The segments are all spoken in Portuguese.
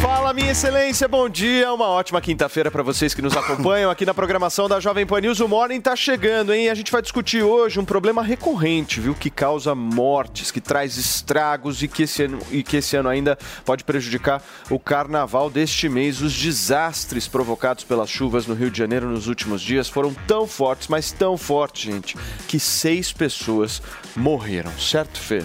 Fala, minha excelência, bom dia. Uma ótima quinta-feira para vocês que nos acompanham aqui na programação da Jovem Pan News. O Morning tá chegando, hein? A gente vai discutir hoje um problema recorrente, viu? Que causa mortes, que traz estragos e que esse ano, e que esse ano ainda pode prejudicar o carnaval deste mês. Os desastres provocados pelas chuvas no Rio de Janeiro nos últimos dias foram tão fortes, mas tão fortes, gente, que seis pessoas morreram, certo, Fê?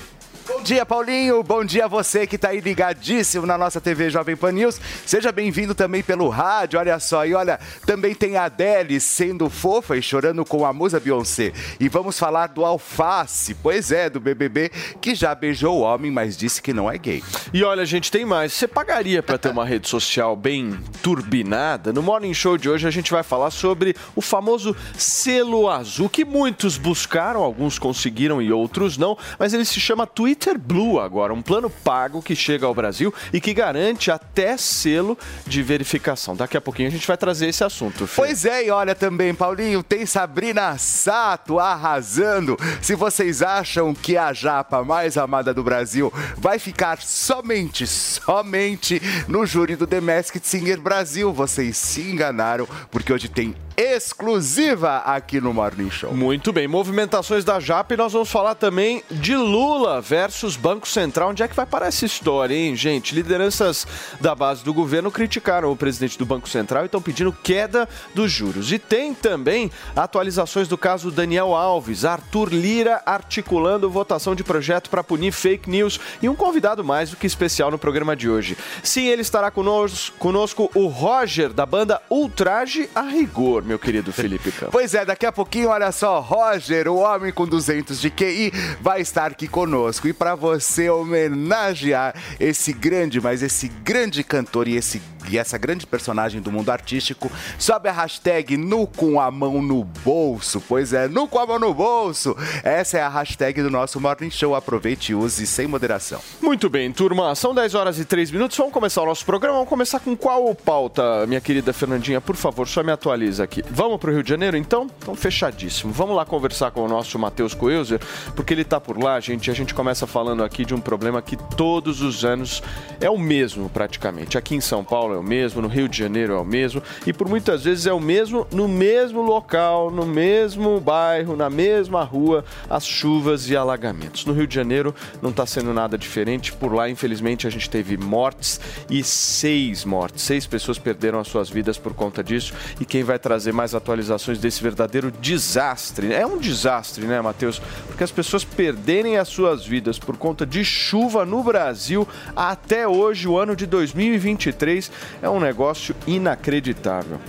Bom dia, Paulinho. Bom dia a você que está aí ligadíssimo na nossa TV Jovem Pan News. Seja bem-vindo também pelo rádio, olha só. E olha, também tem a Adele sendo fofa e chorando com a musa Beyoncé. E vamos falar do Alface, pois é, do BBB, que já beijou o homem, mas disse que não é gay. E olha, gente, tem mais. Você pagaria para ter uma rede social bem turbinada? No Morning Show de hoje a gente vai falar sobre o famoso selo azul que muitos buscaram, alguns conseguiram e outros não, mas ele se chama Twitter Blue agora, um plano pago que chega ao Brasil e que garante até selo de verificação. Daqui a pouquinho a gente vai trazer esse assunto. Fê. Pois é, e olha também, Paulinho, tem Sabrina Sato arrasando. Se vocês acham que a japa mais amada do Brasil vai ficar somente, somente no júri do The Masked Singer Brasil, vocês se enganaram, porque hoje tem exclusiva aqui no Morning Show. Muito bem, movimentações da JAP nós vamos falar também de Lula versus Banco Central. Onde é que vai parar essa história, hein, gente? Lideranças da base do governo criticaram o presidente do Banco Central e estão pedindo queda dos juros. E tem também atualizações do caso Daniel Alves, Arthur Lira articulando votação de projeto para punir fake news e um convidado mais do que especial no programa de hoje. Sim, ele estará conosco, conosco o Roger, da banda Ultraje a Rigor, meu querido Felipe Campos. Pois é, daqui a pouquinho, olha só, Roger, o homem com 200 de QI, vai estar aqui conosco. E para você homenagear esse grande, mas esse grande cantor e esse e essa grande personagem do mundo artístico, sobe a hashtag nu com a mão no bolso. Pois é, nu com a mão no bolso. Essa é a hashtag do nosso Morning Show. Aproveite e use sem moderação. Muito bem, turma. São 10 horas e 3 minutos. Vamos começar o nosso programa. Vamos começar com qual pauta, minha querida Fernandinha? Por favor, só me atualiza aqui. Vamos para o Rio de Janeiro, então? Então, fechadíssimo. Vamos lá conversar com o nosso Matheus Coelzer, porque ele está por lá, gente. A gente começa falando aqui de um problema que todos os anos é o mesmo, praticamente. Aqui em São Paulo é o mesmo, no Rio de Janeiro é o mesmo, e por muitas vezes é o mesmo no mesmo local, no mesmo bairro, na mesma rua, as chuvas e alagamentos. No Rio de Janeiro não está sendo nada diferente. Por lá, infelizmente, a gente teve mortes e seis mortes. Seis pessoas perderam as suas vidas por conta disso. E quem vai trazer mais atualizações desse verdadeiro desastre? É um desastre, né, Matheus? Porque as pessoas perderem as suas vidas por conta de chuva no Brasil até hoje, o ano de 2023, é um negócio inacreditável.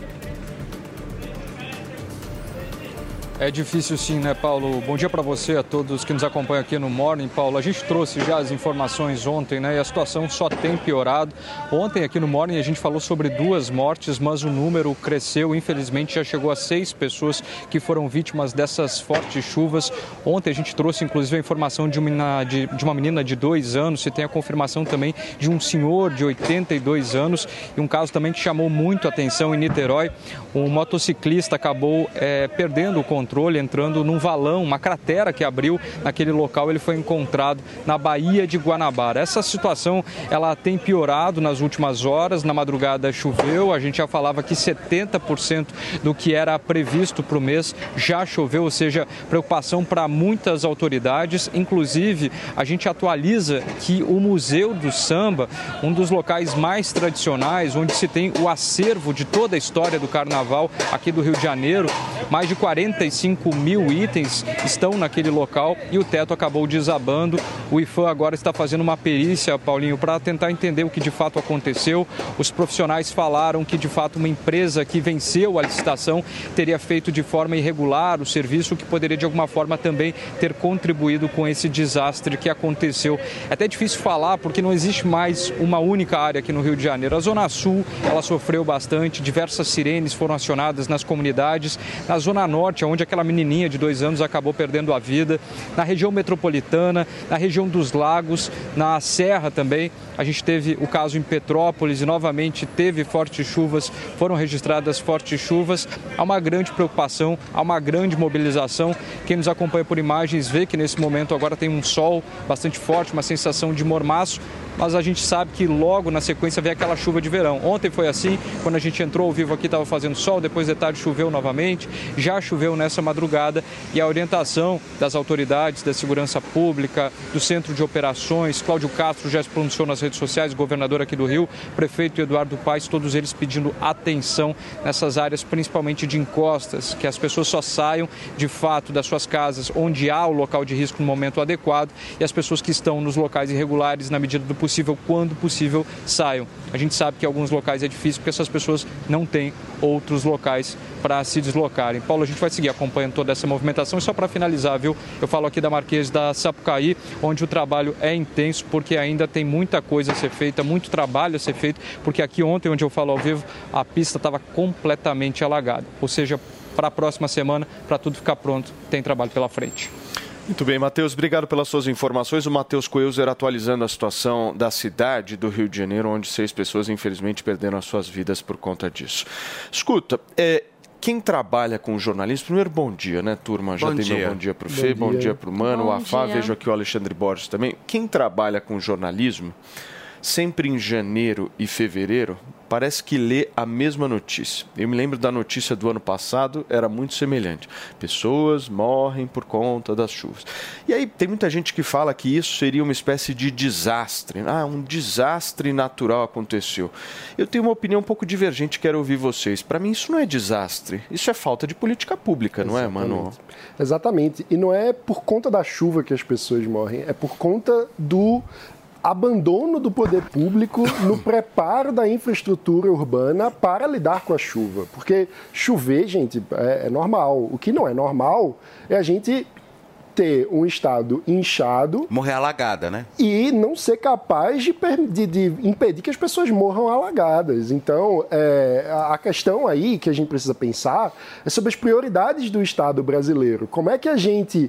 É difícil sim, né, Paulo? Bom dia para você, a todos que nos acompanham aqui no Morning, Paulo. A gente trouxe já as informações ontem, né, e a situação só tem piorado. Ontem aqui no Morning a gente falou sobre duas mortes, mas o número cresceu. Infelizmente já chegou a seis pessoas que foram vítimas dessas fortes chuvas. Ontem a gente trouxe inclusive a informação de uma, de, de uma menina de dois anos, e tem a confirmação também de um senhor de 82 anos, e um caso também que chamou muito a atenção em Niterói. Um motociclista acabou é, perdendo o controle controle, entrando num valão, uma cratera que abriu naquele local. Ele foi encontrado na Baía de Guanabara. Essa situação ela tem piorado nas últimas horas. Na madrugada choveu, a gente já falava que 70% do que era previsto para o mês já choveu, ou seja, preocupação para muitas autoridades. Inclusive, a gente atualiza que o Museu do Samba, um dos locais mais tradicionais, onde se tem o acervo de toda a história do carnaval aqui do Rio de Janeiro, mais de 45 mil itens estão naquele local e o teto acabou desabando. O IFAM agora está fazendo uma perícia, Paulinho, para tentar entender o que de fato aconteceu. Os profissionais falaram que de fato uma empresa que venceu a licitação teria feito de forma irregular o serviço, que poderia de alguma forma também ter contribuído com esse desastre que aconteceu. É até difícil falar porque não existe mais uma única área aqui no Rio de Janeiro. A Zona Sul, ela sofreu bastante, diversas sirenes foram acionadas nas comunidades. Na Zona Norte, onde aquela menininha de dois anos acabou perdendo a vida. Na região metropolitana, na região dos lagos, na Serra também. A gente teve o caso em Petrópolis e novamente teve fortes chuvas, foram registradas fortes chuvas. Há uma grande preocupação, há uma grande mobilização. Quem nos acompanha por imagens vê que nesse momento agora tem um sol bastante forte, uma sensação de mormaço, mas a gente sabe que logo na sequência vem aquela chuva de verão. Ontem foi assim, quando a gente entrou ao vivo aqui estava fazendo sol, depois de tarde choveu novamente, já choveu nessa madrugada e a orientação das autoridades da segurança pública, do centro de operações, Cláudio Castro já se pronunciou nas redes sociais, governador aqui do Rio, prefeito Eduardo Paes, todos eles pedindo atenção nessas áreas, principalmente de encostas, que as pessoas só saiam de fato das suas casas onde há o local de risco no momento adequado e as pessoas que estão nos locais irregulares, na medida do possível, quando possível, saiam. A gente sabe que alguns locais é difícil porque essas pessoas não têm outros locais para se deslocarem. Paulo, a gente vai seguir acompanhando toda essa movimentação e só para finalizar, viu? Eu falo aqui da Marquês da Sapucaí, onde o trabalho é intenso porque ainda tem muita coisa a ser feita, muito trabalho a ser feito, porque aqui ontem, onde eu falo ao vivo, a pista estava completamente alagada. Ou seja, para a próxima semana, para tudo ficar pronto, tem trabalho pela frente. Muito bem, Matheus, obrigado pelas suas informações. O Matheus Coelzer atualizando a situação da cidade do Rio de Janeiro, onde seis pessoas, infelizmente, perderam as suas vidas por conta disso. Escuta, é, quem trabalha com jornalismo, primeiro bom dia, né, turma? Já Bom dei dia. meu bom dia para o Fê, bom dia para o Mano, o Afá, vejo aqui o Alexandre Borges também. Quem trabalha com jornalismo, sempre em janeiro e fevereiro, parece que lê a mesma notícia. Eu me lembro da notícia do ano passado, era muito semelhante. Pessoas morrem por conta das chuvas. E aí tem muita gente que fala que isso seria uma espécie de desastre. Ah, um desastre natural aconteceu. Eu tenho uma opinião um pouco divergente, quero ouvir vocês. Para mim isso não é desastre, isso é falta de política pública, não é, mano? Exatamente. E não é por conta da chuva que as pessoas morrem, é por conta do abandono do poder público no preparo da infraestrutura urbana para lidar com a chuva. Porque chover, gente, é, é normal. O que não é normal é a gente ter um estado inchado Morrer alagada, né? e não ser capaz de, de- de impedir que as pessoas morram alagadas. Então, é, a a questão aí que a gente precisa pensar é sobre as prioridades do Estado brasileiro. Como é que a gente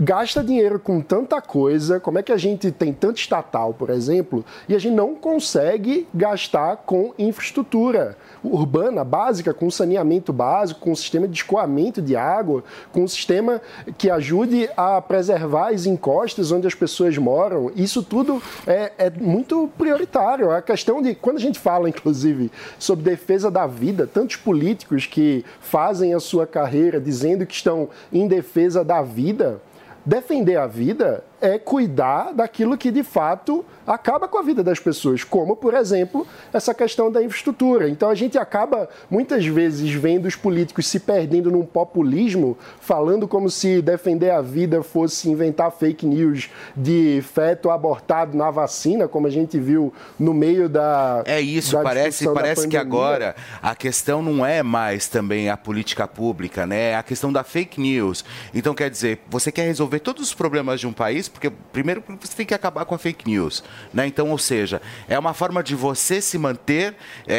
gasta dinheiro com tanta coisa, como é que a gente tem tanto estatal, por exemplo, e a gente não consegue gastar com infraestrutura urbana básica, com saneamento básico, com sistema de escoamento de água, com um sistema que ajude a preservar as encostas onde as pessoas moram. Isso tudo é, é muito prioritário. A questão de, quando a gente fala, inclusive, sobre defesa da vida, tantos políticos que fazem a sua carreira dizendo que estão em defesa da vida, defender a vida é cuidar daquilo que de fato acaba com a vida das pessoas, como, por exemplo, essa questão da infraestrutura. Então a gente acaba muitas vezes vendo os políticos se perdendo num populismo, falando como se defender a vida fosse inventar fake news de feto abortado na vacina, como a gente viu no meio da É isso, da parece, parece que agora a questão não é mais também a política pública, né? É a questão da fake news. Então, quer dizer, você quer resolver todos os problemas de um país, porque primeiro você tem que acabar com a fake news, né? Então, ou seja, é uma forma de você se manter é, é,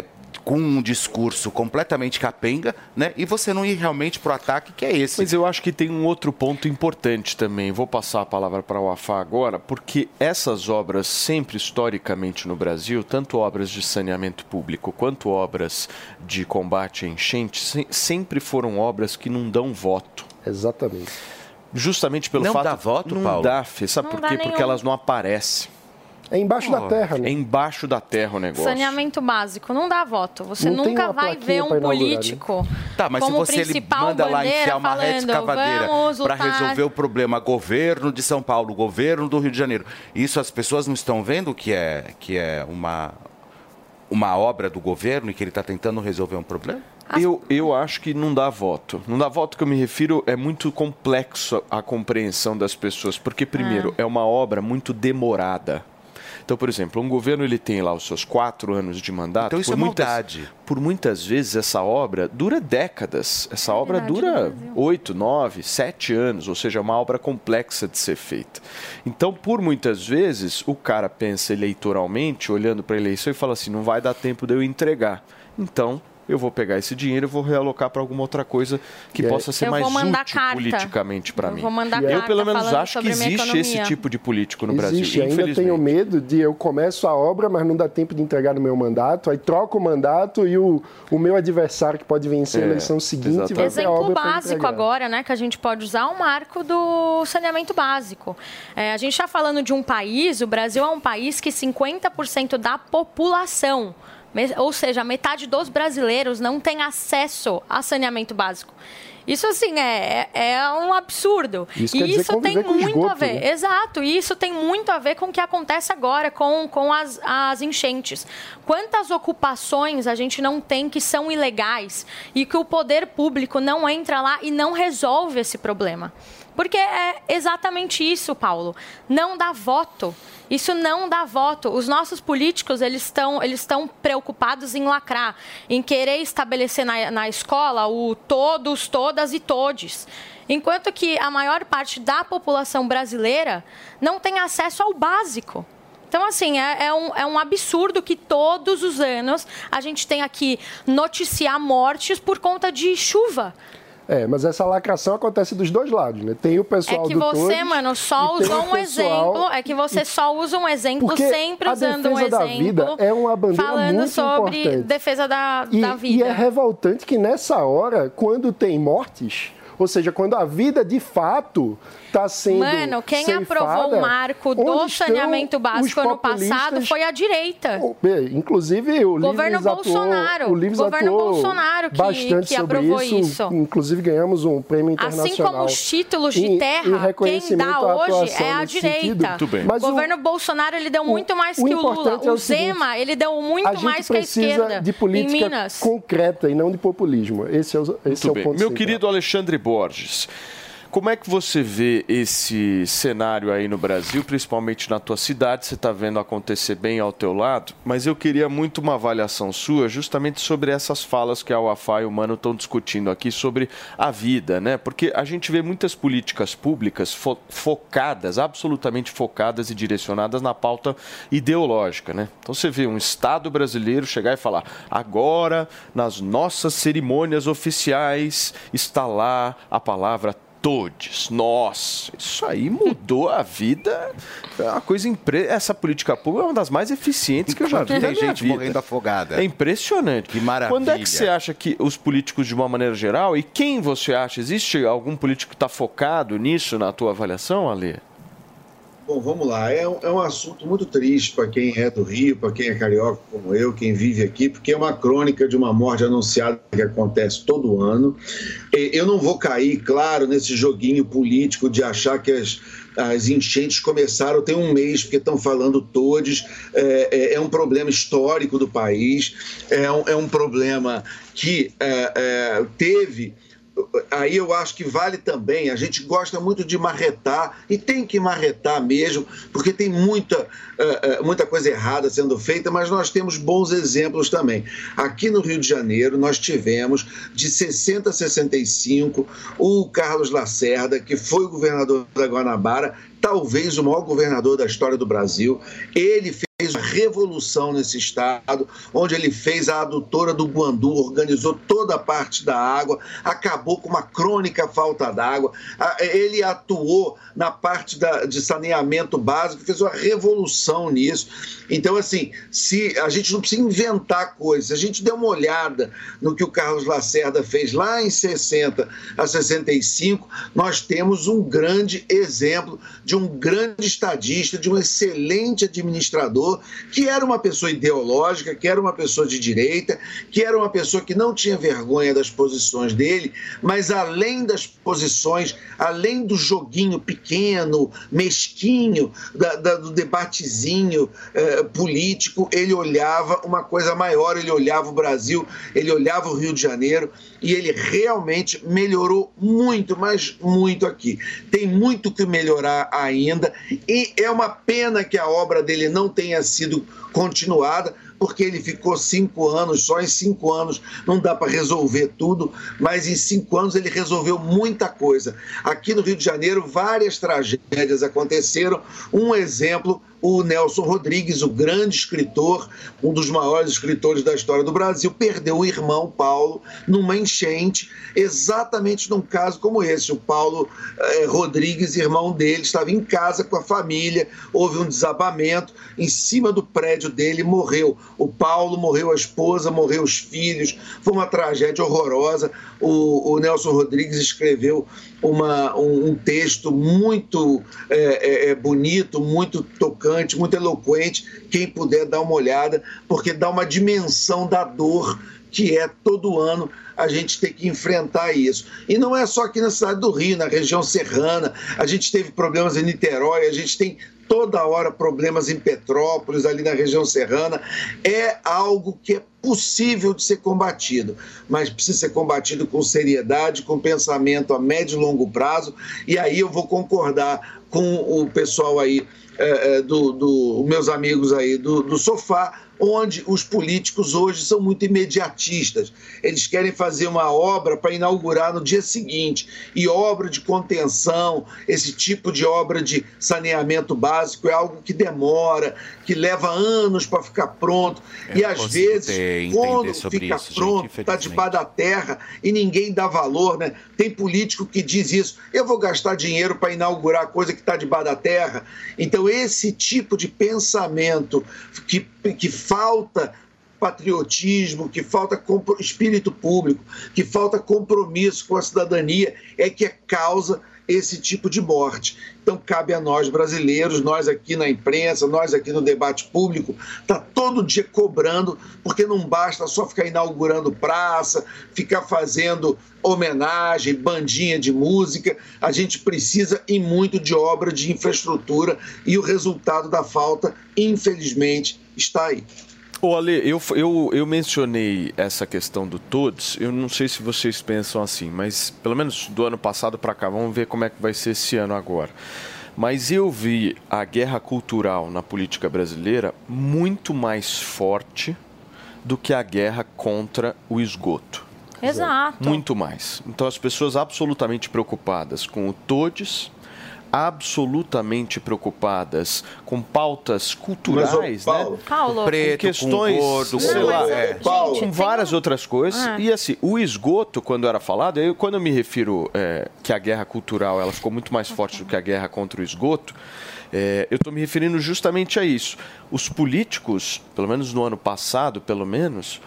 é, com um discurso completamente capenga, né? E você não ir realmente pro ataque, que é esse. Mas eu acho que tem um outro ponto importante também. Vou passar a palavra para o Afá agora, porque essas obras, sempre historicamente no Brasil, tanto obras de saneamento público quanto obras de combate a enchentes, se- sempre foram obras que não dão voto. Exatamente. Justamente pelo Não fato. dá voto, não Paulo? dá, Fê. Sabe Não por dá quê? Porque elas não aparecem. É embaixo da terra, né? É embaixo da terra o negócio. Saneamento básico, não dá voto. Você Não nunca vai ver um né? político Tá, mas como se você ele manda lá enfiar uma retroescavadeira para resolver o problema, governo de São Paulo, governo do Rio de Janeiro. Isso as pessoas não estão vendo que é, que é uma, uma obra do governo e que ele está tentando resolver um problema? Eu, eu acho que não dá voto. Não dá voto que eu me refiro, é muito complexo a compreensão das pessoas, porque, primeiro, é uma obra muito demorada. Então, por exemplo, um governo ele tem lá os seus quatro anos de mandato. Então isso por é muitas, maldade. Por muitas vezes essa obra dura décadas. Essa obra verdade, dura oito, nove, sete anos, ou seja, é uma obra complexa de ser feita. Então, por muitas vezes, o cara pensa eleitoralmente, olhando para a eleição e fala assim: não vai dar tempo de eu entregar. Então, eu vou pegar esse dinheiro e vou realocar para alguma outra coisa que E possa ser Eu mais útil carta. politicamente para Eu mim. vou mandar eu, carta pelo menos, acho que existe esse tipo de político no Existe, Brasil. ainda tenho medo de eu começo a obra, mas não dá tempo de entregar no meu mandato, aí troco o mandato e o, o meu adversário que pode vencer É, a eleição seguinte vai exatamente. a Exemplo obra pra básico agora, né, que a gente pode usar é o marco do saneamento básico. É, a gente está falando de um país, o Brasil é um país que 50% da população, ou seja, metade dos brasileiros não tem acesso a saneamento básico. Isso, assim, é, é é um absurdo. Isso e isso tem muito a esgoto, ver. né? Exato, e isso tem muito a ver com o que acontece agora com, com as, as enchentes. Quantas ocupações a gente não tem que são ilegais e que o poder público não entra lá e não resolve esse problema? Porque é exatamente isso, Paulo. Não dá voto. Isso não dá voto. Os nossos políticos eles estão eles estão preocupados em lacrar, em querer estabelecer na, na escola o todos, todas e todes. Enquanto que a maior parte da população brasileira não tem acesso ao básico. Então, assim, é, é um, é um absurdo que todos os anos a gente tem aqui noticiar mortes por conta de chuva. É, mas essa lacração acontece dos dois lados, né? Tem o É pessoal que do você, mano, só e usou um pessoal- exemplo. É que você só usa um exemplo, Porque sempre usando um defesa da exemplo. vida é uma bandeira falando muito sobre importante. defesa da, E, da e vida. é revoltante que nessa hora, quando tem mortes, ou seja, quando a vida de fato está sendo Mano, quem ceifada, aprovou o marco do saneamento básico ano passado foi a direita. Inclusive, o Governo Livres atuou, Bolsonaro. o Livres Governo atuou Bolsonaro que- bastante que sobre aprovou isso. isso. Inclusive, ganhamos um prêmio internacional. Assim como os títulos de em- em terra, quem dá hoje é a direita. sentido. Muito bem. Mas o o- governo Bolsonaro ele deu muito mais o que o Lula. é o o seguinte, Zema ele deu muito mais que a esquerda de em política Minas. concreta e não de populismo. Esse é o, esse é o ponto Meu central. querido Alexandre Borges, como é que você vê esse cenário aí no Brasil, principalmente na tua cidade? Você está vendo acontecer bem ao teu lado, mas eu queria muito uma avaliação sua justamente sobre essas falas que a UAFA e o Mano estão discutindo aqui sobre a vida, né? Porque a gente vê muitas políticas públicas fo- focadas, absolutamente focadas e direcionadas na pauta ideológica, né? Então você vê um Estado brasileiro chegar e falar: agora, nas nossas cerimônias oficiais, está lá a palavra todes. Nossa, isso aí mudou a vida. É uma coisa impre... Essa política pública é uma das mais eficientes que eu já vi. Tem gente vida. morrendo afogada. É impressionante. Que maravilha. Quando é que você acha que os políticos, de uma maneira geral, e quem você acha? Existe algum político que está focado nisso na tua avaliação, Ale? Bom, vamos lá. É um, é um assunto muito triste para quem é do Rio, para quem é carioca como eu, quem vive aqui, porque é uma crônica de uma morte anunciada que acontece todo ano. Eu não vou cair, claro, nesse joguinho político de achar que as, as enchentes começaram tem um mês, porque estão falando todos. É, é- é um problema histórico do país, é um, é um problema que é, é, teve aí eu acho que vale também. A gente gosta muito de marretar e tem que marretar mesmo, porque tem muita, eh, eh, muita coisa errada sendo feita, mas nós temos bons exemplos também. Aqui no Rio de Janeiro, nós tivemos de 60 a 65 o Carlos Lacerda, que foi governador da Guanabara, talvez o maior governador da história do Brasil. Ele fez fez uma revolução nesse estado, onde ele fez a adutora do Guandu, organizou toda a parte da água, acabou com uma crônica falta d'água. Ele atuou na parte da- de saneamento básico, fez uma revolução nisso. Então, assim, se a gente não precisa inventar coisas, a gente der uma olhada no que o Carlos Lacerda fez lá em 60 a 65, nós temos um grande exemplo de um grande estadista, de um excelente administrador, que era uma pessoa ideológica, que era uma pessoa de direita, que era uma pessoa que não tinha vergonha das posições dele, mas além das posições, além do joguinho pequeno, mesquinho, da- da- do debatezinho eh, político, ele olhava uma coisa maior, ele olhava o Brasil, ele olhava o Rio de Janeiro e ele realmente melhorou muito, mas muito aqui. Tem muito que melhorar ainda e é uma pena que a obra dele não tenha sido continuada, porque ele ficou cinco anos, só em cinco anos não dá para resolver tudo, mas em cinco anos ele resolveu muita coisa. Aqui no Rio de Janeiro, várias tragédias aconteceram. Um exemplo, o Nelson Rodrigues, o grande escritor, um dos maiores escritores da história do Brasil, perdeu o irmão Paulo numa enchente, exatamente num caso como esse. O Paulo eh, Rodrigues, irmão dele, estava em casa com a família, houve um desabamento, em cima do prédio dele morreu. O Paulo morreu a esposa, morreu os filhos, foi uma tragédia horrorosa. O, o Nelson Rodrigues escreveu uma, um, um texto muito é, é, é, bonito, muito tocante, muito eloquente. Quem puder dar uma olhada, porque dá uma dimensão da dor que é todo ano a gente ter que enfrentar isso. E não é só aqui na cidade do Rio, na região serrana, a gente teve problemas em Niterói, a gente tem toda hora problemas em Petrópolis, ali na região serrana. É algo que é possível de ser combatido, mas precisa ser combatido com seriedade, com pensamento a médio e longo prazo. E aí eu vou concordar com o pessoal aí, eh, do, do- meus amigos aí do, do sofá, onde os políticos hoje são muito imediatistas. Eles querem fazer uma obra para inaugurar no dia seguinte. E obra de contenção, esse tipo de obra de saneamento básico é algo que demora, que leva anos para ficar pronto. Eu e às vezes, quando fica isso, pronto, está debaixo da terra e ninguém dá valor, né? Tem político que diz isso. Eu vou gastar dinheiro para inaugurar coisa que está debaixo da terra. Então, esse tipo de pensamento que, que falta patriotismo, que falta espírito público, que falta compromisso com a cidadania, é que é causa esse tipo de morte. Então cabe a nós brasileiros, nós aqui na imprensa, nós aqui no debate público, tá todo dia cobrando, porque não basta só ficar inaugurando praça, ficar fazendo homenagem, bandinha de música, a gente precisa e muito de obra de infraestrutura e o resultado da falta, infelizmente, está aí. Ô, Ale, eu, eu, eu mencionei essa questão do todos. Eu não sei se vocês pensam assim, mas pelo menos do ano passado para cá, vamos ver como é que vai ser esse ano agora. Mas eu vi a guerra cultural na política brasileira muito mais forte do que a guerra contra o esgoto. Exato. Muito mais. Então as pessoas absolutamente preocupadas com o todes, absolutamente preocupadas com pautas culturais, Paulo, né? Paulo. Preto, com questões, com gordo, sei Não, lá, mas, é, Paulo. com várias um- outras coisas. Ah. E assim, o esgoto, quando era falado, eu, quando eu me refiro é, que a guerra cultural ela ficou muito mais forte do que a guerra contra o esgoto, é, eu estou me referindo justamente a isso. Os políticos, pelo menos no ano passado, pelo menos,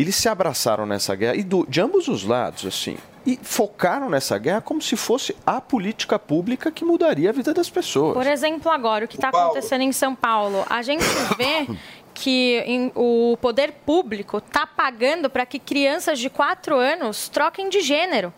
eles se abraçaram nessa guerra, e do- de ambos os lados, assim, e focaram nessa guerra como se fosse a política pública que mudaria a vida das pessoas. Por exemplo, agora, o que está acontecendo em São Paulo? A gente vê que em- o poder público está pagando para que crianças de 4 anos troquem de gênero.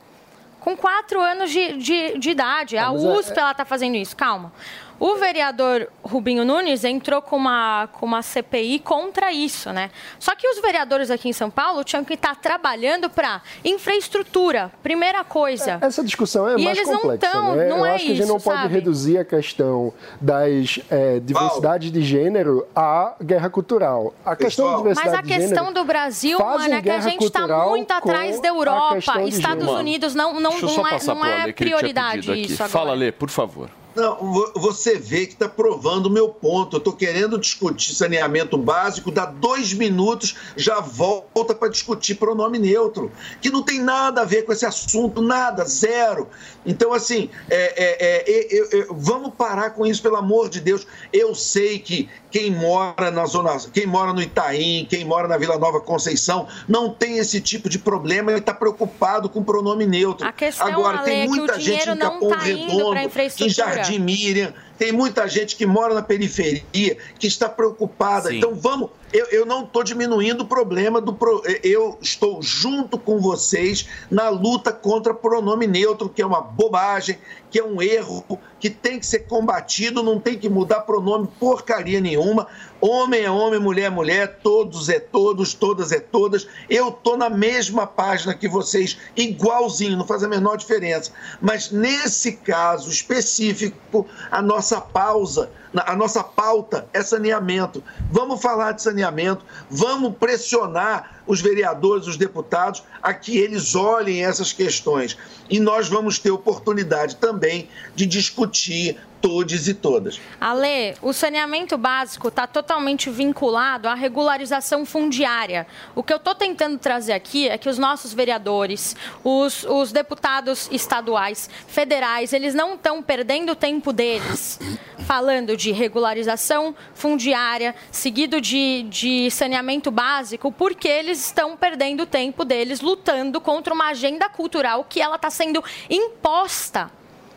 Com 4 anos de, de, de idade. A mas é- USP ela está fazendo isso. Calma. O vereador Rubinho Nunes entrou com uma, com uma CPI contra isso, né? Só que os vereadores aqui em São Paulo tinham que estar trabalhando para infraestrutura, primeira coisa. Essa discussão é E mais eles não complexa, tão- né? não Eu é acho que a gente isso, não pode sabe? reduzir a questão das é, diversidades de gênero à guerra cultural. A questão da Pessoal, Mas diversidade a de gênero questão do Brasil, mano, é que a guerra gente está cultural muito atrás da Europa. questão Estados. Unidos não, não, não é, não é prioridade isso agora. Fala, Lê, por favor. Não, vo- você vê que está provando o meu ponto. Eu estou querendo discutir saneamento básico, dá dois minutos, já volta para discutir pronome neutro, que não tem nada a ver com esse assunto, nada, zero. Então, assim, é, é, é, vamos parar com isso, pelo amor de Deus. Eu sei que quem mora na zona, quem mora no Itaim, quem mora na Vila Nova Conceição, não tem esse tipo de problema e está preocupado com pronome neutro. A questão, Agora, Ale, tem é muita gente em Capão tá Redondo, em. Jardim Miriam, tem muita gente que mora na periferia que está preocupada. Sim. Então vamos. Eu, eu não estou diminuindo o problema do. pro- Eu estou junto com vocês na luta contra pronome neutro, que é uma bobagem, que é um erro, que tem que ser combatido, não tem que mudar pronome porcaria nenhuma. Homem é homem, mulher é mulher, todos é todos, todas é todas. Eu estou na mesma página que vocês, igualzinho, não faz a menor diferença. Mas nesse caso específico, a nossa pausa, a nossa pauta é saneamento. Vamos falar de saneamento, vamos pressionar os vereadores, os deputados, a que eles olhem essas questões. E nós vamos ter oportunidade também de discutir todos e todas. Ale, o saneamento básico está totalmente vinculado à regularização fundiária. O que eu estou tentando trazer aqui é que os nossos vereadores, os, os deputados estaduais, federais, eles não estão perdendo o tempo deles falando de regularização fundiária, seguido de, de saneamento básico, porque eles estão perdendo o tempo deles lutando contra uma agenda cultural que ela está sendo imposta.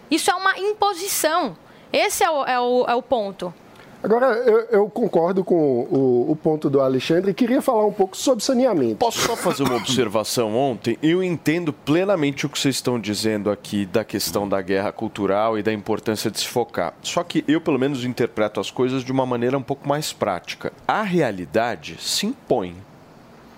Isso é uma imposição. Esse é o, é o, é o ponto. Agora, eu, eu concordo com o, o ponto do Alexandre e queria falar um pouco sobre saneamento. Posso só fazer uma observação ontem? Eu entendo plenamente o que vocês estão dizendo aqui da questão da guerra cultural e da importância de se focar. Só que eu, pelo menos, interpreto as coisas de uma maneira um pouco mais prática. A realidade se impõe.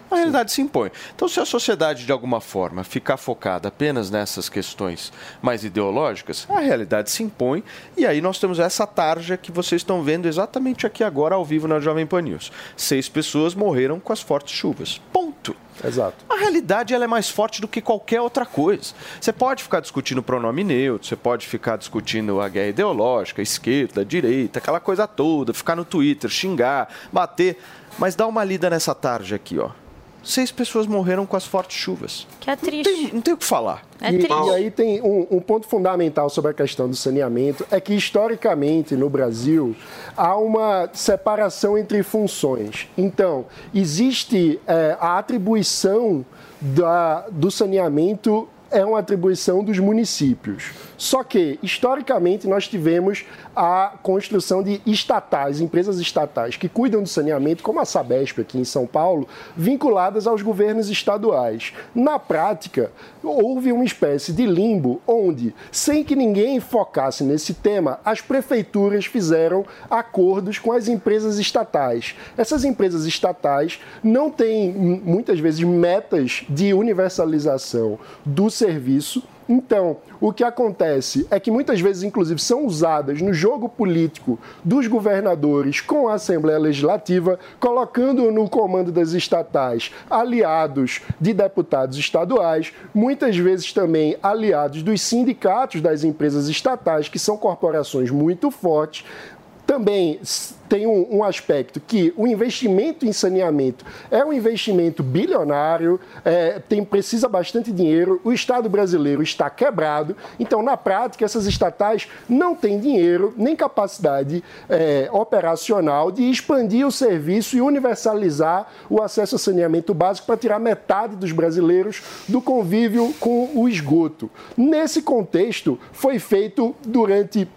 A realidade se impõe. Então, se a sociedade, de alguma forma, ficar focada apenas nessas questões mais ideológicas, a realidade se impõe e aí nós temos essa tarja que vocês estão vendo exatamente aqui agora, ao vivo na Jovem Pan News. Seis pessoas morreram com as fortes chuvas. Ponto. Exato. A realidade ela é mais forte do que qualquer outra coisa. Você pode ficar discutindo pronome neutro, você pode ficar discutindo a guerra ideológica, esquerda, direita, aquela coisa toda, ficar no Twitter, xingar, bater. Mas dá uma lida nessa tarja aqui, ó. Seis pessoas morreram com as fortes chuvas. Que é Não triste. tem, não tem o que falar. É e, triste. e aí tem um, um ponto fundamental sobre a questão do saneamento, é que historicamente no Brasil há uma separação entre funções. Então, existe é, a atribuição da, do saneamento é uma atribuição dos municípios. Só que, historicamente, nós tivemos a construção de estatais, empresas estatais que cuidam do saneamento, como a Sabesp aqui em São Paulo, vinculadas aos governos estaduais. Na prática, houve uma espécie de limbo onde, sem que ninguém focasse nesse tema, as prefeituras fizeram acordos com as empresas estatais. Essas empresas estatais não têm, muitas vezes, metas de universalização do serviço. Então, o que acontece é que muitas vezes, inclusive, são usadas no jogo político dos governadores com a Assembleia Legislativa, colocando no comando das estatais aliados de deputados estaduais, muitas vezes também aliados dos sindicatos das empresas estatais, que são corporações muito fortes. Também tem um, um aspecto que o investimento em saneamento é um investimento bilionário, é, tem, precisa bastante dinheiro, o Estado brasileiro está quebrado, então, na prática, essas estatais não têm dinheiro nem capacidade é, operacional de expandir o serviço e universalizar o acesso a saneamento básico para tirar metade dos brasileiros do convívio com o esgoto. Nesse contexto, foi feito durante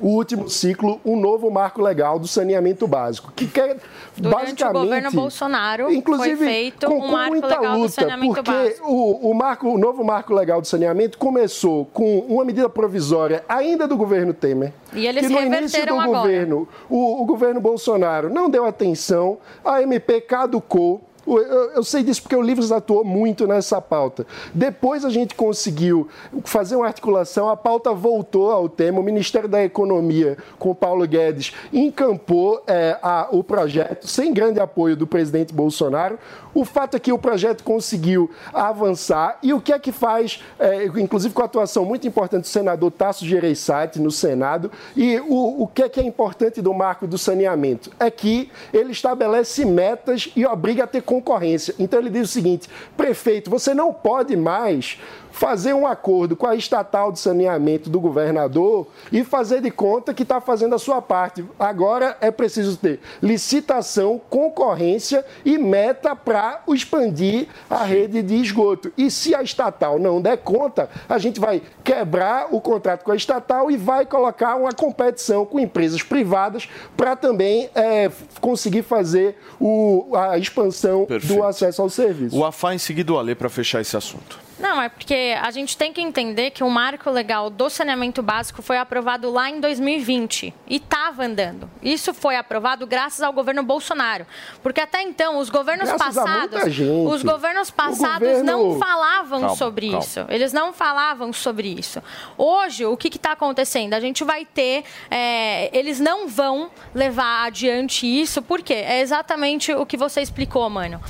o último ciclo um novo marco legal do saneamento básico, que quer Durante basicamente o governo Bolsonaro inclusive foi feito com, um marco muita legal do luta, saneamento porque básico. o, o marco, o novo marco legal do saneamento começou com uma medida provisória ainda do governo Temer. E eles que no início do agora. governo, o, o governo Bolsonaro não deu atenção, a MP caducou. Eu, eu sei disso porque o Livros atuou muito nessa pauta. Depois a gente conseguiu fazer uma articulação, a pauta voltou ao tema, o Ministério da Economia, com o Paulo Guedes, encampou é, a, o projeto, sem grande apoio do presidente Bolsonaro. O fato é que o projeto conseguiu avançar e o que é que faz, é, inclusive com a atuação muito importante do senador Tasso Gereissati no Senado, e o, o que é que é importante do marco do saneamento? É que ele estabelece metas e obriga a ter concorrência. Então ele diz o seguinte, prefeito, você não pode mais fazer um acordo com a estatal de saneamento do governador e fazer de conta que está fazendo a sua parte. Agora é preciso ter licitação, concorrência e meta para expandir a rede de esgoto. E se a estatal não der conta, a gente vai quebrar o contrato com a estatal e vai colocar uma competição com empresas privadas para também é, conseguir fazer o, a expansão Perfeito. do acesso ao serviço. O AFA em seguida o Alê para fechar esse assunto. Não, é porque a gente tem que entender que o marco legal do saneamento básico foi aprovado lá em 2020 e estava andando. Isso foi aprovado graças ao governo Bolsonaro. Porque até então, os governos Graças passados. Os governos passados governo- não falavam Calma, sobre calma. isso. Eles não falavam sobre isso. Hoje, o que está acontecendo? A gente vai ter. é, eles não vão levar adiante isso, por quê? É exatamente o que você explicou, mano.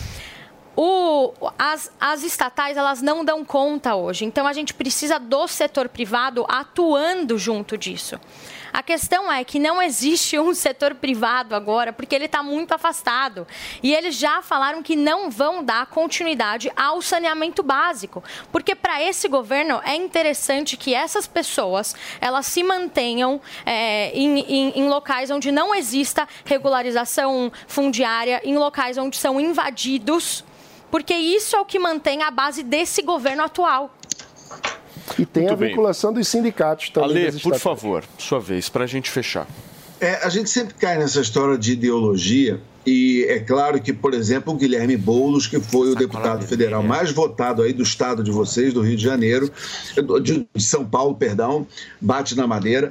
O- as, as estatais elas não dão conta hoje, então a gente precisa do setor privado atuando junto disso. A questão é que não existe um setor privado agora, porque ele está muito afastado. E eles já falaram que não vão dar continuidade ao saneamento básico. Porque para esse governo é interessante que essas pessoas elas se mantenham é, em, em- em locais onde não exista regularização fundiária, em locais onde são invadidos. Porque isso é o que mantém a base desse governo atual. E tem Muito a bem. vinculação dos sindicatos também. Das por favor, sua vez, para a gente fechar. É, a gente sempre cai nessa história de ideologia e é claro que, por exemplo, o Guilherme Boulos, que foi o deputado federal mais votado aí do estado de vocês, do Rio de Janeiro, de São Paulo, perdão, bate na madeira,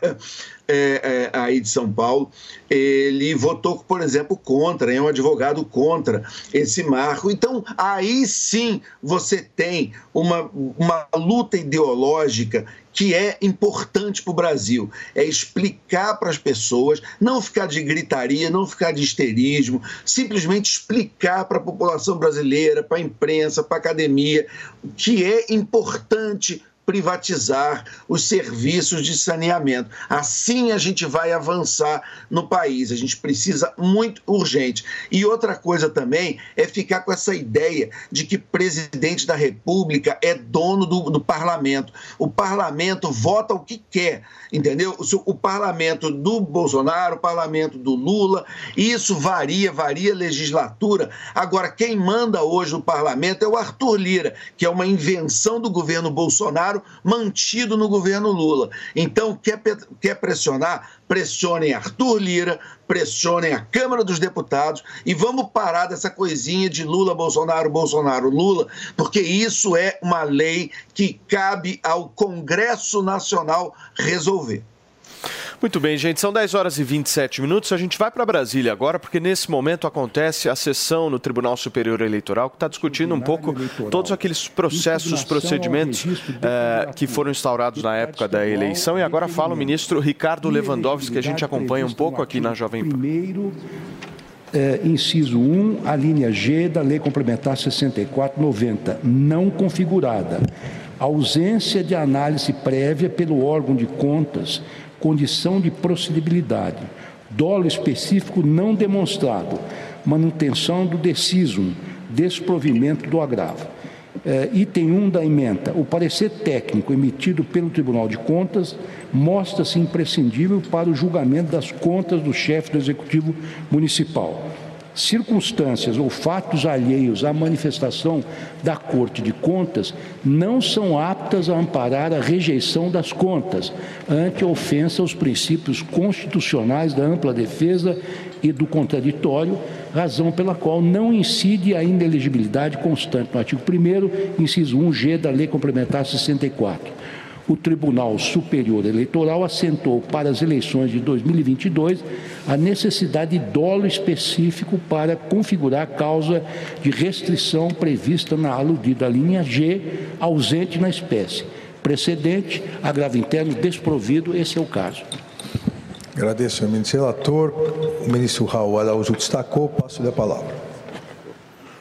é, é, aí de São Paulo, ele votou, por exemplo, contra, é um advogado contra esse marco. Então, aí sim você tem uma, uma luta ideológica que é importante para o Brasil. É explicar para as pessoas, não ficar de gritaria, não ficar de histerismo, simplesmente explicar para a população brasileira, para a imprensa, para a academia, que é importante privatizar os serviços de saneamento. Assim a gente vai avançar no país. A gente precisa muito urgente. E outra coisa também é ficar com essa ideia de que presidente da República é dono do, do parlamento. O parlamento vota o que quer, entendeu? O, o parlamento do Bolsonaro, o parlamento do Lula, isso varia, varia legislatura. Agora, quem manda hoje no parlamento é o Arthur Lira, que é uma invenção do governo Bolsonaro mantido no governo Lula. Então, quer, quer pressionar? Pressionem Arthur Lira, pressionem a Câmara dos Deputados e vamos parar dessa coisinha de Lula, Bolsonaro, Bolsonaro, Lula, porque isso é uma lei que cabe ao Congresso Nacional resolver. Muito bem, gente, são 10 horas e 27 minutos. A gente vai para Brasília agora, porque nesse momento acontece a sessão no Tribunal Superior Eleitoral, que está discutindo um pouco todos aqueles processos, procedimentos eh, que foram instaurados na época da eleição. E agora fala o ministro Ricardo Lewandowski, que a gente acompanha um pouco aqui na Jovem Pan. Primeiro, é, inciso 1, a linha G da Lei Complementar 6490, não configurada. Ausência de análise prévia pelo órgão de contas, condição de procedibilidade. Dolo específico não demonstrado. Manutenção do decisum, desprovimento do agravo. É, item 1 da emenda. O parecer técnico emitido pelo Tribunal de Contas mostra-se imprescindível para o julgamento das contas do chefe do Executivo Municipal. Circunstâncias ou fatos alheios à manifestação da Corte de Contas não são aptas a amparar a rejeição das contas, ante ofensa aos princípios constitucionais da ampla defesa e do contraditório, razão pela qual não incide a inelegibilidade constante no artigo 1 inciso 1G da Lei Complementar 64. O Tribunal Superior Eleitoral assentou para as eleições de 2022 a necessidade de dolo específico para configurar a causa de restrição prevista na aludida linha G, ausente na espécie. Precedente, agravo interno desprovido, esse é o caso. Agradeço ao ministro relator. O ministro Raul Araújo destacou. Passo-lhe a palavra.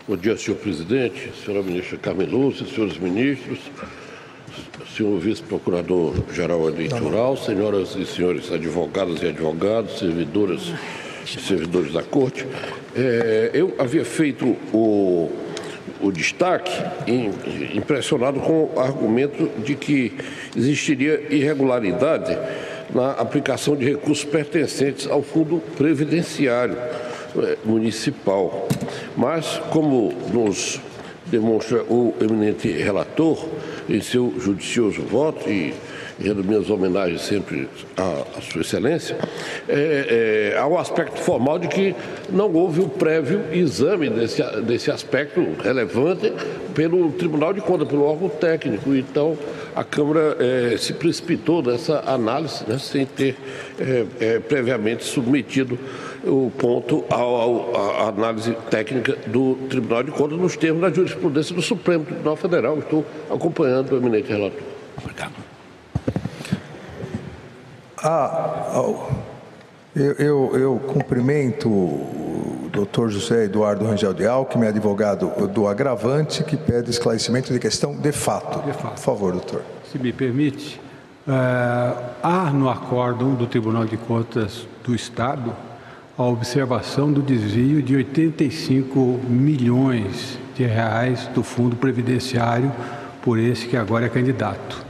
Bom dia, senhor presidente, senhora ministra Carmen Lúcia, senhores ministros, senhor vice-procurador-geral eleitoral, senhoras e senhores advogadas e advogados, servidoras e servidores da corte. É, eu havia feito o, o destaque em- impressionado com o argumento de que existiria irregularidade na aplicação de recursos pertencentes ao fundo previdenciário eh, municipal. Mas, como nos demonstra o eminente relator em seu judicioso voto e rendo minhas homenagens sempre à, Sua Excelência, é, é, há o aspecto formal de que não houve o prévio exame desse, desse aspecto relevante pelo Tribunal de Contas, pelo órgão técnico. Então, a Câmara eh, se precipitou nessa análise, né, sem ter eh, eh, previamente submetido o ponto à análise técnica do Tribunal de Contas nos termos da jurisprudência do Supremo Tribunal Federal. Estou acompanhando o eminente relator. Ah, ao- eu, eu, eu cumprimento o doutor José Eduardo Rangel de Alckmin, advogado do agravante, que pede esclarecimento de questão de fato. Por favor, doutor. Se me permite, eh, há no acórdão do Tribunal de Contas do Estado a observação do desvio de 85 milhões de reais do fundo previdenciário por esse que agora é candidato.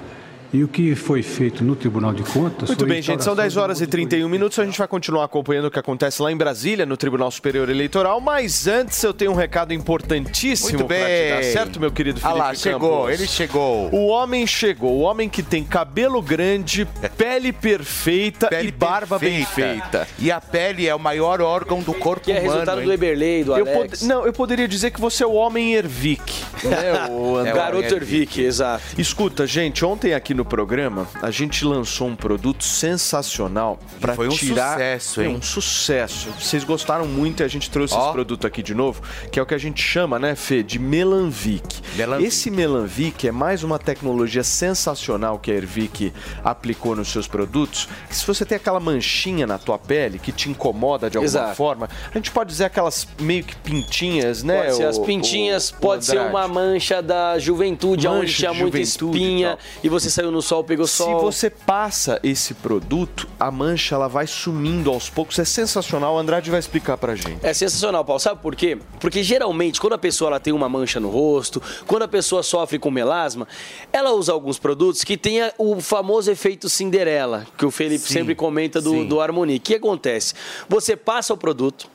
E o que foi feito no Tribunal de Contas Muito foi bem, gente, são instauração 10 horas e 31 minutos. A gente vai continuar acompanhando o que acontece lá em Brasília, no Tribunal Superior Eleitoral. Mas antes eu tenho um recado importantíssimo pra te dar, certo, meu querido Ah Felipe lá, chegou, Campos? ele chegou. O homem chegou, o homem que tem cabelo grande, pele perfeita e barba bem feita. E a pele é o maior órgão do corpo Que é humano. resultado hein? do Eberlei, do Eu Alex. pod- Não, eu poderia dizer que você é o homem Ervic, né, o André? Garoto Ervic, exato. Escuta, gente, ontem aqui no programa a gente lançou um produto sensacional para foi um tirar sucesso, É hein? um sucesso. Vocês gostaram muito e a gente trouxe Ó. esse produto aqui de novo, que é o que a gente chama, né, Fê, de Melanvic. Melanvic. Esse Melanvic é mais uma tecnologia sensacional que a Ervic aplicou nos seus produtos. Que se você tem aquela manchinha na tua pele que te incomoda de alguma Exato. forma, a gente pode dizer aquelas meio que pintinhas, né? Pode ser as o- pintinhas, o- o pode ser Andrade? uma mancha da juventude, Mancha onde tinha muita e espinha tal. e, você saiu no sol, pegou Se sol. você passa esse produto, a mancha ela vai sumindo aos poucos. É sensacional. O Andrade vai explicar pra gente. É sensacional, Paulo. Sabe por quê? Porque geralmente, quando a pessoa ela tem uma mancha no rosto, quando a pessoa sofre com melasma, ela usa alguns produtos que tenha o famoso efeito Cinderela, que o Felipe Sim, sempre comenta do, sim. do Harmonia. O que acontece? Você passa o produto.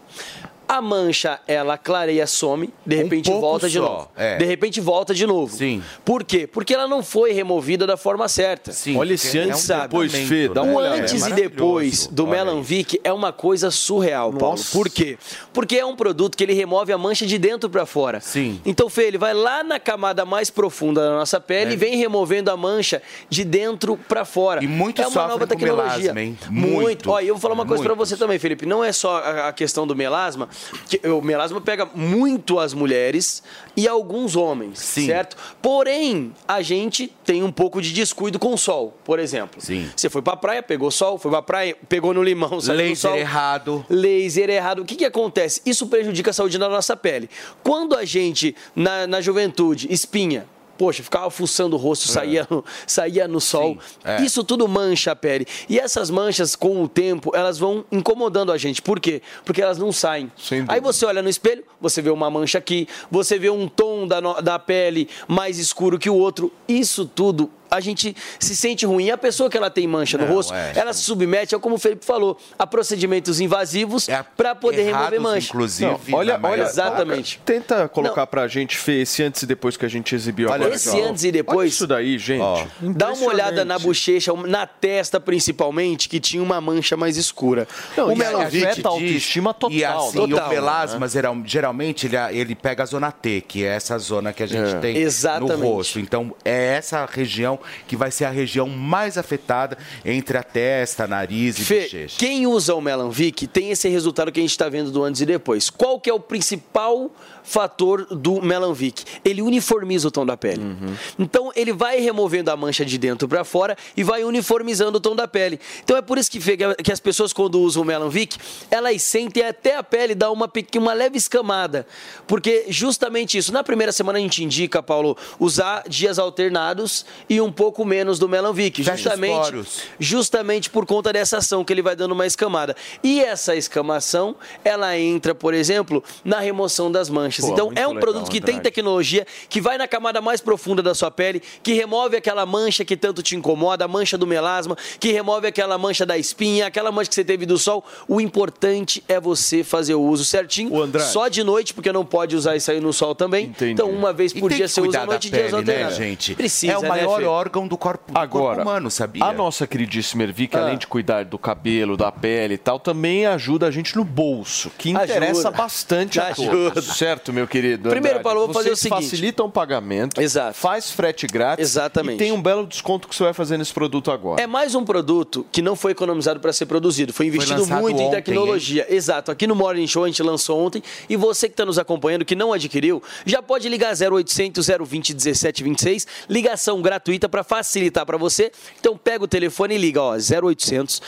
A mancha, ela clareia, some, de repente pouco volta de só, novo. é. De repente volta de novo. Sim. Por quê? Porque ela não foi removida da forma certa. Sim, Olha esse é antes um e depois, tratamento, Fê, dá uma né? O olhada. antes É e depois do Olha. Melanvic é uma coisa surreal, Paulo. Nossa. Por quê? Porque é um produto que ele remove a mancha de dentro pra fora. Sim. Então, Fê, ele vai lá na camada mais profunda da nossa pele É. e vem removendo a mancha de dentro pra fora. E muito é uma nova tecnologia. melasma, hein? Muito. Muito. E eu vou falar uma coisa pra Muitos. você também, Felipe. Não é só a questão do melasma, que o melasma pega muito as mulheres e alguns homens, Sim. certo? Porém, a gente tem um pouco de descuido com o sol, por exemplo. Sim. Você foi pra praia, pegou sol, foi pra praia, pegou no limão, saiu Laser sol. errado. Laser errado. O que, que acontece? Isso prejudica a saúde da nossa pele. Quando a gente, na, na juventude, espinha, poxa, ficava fuçando o rosto, saía, no, saía no sol. é. Isso tudo mancha a pele. E essas manchas, com o tempo, elas vão incomodando a gente. Por quê? Porque elas não saem. Aí você olha no espelho, você vê uma mancha aqui, você vê um tom da, da pele mais escuro que o outro. Isso tudo. A gente se sente ruim. E a pessoa que ela tem mancha no Não, rosto, é, ela se submete, é como o Felipe falou, a procedimentos invasivos É, para poder errados, remover mancha. Inclusive, Não, olha, olha, Exatamente. Tenta colocar pra gente, Fê, esse antes e depois que a gente exibiu Olha agora. esse ó. antes e depois- Olha isso daí, gente. Ó. Dá uma olhada na bochecha, na testa principalmente, que tinha uma mancha mais escura. Não, o a autoestima total, E assim, né? Total, o melasma, geral- geralmente, ele, ele pega a zona T, que é essa zona que a gente É. tem Exatamente. no rosto. Então, é essa região que vai ser a região mais afetada entre a testa, nariz e Fê, bochecha. quem usa o Melanvic tem esse resultado que a gente está vendo do antes e depois. Qual que é o principal fator do Melanvic? Ele uniformiza o tom da pele. Uhum. Então ele vai removendo a mancha de dentro para fora e vai uniformizando o tom da pele. Então é por isso que, que as pessoas quando usam o Melanvic, elas sentem até a pele dar uma, pequena, uma leve escamada. Porque justamente isso, na primeira semana a gente indica, Paulo, usar dias alternados e um pouco menos do Melanvic. Justamente, justamente por conta dessa ação que ele vai dando uma escamada. E essa escamação, ela entra, por exemplo, na remoção das manchas. Pô, então é um legal, produto que tem tecnologia, que vai na camada mais profunda da sua pele, que remove aquela mancha que tanto te incomoda, a mancha do melasma, que remove aquela mancha da espinha, aquela mancha que você teve do sol. O importante é você fazer o uso certinho, Andrade. só de noite, porque não pode usar isso aí no sol também. Então uma vez por dia que você usa cuidar à da noite e dias né, gente? Precisa, é o né, maior Fê? órgão do corpo, do Agora, corpo humano, sabia? a nossa queridíssima Ervic, Ah. além de cuidar do cabelo, da pele e tal, também ajuda a gente no bolso, que interessa Ajuda. bastante a Ajuda. todos. Certo, meu querido? Primeiro, Andrade? Paulo, eu vou fazer o Vocês seguinte. facilitam o pagamento, Exato. faz frete grátis Exatamente. e tem um belo desconto que você vai fazer nesse produto agora. É mais um produto que não foi economizado para ser produzido, foi investido lançado muito em ontem, tecnologia. Exato, aqui no Morning Show a gente lançou ontem e você que está nos acompanhando, que não adquiriu, já pode ligar 0800 020 1726, ligação gratuita para facilitar para você. Então pega o telefone e liga, ó, 0800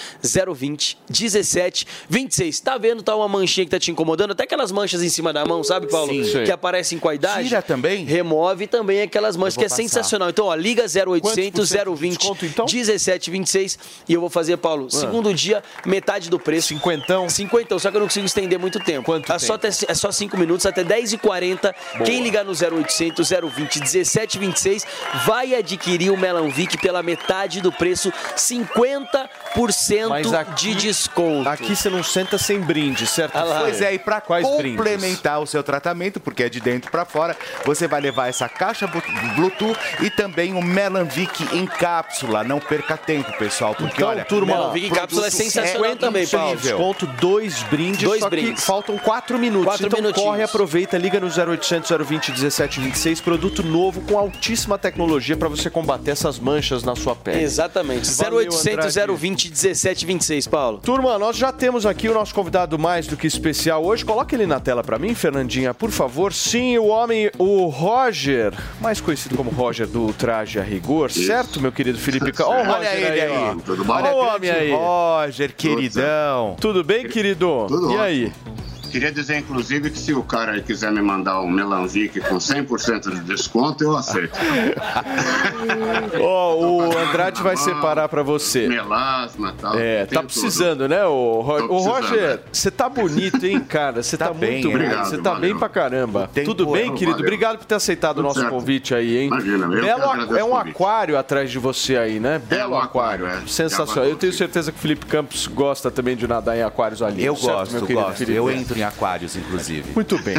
020 1726. Tá vendo, tá uma manchinha que tá te incomodando, até aquelas manchas em cima da mão, sabe, Paulo? Sim. Que aparecem com a idade. Tira também? Remove também aquelas manchas, que é passar. sensacional. Então, ó, liga 0800 Quantos por cento de 020 desconto, então? 1726 e eu vou fazer, Paulo, segundo dia, metade do preço. Cinquentão? Cinquentão, só que eu não consigo estender muito tempo. Quanto é Só até, é só 5 minutos, até 10h40. Quem ligar no 0800 020 1726 vai adquirir o Melanvic pela metade do preço, 50% Mas aqui- de desconto. Aqui você não senta sem brinde, certo? Ah lá. Pois é, e para Quais complementar o seu tratamento, porque é de dentro para fora, você vai levar essa caixa Bluetooth e também o Melanvic em cápsula. Não perca tempo, pessoal, porque Então, olha, turma, Melanvic em cápsula é produto sensacional também, Paulo. Desconto dois brindes, Dois só brindes. que faltam quatro minutos. Quatro então minutinhos. corre, aproveita, liga no 0800 020 1726, produto novo com altíssima tecnologia para você combater essas manchas na sua pele. Exatamente. Valeu, 0800 Andrade. 020 1726, Paulo. Turma, nós já temos aqui o nosso convidado mais do que especial hoje. Coloca ele na tela para mim, Fernandinha, por favor. Sim, o homem, o Roger, mais conhecido como Roger do Traje a Rigor, certo, meu querido Felipe? Ca- Ó, o Roger Olha ele aí. Tudo bom? Olha o homem aí. Roger, queridão. Tudo bem, querido? Tudo e ótimo. Queria dizer, inclusive, que se o cara aí quiser me mandar um Melanvic com 100% de desconto, eu aceito. Ó, o Andrade vai separar para você. Melasma e tal. É, tem tá tudo. precisando, né, o, Ro Tô o precisando, Roger? é. Você tá bonito, hein, cara? Você tá, Tá bem, muito é. bonito. Obrigado, Você tá valeu. bem pra caramba. tempo Tudo bem, é, querido? valeu. Obrigado por ter aceitado o Tudo nosso certo. convite aí, hein? Imagina, eu Belo, é um convite. aquário atrás de você aí, né? Belo um aquário. aquário, é. Sensacional. É Eu tenho certeza que o Felipe Campos gosta também de nadar em aquários ali. Eu certo, gosto, meu querido gosto. Felipe? Eu entro em aquários, inclusive. Muito bem.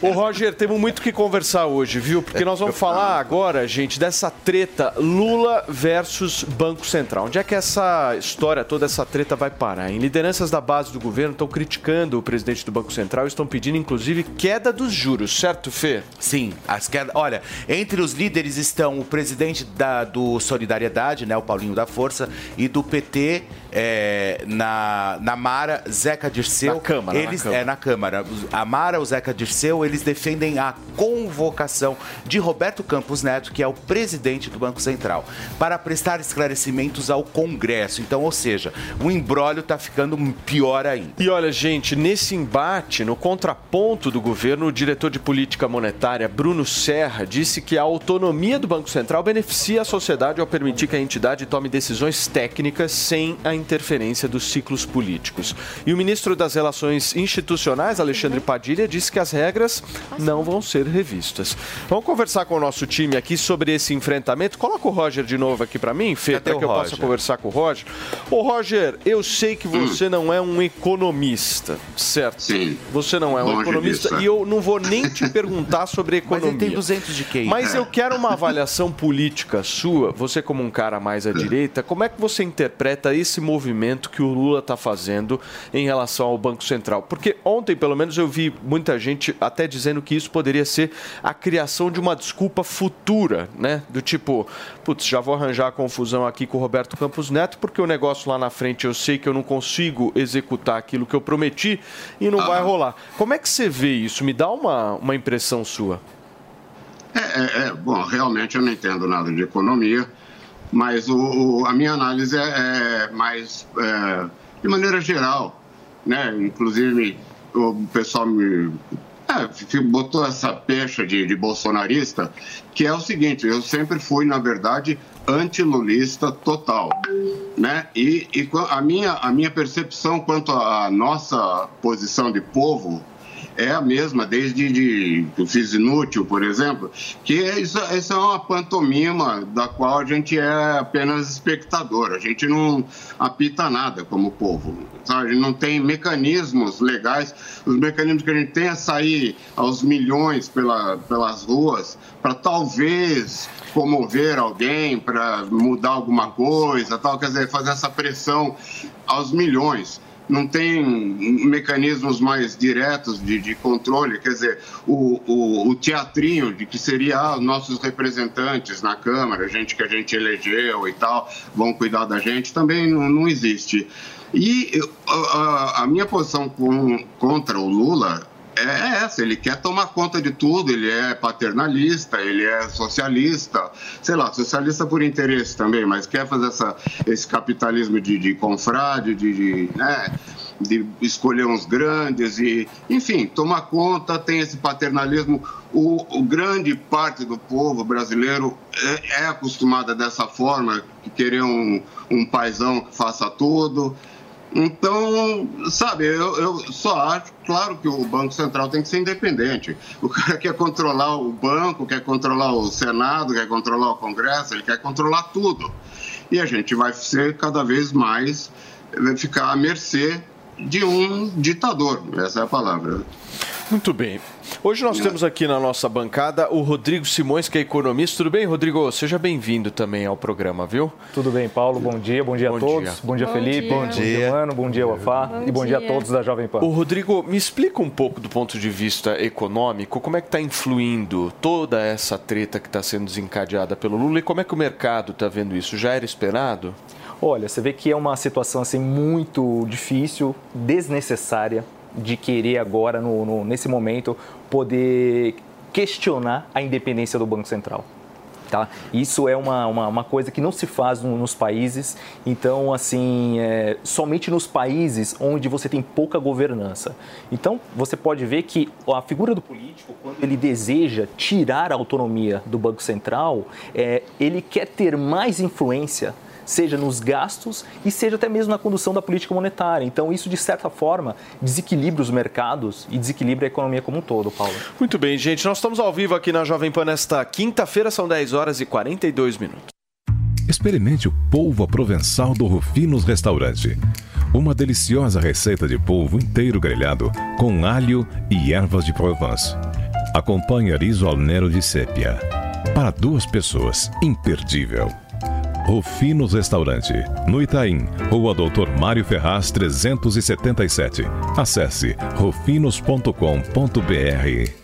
Ô, Roger, temos muito que conversar hoje, viu? Porque nós vamos falar agora, gente, dessa treta Lula versus Banco Central. Onde é que essa história, toda essa treta vai parar? Em lideranças da base do governo estão criticando o presidente do Banco Central e estão pedindo, inclusive, queda dos juros, certo, Fê? Sim, as quedas. Olha, entre os líderes estão o presidente da, do Solidariedade, né, o Paulinho da Força, e do PT é, na, na Mara, Zeca Dirceu. Na Câmara, na Eles, Câmara. É, na Câmara. A Mara, o Zeca Dirceu, eles defendem a convocação de Roberto Campos Neto, que é o presidente do Banco Central, para prestar esclarecimentos ao Congresso. Então, ou seja, o embrólio está ficando pior ainda. E olha, gente, nesse embate, no contraponto do governo, o diretor de política monetária, Bruno Serra, disse que a autonomia do Banco Central beneficia a sociedade ao permitir que a entidade tome decisões técnicas sem a interferência dos ciclos políticos. E o ministro das Relações Institucionais, Alexandre Padilha, disse que as regras não vão ser revistas. Vamos conversar com o nosso time aqui sobre esse enfrentamento. Coloca o Roger de novo aqui para mim, Fê, para o que eu possa Roger? conversar com o Roger. Ô, Roger, eu sei que você não é um economista, certo? Sim. Você não é um Longe economista disso, é. e eu não vou nem te perguntar sobre Mas economia. ele tem 200 de QI. Mas eu quero uma avaliação política sua, você como um cara mais à direita, como é que você interpreta esse movimento que o Lula está fazendo em relação ao Banco Central? Porque ontem, pelo menos, eu vi muita gente até dizendo que isso poderia ser a criação de uma desculpa futura, né? Do tipo, putz, já vou arranjar a confusão aqui com o Roberto Campos Neto, porque o negócio lá na frente eu sei que eu não consigo executar aquilo que eu prometi e não vai rolar. Como é que você vê isso? Me dá uma, uma impressão sua. É, é, é, bom, realmente eu não entendo nada de economia, mas o, o- a minha análise é, é mais é, de maneira geral, né? Inclusive o pessoal me fi- botou essa pecha de, de bolsonarista, que é o seguinte: eu sempre fui, na verdade, antilulista total, né? E, e a minha a minha percepção quanto à nossa posição de povo é a mesma, desde de, o Fiz Inútil, por exemplo, que isso, isso é uma pantomima da qual a gente é apenas espectador, a gente não apita nada como povo, sabe? Não tem mecanismos legais, os mecanismos que a gente tem é sair aos milhões pela, pelas ruas para talvez comover alguém, para mudar alguma coisa, tal, quer dizer, fazer essa pressão aos milhões não tem mecanismos mais diretos de, de controle, quer dizer, o, o, o teatrinho de que seria ah, nossos representantes na Câmara, gente que a gente elegeu e tal, vão cuidar da gente, também não, não existe. E a- a minha posição com- contra o Lula é essa, ele quer tomar conta de tudo, ele é paternalista, ele é socialista, sei lá, socialista por interesse também, mas quer fazer essa, esse capitalismo de, de confrade, de, de, né, de escolher uns grandes e, enfim, tomar conta, tem esse paternalismo. O, o grande parte do povo brasileiro é, é acostumada dessa forma, querer um, um paizão que faça tudo. Então, sabe, eu, eu só acho, claro que o Banco Central tem que ser independente. O cara quer controlar o banco, quer controlar o Senado, quer controlar o Congresso, ele quer controlar tudo. E a gente vai ser cada vez mais, ficar à mercê de um ditador, essa é a palavra. Muito bem. Hoje nós temos aqui na nossa bancada o Rodrigo Simões, que é economista. Tudo bem, Rodrigo? Seja bem-vindo também ao programa, viu? Tudo bem, Paulo? Bom dia, bom dia a todos. dia. Bom dia, Bom Felipe. Bom dia, Mano. Bom dia, Wafá. Bom E bom dia a dia. todos da Jovem Pan. Ô, Rodrigo, me explica um pouco do ponto de vista econômico, como é que está influindo toda essa treta que está sendo desencadeada pelo Lula e como é que o mercado está vendo isso? Já era esperado? Olha, você vê que é uma situação assim muito difícil, desnecessária, de querer agora, no, no- nesse momento, poder questionar a independência do Banco Central. Tá? Isso é uma, uma, uma coisa que não se faz no- nos países, então, assim, é, somente nos países onde você tem pouca governança. Então, você pode ver que a figura do político, quando ele deseja tirar a autonomia do Banco Central, é, ele quer ter mais influência seja nos gastos e seja até mesmo na condução da política monetária. Então, isso, de certa forma, desequilibra os mercados e desequilibra a economia como um todo, Paulo. Muito bem, gente. Nós estamos ao vivo aqui na Jovem Pan nesta quinta-feira, são 10 horas e 42 minutos. Experimente o polvo provençal do Rufinos Restaurante. Uma deliciosa receita de polvo inteiro grelhado com alho e ervas de Provence. Acompanhe riso al nero de sépia. Para duas pessoas, imperdível. Rufinos Restaurante, no Itaim, Rua Doutor Mário Ferraz 377. Acesse rufinos.com.br.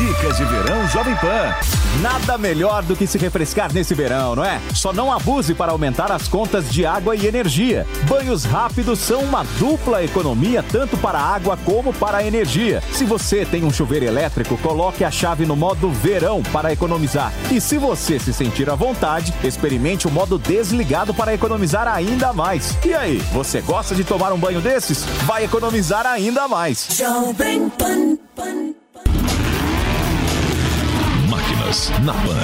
Dicas de verão Jovem Pan. Nada melhor do que se refrescar nesse verão, não é? Só não abuse para aumentar as contas de água e energia. Banhos rápidos são uma dupla economia tanto para a água como para a energia. Se você tem um chuveiro elétrico, coloque a chave no modo verão para economizar. E se você se sentir à vontade, experimente o modo desligado para economizar ainda mais. E aí, você gosta de tomar um banho desses? Vai economizar ainda mais. Jovem Pan. Máquinas na Pan.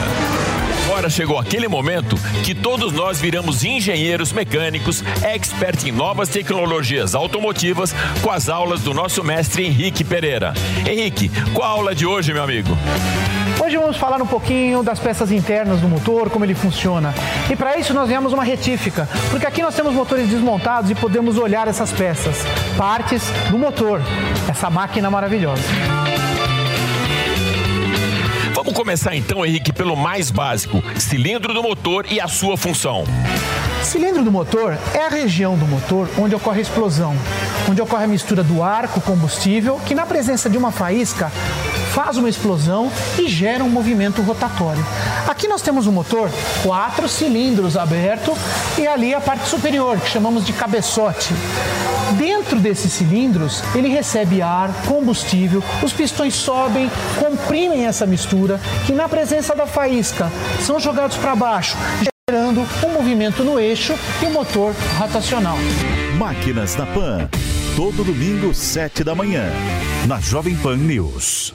Agora chegou aquele momento que todos nós viramos engenheiros mecânicos, expert em novas tecnologias automotivas, com as aulas do nosso mestre Henrique Pereira. Henrique, qual a aula de hoje, meu amigo? Hoje vamos falar um pouquinho das peças internas do motor, como ele funciona. E para isso nós viemos uma retífica, porque aqui nós temos motores desmontados e podemos olhar essas peças, partes do motor, essa máquina maravilhosa. Começar então, Henrique, pelo mais básico: cilindro do motor e a sua função. Cilindro do motor é a região do motor onde ocorre a explosão, onde ocorre a mistura do ar com o combustível, que na presença de uma faísca faz uma explosão e gera um movimento rotatório. Aqui nós temos um motor, quatro cilindros aberto e ali a parte superior, que chamamos de cabeçote. Dentro desses cilindros, ele recebe ar, combustível, os pistões sobem, comprimem essa mistura, que na presença da faísca são jogados para baixo, gerando um movimento no eixo e o motor rotacional. Máquinas na Pan. Todo domingo, 7 da manhã. Na Jovem Pan News.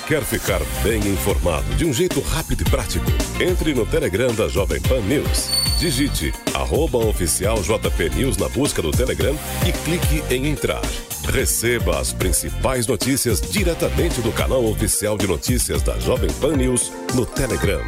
Quer ficar bem informado de um jeito rápido e prático? Entre no Telegram da Jovem Pan News. Digite arroba News na busca do Telegram e clique em entrar. Receba as principais notícias diretamente do canal oficial de notícias da Jovem Pan News no Telegram.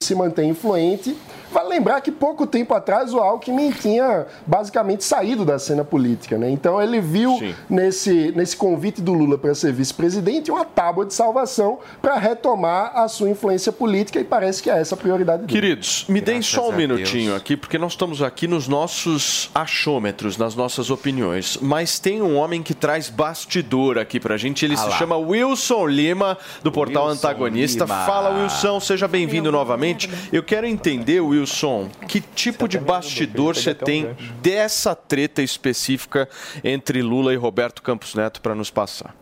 se mantém influente. Vale lembrar que pouco tempo atrás o Alckmin tinha basicamente saído da cena política, né? Então ele viu nesse, nesse convite do Lula para ser vice-presidente uma tábua de salvação para retomar a sua influência política e parece que é essa a prioridade dele. Queridos, me deem só um a minutinho Deus. aqui, porque nós estamos aqui nos nossos achômetros, nas nossas opiniões. Mas tem um homem que traz bastidor aqui pra gente. Ele Ah se lá. chama Wilson Lima, do portal Wilson Antagonista. Lima. Fala, Wilson, seja bem-vindo novamente. Eu quero entender, Wilson, que tipo de bastidor você tem dessa treta específica entre Lula e Roberto Campos Neto para nos passar.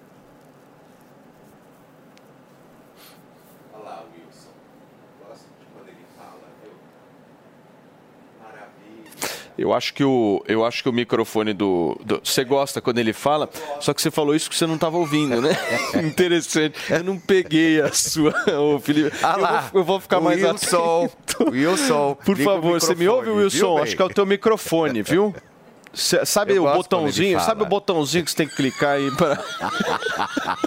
Eu acho que o, eu acho que o microfone do, do- Você gosta quando ele fala, só que você falou isso que você não estava ouvindo, né? Interessante. Eu não peguei a sua. Ô, Felipe. Ah eu, lá, vou, eu vou ficar mais Wilson, atento. Wilson, Por favor, você me ouve, Wilson? viu, Acho que é o teu microfone, viu? Cê- sabe Eu o botãozinho? Sabe o botãozinho que você tem que clicar aí para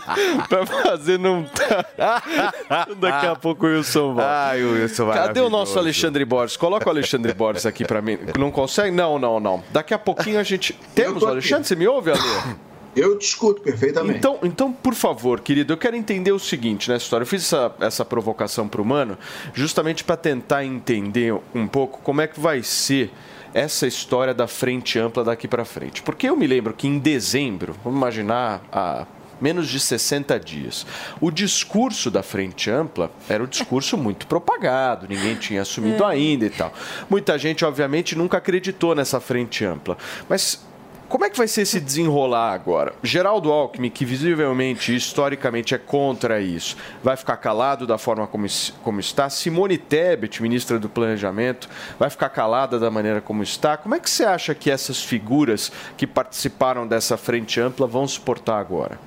para fazer não tá. Daqui a pouco o Wilson volta. Ai, o Wilson Cadê o nosso. Alexandre Borges? Coloca o Alexandre Borges aqui para mim. Não consegue? Não, não, não. Daqui a pouquinho a gente temos o aqui. Alexandre. Você me ouve, Ale? Eu te escuto perfeitamente. Então, então, por favor, querido, eu quero entender o seguinte nessa história. Eu fiz essa, essa provocação para o Mano justamente para tentar entender um pouco como é que vai ser essa história da frente ampla daqui para frente. Porque eu me lembro que em dezembro, vamos imaginar há menos de 60 dias, o discurso da frente ampla era um discurso muito propagado, ninguém tinha assumido ainda e tal. Muita gente, obviamente, nunca acreditou nessa frente ampla. Mas como é que vai ser esse desenrolar agora? Geraldo Alckmin, que visivelmente, historicamente, é contra isso, vai ficar calado da forma como, como está? Simone Tebet, ministra do Planejamento, vai ficar calada da maneira como está? Como é que você acha que essas figuras que participaram dessa frente ampla vão se portar agora?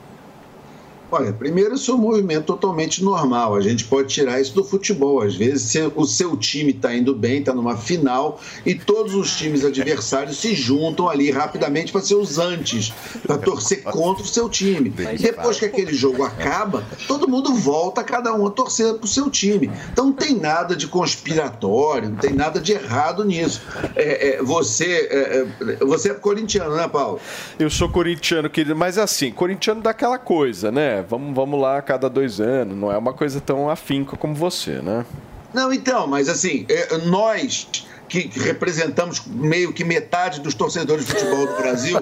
Olha, primeiro, isso é um movimento totalmente normal. A gente pode tirar isso do futebol. Às vezes, se o seu time está indo bem, está numa final, e todos os times adversários se juntam ali rapidamente para ser os antes, para torcer contra o seu time. Depois que aquele jogo acaba, todo mundo volta, cada um a torcer para o seu time. Então não tem nada de conspiratório, não tem nada de errado nisso. É, é, você, é, é, você é corintiano, né, Paulo? Eu sou corintiano, querido, mas assim, corintiano dá aquela coisa, né? Vamos, vamos lá a cada dois anos, não é uma coisa tão afinca como você, né? Não, então, mas assim, é, nós que representamos meio que metade dos torcedores de futebol do Brasil,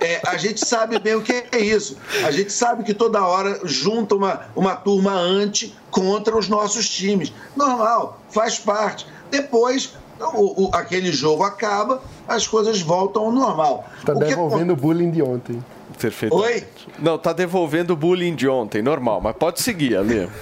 é, a gente sabe bem o que é isso. A gente sabe que toda hora junta uma, uma turma anti contra os nossos times. Normal, faz parte. Depois, o, o- aquele jogo acaba, as coisas voltam ao normal. Tá O que devolvendo o bullying de ontem. Perfeito. Oi? Não, tá devolvendo o bullying de ontem, normal, mas pode seguir, Ale.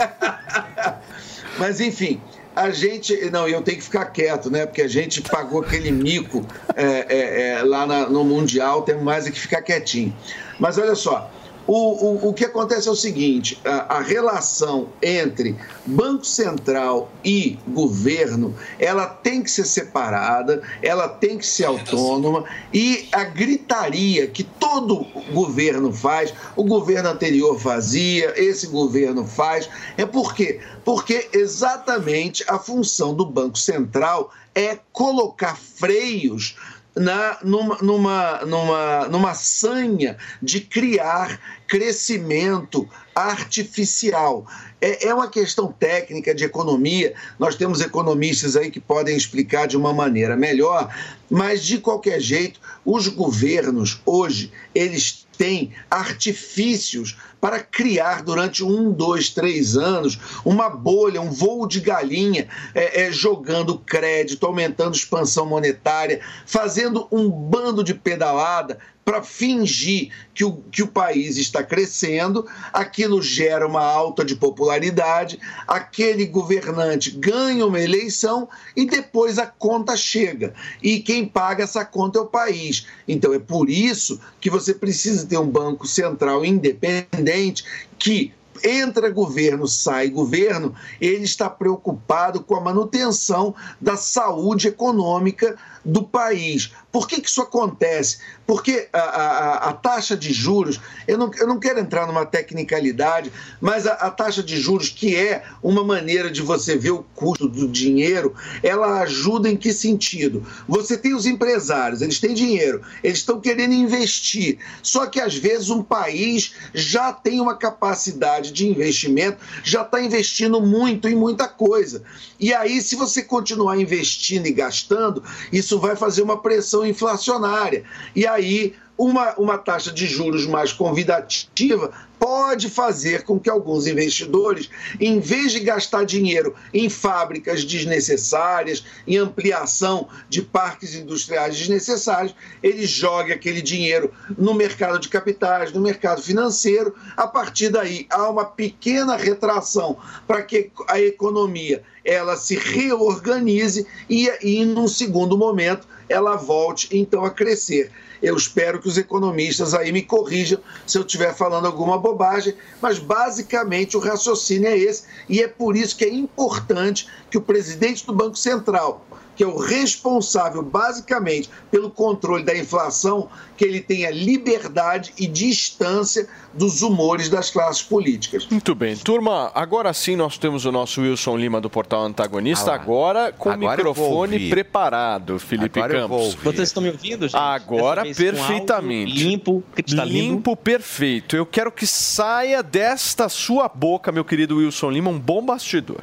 Mas enfim, a gente. Não, eu tenho que ficar quieto, né? Porque a gente pagou aquele mico é, é, é, lá na- no Mundial, temos mais é que ficar quietinho. Mas olha só. O, o, o que acontece é o seguinte: a, a relação entre Banco Central e governo ela tem que ser separada, ela tem que ser autônoma e a gritaria que todo governo faz, o governo anterior fazia, esse governo faz, é por quê? Porque exatamente a função do Banco Central é colocar freios na, numa, numa, numa, numa sanha de criar crescimento artificial. É, é uma questão técnica de economia. Nós temos economistas aí que podem explicar de uma maneira melhor, mas de qualquer jeito, os governos hoje eles têm artifícios para criar durante um, dois, três anos uma bolha, um voo de galinha, é, é, jogando crédito, aumentando expansão monetária, fazendo um bando de pedalada para fingir que o, que o país está crescendo, aquilo gera uma alta de popularidade, aquele governante ganha uma eleição e depois a conta chega. E quem paga essa conta é o país. Então é por isso que você precisa ter um Banco Central independente que entra governo, sai governo, ele está preocupado com a manutenção da saúde econômica do país. Por que, que isso acontece? Porque a, a- a taxa de juros, eu não, eu não quero entrar numa tecnicalidade, mas a, a taxa de juros, que é uma maneira de você ver o custo do dinheiro, ela ajuda em que sentido? Você tem os empresários, eles têm dinheiro, eles estão querendo investir, só que às vezes um país já tem uma capacidade de investimento, já está investindo muito em muita coisa. E aí, se você continuar investindo e gastando, isso vai fazer uma pressão inflacionária. E aí, uma, uma taxa de juros mais convidativa pode fazer com que alguns investidores, em vez de gastar dinheiro em fábricas desnecessárias, em ampliação de parques industriais desnecessários, eles joguem aquele dinheiro no mercado de capitais, no mercado financeiro. A partir daí, há uma pequena retração para que a economia ela se reorganize e, e num segundo momento, ela volte então a crescer. Eu espero que os economistas aí me corrijam se eu estiver falando alguma bobagem, mas basicamente o raciocínio é esse, e é por isso que é importante que o presidente do Banco Central, que é o responsável basicamente pelo controle da inflação, que ele tenha liberdade e distância dos humores das classes políticas. Muito bem. Turma, agora sim nós temos o nosso Wilson Lima do portal Antagonista, Ah agora com Agora o microfone preparado, Felipe Agora Campos. Vocês estão me ouvindo, gente? Agora perfeitamente. áudio limpo, cristalino. Limpo, perfeito. Eu quero que saia desta sua boca, meu querido Wilson Lima, um bom bastidor.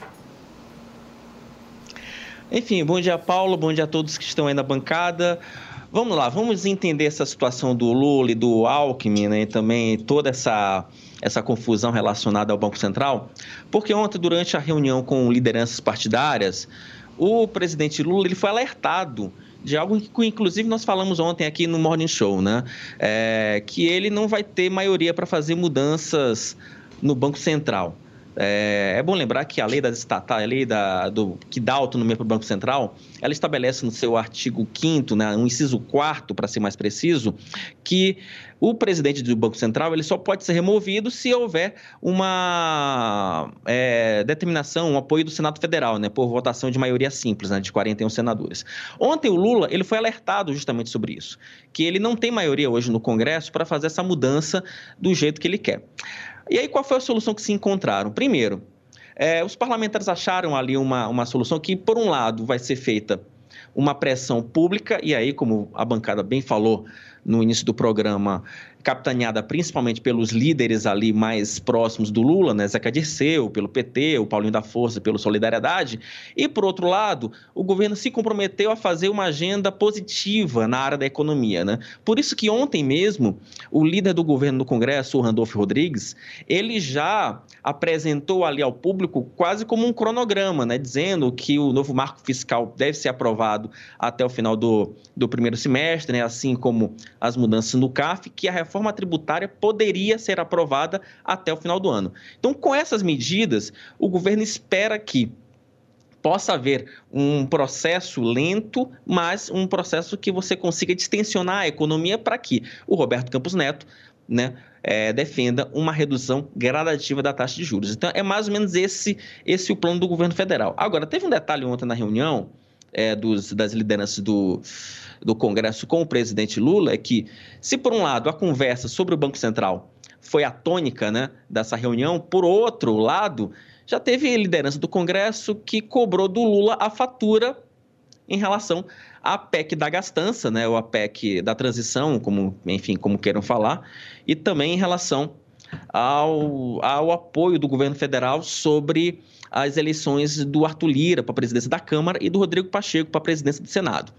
Enfim, bom dia, Paulo. Bom dia a todos que estão aí na bancada. Vamos lá, vamos entender essa situação do Lula e do Alckmin, né? E também toda essa, essa confusão relacionada ao Banco Central. Porque ontem, durante a reunião com lideranças partidárias, o presidente Lula ele foi alertado de algo que, inclusive, nós falamos ontem aqui no Morning Show, né? É, que ele não vai ter maioria para fazer mudanças no Banco Central. É, é bom lembrar que a lei das estatais, a lei da, do, que dá autonomia para o Banco Central, ela estabelece no seu artigo 5 né, um inciso 4 para ser mais preciso, que o presidente do Banco Central ele só pode ser removido se houver uma é, determinação, um apoio do Senado Federal, né, por votação de maioria simples, né, de 41 senadores. Ontem o Lula ele foi alertado justamente sobre isso, que ele não tem maioria hoje no Congresso para fazer essa mudança do jeito que ele quer. E aí, qual foi a solução que se encontraram? Primeiro, é, os parlamentares acharam ali uma, uma solução que, por um lado, vai ser feita uma pressão pública, e aí, como a bancada bem falou no início do programa, capitaneada principalmente pelos líderes ali mais próximos do Lula, né, Zeca Dirceu, pelo PT, o Paulinho da Força, pelo Solidariedade, e por outro lado, o governo se comprometeu a fazer uma agenda positiva na área da economia, né? Por isso que ontem mesmo, o líder do governo no Congresso, o Randolfo Rodrigues, ele já apresentou ali ao público quase como um cronograma, né, dizendo que o novo marco fiscal deve ser aprovado até o final do, do primeiro semestre, né, assim como as mudanças no CAF, que a reforma tributária poderia ser aprovada até o final do ano. Então, com essas medidas, o governo espera que possa haver um processo lento, mas um processo que você consiga distensionar a economia para que o Roberto Campos Neto né, é, defenda uma redução gradativa da taxa de juros. Então, é mais ou menos esse, esse o plano do governo federal. Agora, teve um detalhe ontem na reunião é, dos, das lideranças do, do Congresso com o presidente Lula, é que, se por um lado a conversa sobre o Banco Central foi a tônica né, dessa reunião, por outro lado, já teve liderança do Congresso que cobrou do Lula a fatura em relação à PEC da gastança, né, ou a PEC da transição, como, enfim, como queiram falar, e também em relação ao, ao apoio do governo federal sobre as eleições do Arthur Lira para a presidência da Câmara e do Rodrigo Pacheco para a presidência do Senado.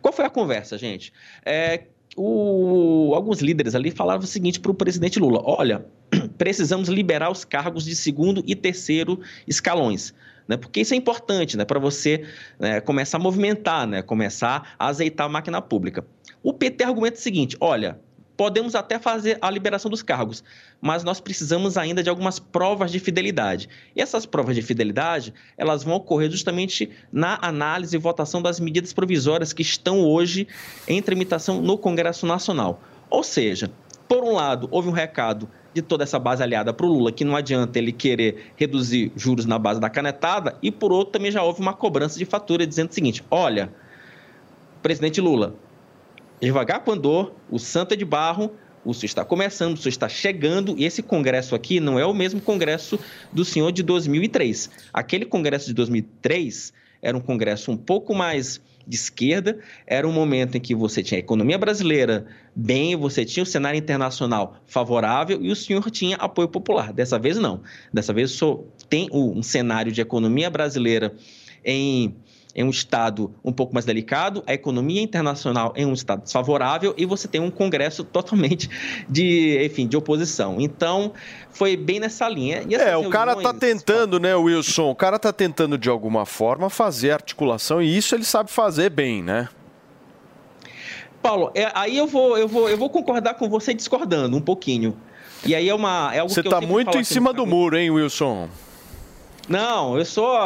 Qual foi a conversa, gente? É, o, alguns líderes ali falavam o seguinte para o presidente Lula: olha, precisamos liberar os cargos de segundo e terceiro escalões. Né, porque isso é importante né, para você né, começar a movimentar, né, começar a azeitar a máquina pública. O PT argumenta o seguinte: olha, podemos até fazer a liberação dos cargos, mas nós precisamos ainda de algumas provas de fidelidade. E essas provas de fidelidade, elas vão ocorrer justamente na análise e votação das medidas provisórias que estão hoje em tramitação no Congresso Nacional. Ou seja, por um lado, houve um recado de toda essa base aliada para o Lula, que não adianta ele querer reduzir juros na base da canetada, e por outro também já houve uma cobrança de fatura dizendo o seguinte: olha, presidente Lula, devagar com andor, o santo é de barro, o senhor está começando, o senhor está chegando, e esse congresso aqui não é o mesmo congresso do senhor de 2003. Aquele congresso de 2003 era um congresso um pouco mais de esquerda, era um momento em que você tinha a economia brasileira bem, você tinha o cenário internacional favorável e o senhor tinha apoio popular. Dessa vez não. Dessa vez só tem um cenário de economia brasileira em em um estado um pouco mais delicado, a economia internacional em um estado desfavorável e você tem um Congresso totalmente de, enfim, de oposição. Então, foi bem nessa linha. é, o cara tá tentando, né, Wilson? O cara tá tentando de alguma forma fazer articulação e isso ele sabe fazer bem, né? Paulo, é, aí eu vou, eu, vou, eu vou concordar com você discordando um pouquinho. E aí é uma. É algo você que tá muito em cima do muro, hein, Wilson? Não, eu sou.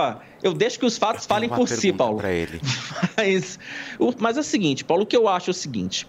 Eu deixo que os fatos Eu falem por si, Paulo. pra ele. Mas, o- mas é o seguinte, Paulo, o que eu acho é o seguinte.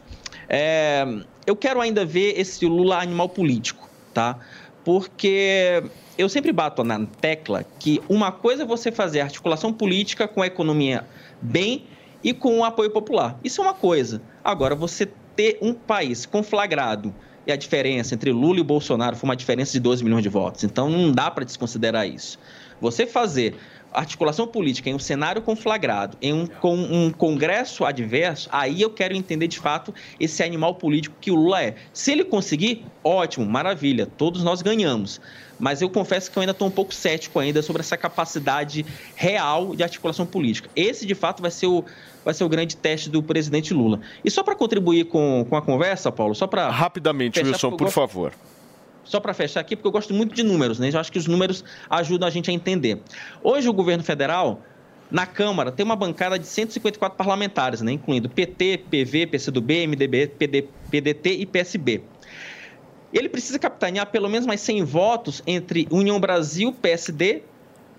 é, eu quero ainda ver esse Lula animal político, tá? Porque eu sempre bato na tecla que uma coisa é você fazer articulação política com a economia bem e com o apoio popular. Isso é uma coisa. Agora, você ter um país conflagrado e a diferença entre Lula e Bolsonaro foi uma diferença de 12 milhões de votos. Então, não dá para desconsiderar isso. Você fazer articulação política em um cenário conflagrado, em um, com um congresso adverso, aí eu quero entender de fato esse animal político que o Lula é. Se ele conseguir, ótimo, maravilha, todos nós ganhamos. Mas eu confesso que eu ainda estou um pouco cético ainda sobre essa capacidade real de articulação política. Esse, de fato, vai ser o, vai ser o grande teste do presidente Lula. E só para contribuir com, com a conversa, Paulo, só para. Rapidamente, Wilson, por favor. Só para fechar aqui, porque eu gosto muito de números, né? Eu acho que os números ajudam a gente a entender. Hoje, o governo federal, na Câmara, tem uma bancada de 154 parlamentares, né? Incluindo PT, PV, PCdoB, MDB, PD, PDT e PSB. Ele precisa capitanear pelo menos mais 100 votos entre União Brasil, PSD,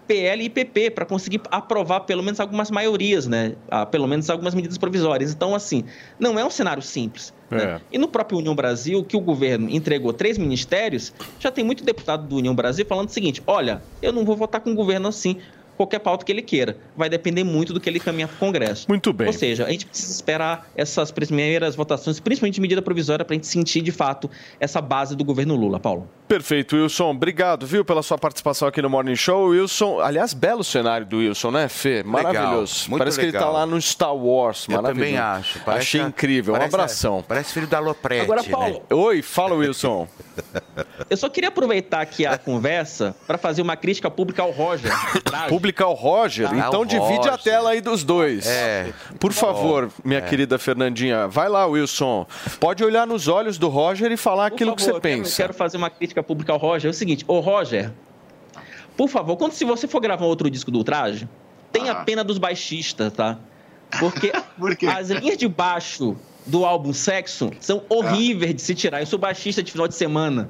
PL e PP para conseguir aprovar pelo menos algumas maiorias, né? Ah, pelo menos algumas medidas provisórias. Então, assim, não é um cenário simples. né? É. E no próprio União Brasil, que o governo entregou três ministérios, já tem muito deputado do União Brasil falando o seguinte: olha, eu não vou votar com o governo assim, qualquer pauta que ele queira. Vai depender muito do que ele caminha para o Congresso. Muito bem. Ou seja, a gente precisa esperar essas primeiras votações, principalmente de medida provisória, para a gente sentir de fato essa base do governo Lula, Paulo. Perfeito, Wilson. Obrigado, viu, pela sua participação aqui no Morning Show. Wilson, aliás, belo cenário do Wilson, né, Fê? Maravilhoso. muito Parece que ele legal. tá lá no Star Wars. Eu Maravilhoso. também acho. Parece Achei a- incrível. Um parece a- abração. Parece filho da Loprete, Agora, Paulo, né? Oi, fala, Wilson. Eu só queria aproveitar aqui a conversa para fazer uma crítica pública ao Roger. Pública ao Roger? Tá. Então Ao divide a Roger. tela aí dos dois. É. Por favor, minha É. querida Fernandinha. Vai lá, Wilson. Pode olhar nos olhos do Roger e falar Por aquilo que favor, você eu quero- pensa. Quero fazer uma crítica pública ao Roger. É o seguinte, ô Roger, por favor, quando se você for gravar outro disco do Ultraje, tenha pena dos baixistas, tá? Porque as linhas de baixo do álbum Sexo são horríveis de se tirar. Eu sou baixista de final de semana.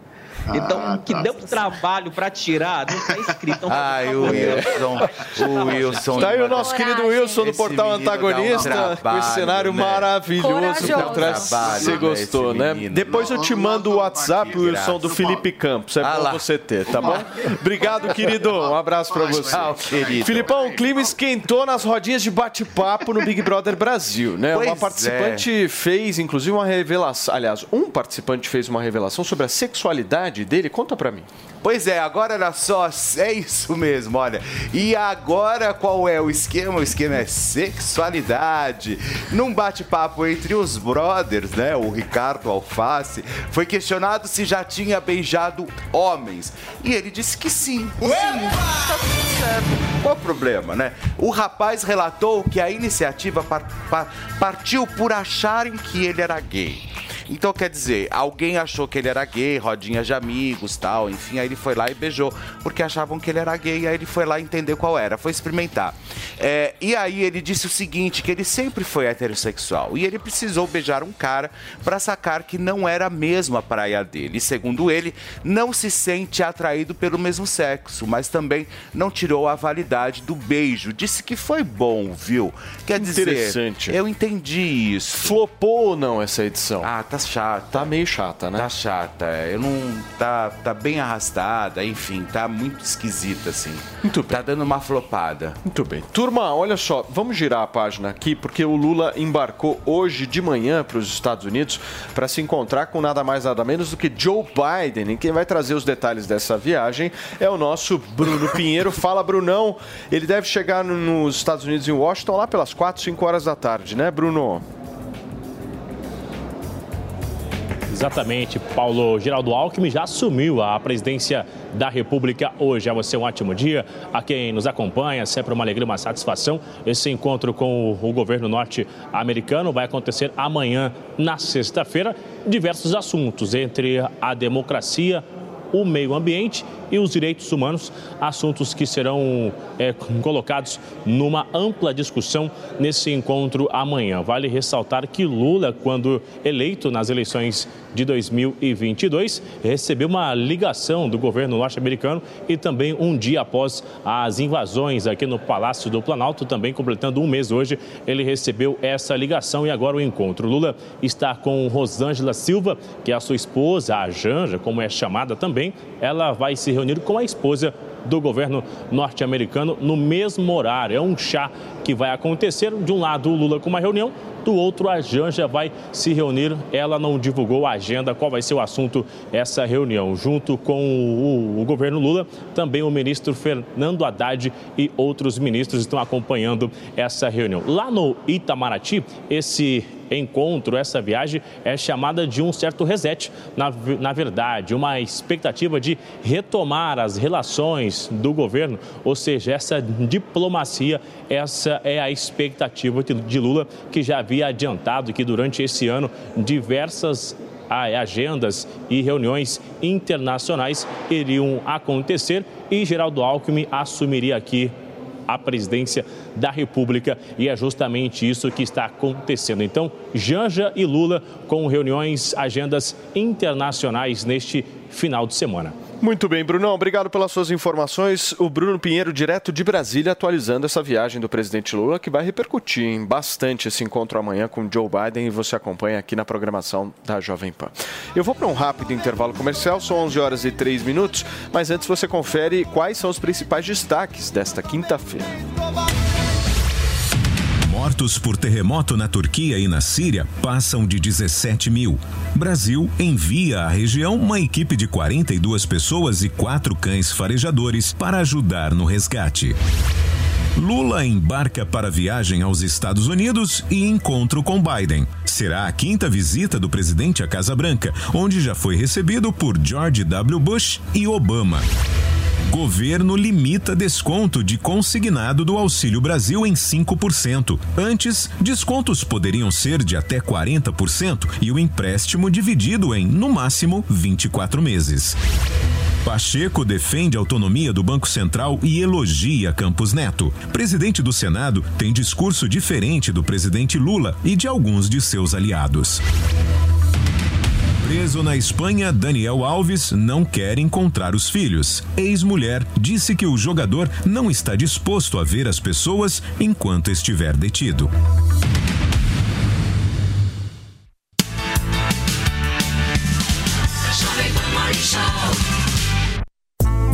Então, Ah, o que tá. deu trabalho pra tirar, não tá escrito. Então, Ai, por o Wilson. O Wilson. Tá aí o nosso querido Wilson do Esse Portal um Antagonista, com trabalho, esse cenário né? maravilhoso Corajoso. que o Traz- Trabalho, você né, gostou, né? menino. Depois eu te mando o WhatsApp, Wilson, do Felipe Campos. É Ah bom você ter, tá bom? Obrigado, querido. Um abraço pra você. Tchau, querido. Filipão, o clima esquentou nas rodinhas de bate-papo no Big Brother Brasil, né? Pois uma participante é. fez, inclusive, uma revelação. Aliás, um participante fez uma revelação sobre a sexualidade dele. Conta pra mim. Pois é, agora olha só, é isso mesmo, olha. E agora qual é o esquema? O esquema é sexualidade. Num bate-papo entre os brothers, né? O Ricardo Alface foi questionado se já tinha beijado homens. E ele disse que sim. sim. Tá tudo certo. Qual o problema, né? O rapaz relatou que a iniciativa par- par- partiu por acharem que ele era gay. Então, quer dizer, alguém achou que ele era gay, rodinha de amigos tal, enfim, aí ele foi lá e beijou, porque achavam que ele era gay, aí ele foi lá entender qual era, foi experimentar. É, e aí ele disse o seguinte, que ele sempre foi heterossexual, e ele precisou beijar um cara pra sacar que não era mesmo a praia dele. E segundo ele, não se sente atraído pelo mesmo sexo, mas também não tirou a validade do beijo. Disse que foi bom, viu? Quer dizer, eu entendi isso. Flopou ou não essa edição? Ah, tá chata. Tá meio chata, né? Tá chata. é. Eu não. Tá, tá bem arrastada, enfim, tá muito esquisita, assim. Muito bem. Tá dando uma flopada. Muito bem. Turma, olha só, vamos girar a página aqui, porque o Lula embarcou hoje de manhã para os Estados Unidos para se encontrar com nada mais nada menos do que Joe Biden. E quem vai trazer os detalhes dessa viagem é o nosso Bruno Pinheiro. Fala, Brunão. Ele deve chegar no- nos Estados Unidos, em Washington, lá pelas 4, 5 horas da tarde, né, Bruno? Exatamente, Paulo Geraldo Alckmin já assumiu a presidência da República hoje. A você um ótimo dia. A quem nos acompanha, sempre uma alegria, uma satisfação. Esse encontro com o governo norte-americano vai acontecer amanhã, na sexta-feira. Diversos assuntos, entre a democracia, o meio ambiente e os direitos humanos, assuntos que serão é, colocados numa ampla discussão nesse encontro amanhã. Vale ressaltar que Lula, quando eleito nas eleições de 2022, recebeu uma ligação do governo norte-americano e também um dia após as invasões aqui no Palácio do Planalto, também completando um mês hoje, ele recebeu essa ligação e agora o encontro. Lula está com Rosângela Silva, que é a sua esposa, a Janja, como é chamada também. Ela vai se reunir com a esposa do governo norte-americano no mesmo horário. É um chá que vai acontecer. De um lado, o Lula com uma reunião, do outro, a Janja vai se reunir. Ela não divulgou a agenda, qual vai ser o assunto essa reunião. Junto com o, o governo Lula, também o ministro Fernando Haddad e outros ministros estão acompanhando essa reunião. Lá no Itamaraty, esse encontro, essa viagem é chamada de um certo reset. Na, na verdade, uma expectativa de retomar as relações do governo, ou seja, essa diplomacia, essa é a expectativa de, Lula, que já havia adiantado que durante esse ano diversas agendas e reuniões internacionais iriam acontecer e Geraldo Alckmin assumiria aqui a presidência da República e é justamente isso que está acontecendo. Então, Janja e Lula com reuniões, agendas internacionais neste final de semana. Muito bem, Brunão, obrigado pelas suas informações. O Bruno Pinheiro, direto de Brasília, atualizando essa viagem do presidente Lula, que vai repercutir bastante esse encontro amanhã com Joe Biden e você acompanha aqui na programação da Jovem Pan. Eu vou para um rápido intervalo comercial, são 11 horas e 3 minutos, mas antes você confere quais são os principais destaques desta quinta-feira. Mortos por terremoto na Turquia e na Síria passam de 17 mil. Brasil envia à região uma equipe de 42 pessoas e quatro cães farejadores para ajudar no resgate. Lula embarca para viagem aos Estados Unidos e encontro com Biden. Será a quinta visita do presidente à Casa Branca, onde já foi recebido por George W. Bush e Obama. Governo limita desconto de consignado do Auxílio Brasil em 5%. Antes, descontos poderiam ser de até 40% e o empréstimo dividido em, no máximo, 24 meses. Pacheco defende a autonomia do Banco Central e elogia Campos Neto. Presidente do Senado tem discurso diferente do presidente Lula e de alguns de seus aliados. Preso na Espanha, Daniel Alves não quer encontrar os filhos. Ex-mulher disse que o jogador não está disposto a ver as pessoas enquanto estiver detido.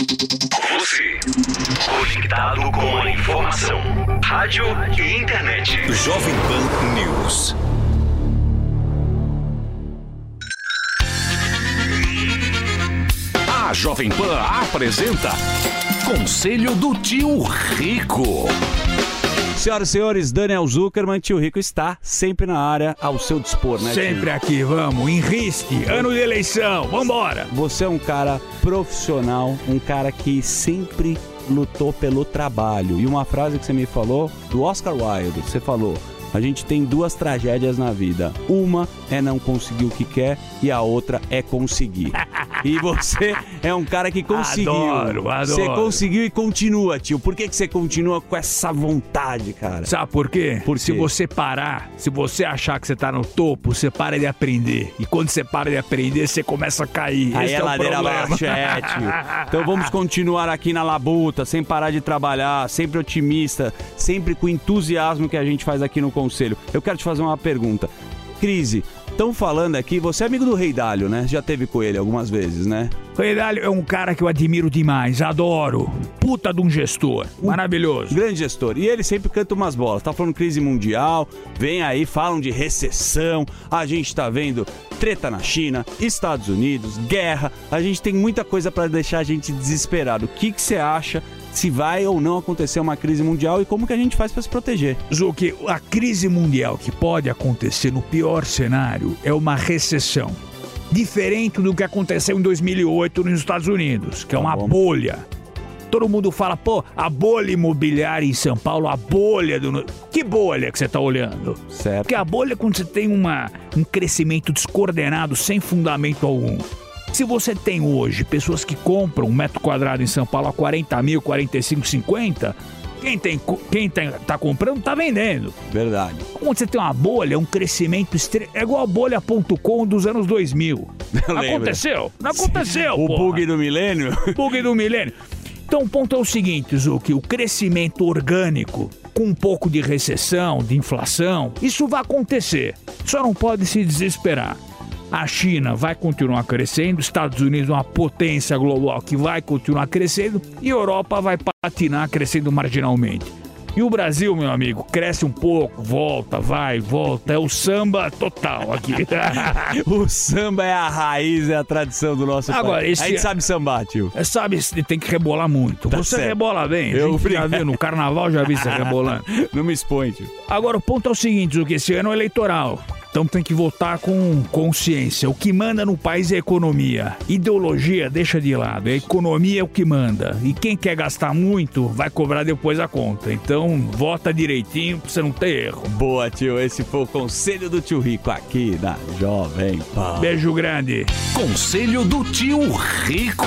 Você, conectado com a informação, rádio e internet. Jovem Pan News. A Jovem Pan apresenta Conselho do Tio Rico. Senhoras e senhores, Daniel Zuckerman, tio Rico está sempre na área ao seu dispor, né? tio? Sempre aqui, vamos, em risque, ano de eleição, vambora. Você é um cara profissional, um cara que sempre lutou pelo trabalho. E uma frase que você me falou do Oscar Wilde, você falou: a gente tem duas tragédias na vida. Uma é não conseguir o que quer e a outra é conseguir. E você é um cara que conseguiu. Adoro, adoro. Você conseguiu e continua, tio. Por que, que você continua com essa vontade, cara? Sabe por quê? Por Se você parar, se você achar que você tá no topo, você para de aprender. E quando você para de aprender, você começa a cair. Aí Esse é é ladeira abaixo, é, tio. Então vamos continuar aqui na labuta, sem parar de trabalhar, sempre otimista, sempre com entusiasmo que a gente faz aqui no Conselho. Eu quero te fazer uma pergunta. Crise, estão falando aqui, você é amigo do Rei Dálio, né? Já teve com ele algumas vezes, né? Rei Dálio é um cara que eu admiro demais, adoro. Puta de um gestor. Maravilhoso. Grande gestor. E ele sempre canta umas bolas. Tá falando crise mundial, vem aí, falam de recessão. A gente tá vendo treta na China, Estados Unidos, guerra. A gente tem muita coisa para deixar a gente desesperado. O que que você acha se vai ou não acontecer uma crise mundial e como que a gente faz para se proteger? Zuki, a crise mundial que pode acontecer no pior cenário é uma recessão. Diferente do que aconteceu em 2008 nos Estados Unidos, que é uma bolha. Todo mundo fala, pô, a bolha imobiliária em São Paulo, a bolha do. Que bolha que você tá olhando? Certo. Porque a bolha é quando você tem uma, um crescimento descoordenado, sem fundamento algum. Se você tem hoje pessoas que compram um metro quadrado em São Paulo a 40 mil, 45, 50, quem, tem, quem tem, tá comprando tá vendendo. Verdade. Quando você tem uma bolha, um crescimento extremo. É igual a bolha.com dos anos 2000. Não aconteceu? Não aconteceu, O porra. bug do milênio? Bug do milênio. Então o ponto é o seguinte, Zuki, o crescimento orgânico com um pouco de recessão, de inflação, isso vai acontecer. Só não pode se desesperar. A China vai continuar crescendo, Estados Unidos é uma potência global que vai continuar crescendo e a Europa vai patinar crescendo marginalmente. E o Brasil, meu amigo, cresce um pouco, volta, vai, volta. É o samba total aqui. o samba é a raiz, é a tradição do nosso Agora, país. esse A gente sabe sambar, tio. É, sabe, tem que rebolar muito. Tá você certo. rebola bem. Eu já vi no carnaval, já vi você rebolando. Não me expõe, tio. Agora, o ponto é o seguinte, que esse ano é eleitoral. Então tem que votar com consciência. O que manda no país é a economia. Ideologia deixa de lado. A economia é o que manda. E quem quer gastar muito vai cobrar depois a conta. Então vota direitinho pra você não ter erro. Boa, tio. Esse foi o conselho do tio Rico aqui da Jovem Pan. Beijo grande. Conselho do tio Rico.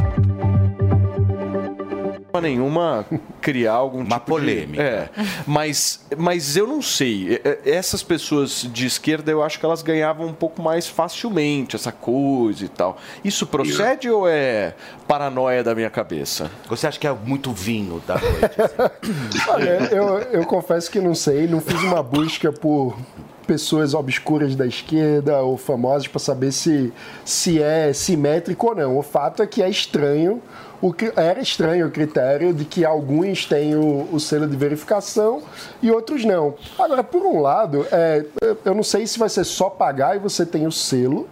Nenhuma criar algum uma tipo polêmica. De... É, mas, mas eu não sei. Essas pessoas de esquerda, eu acho que elas ganhavam um pouco mais facilmente essa coisa e tal. Isso procede ou é paranoia da minha cabeça? Você acha que é muito vinho da noite? Olha, eu, eu confesso que não sei, não fiz uma busca por pessoas obscuras da esquerda ou famosas para saber se, se é simétrico ou não. O fato é que é estranho, o, era estranho o critério de que alguns têm o, o selo de verificação e outros não. Agora, por um lado, é, eu não sei se vai ser só pagar e você tem o selo,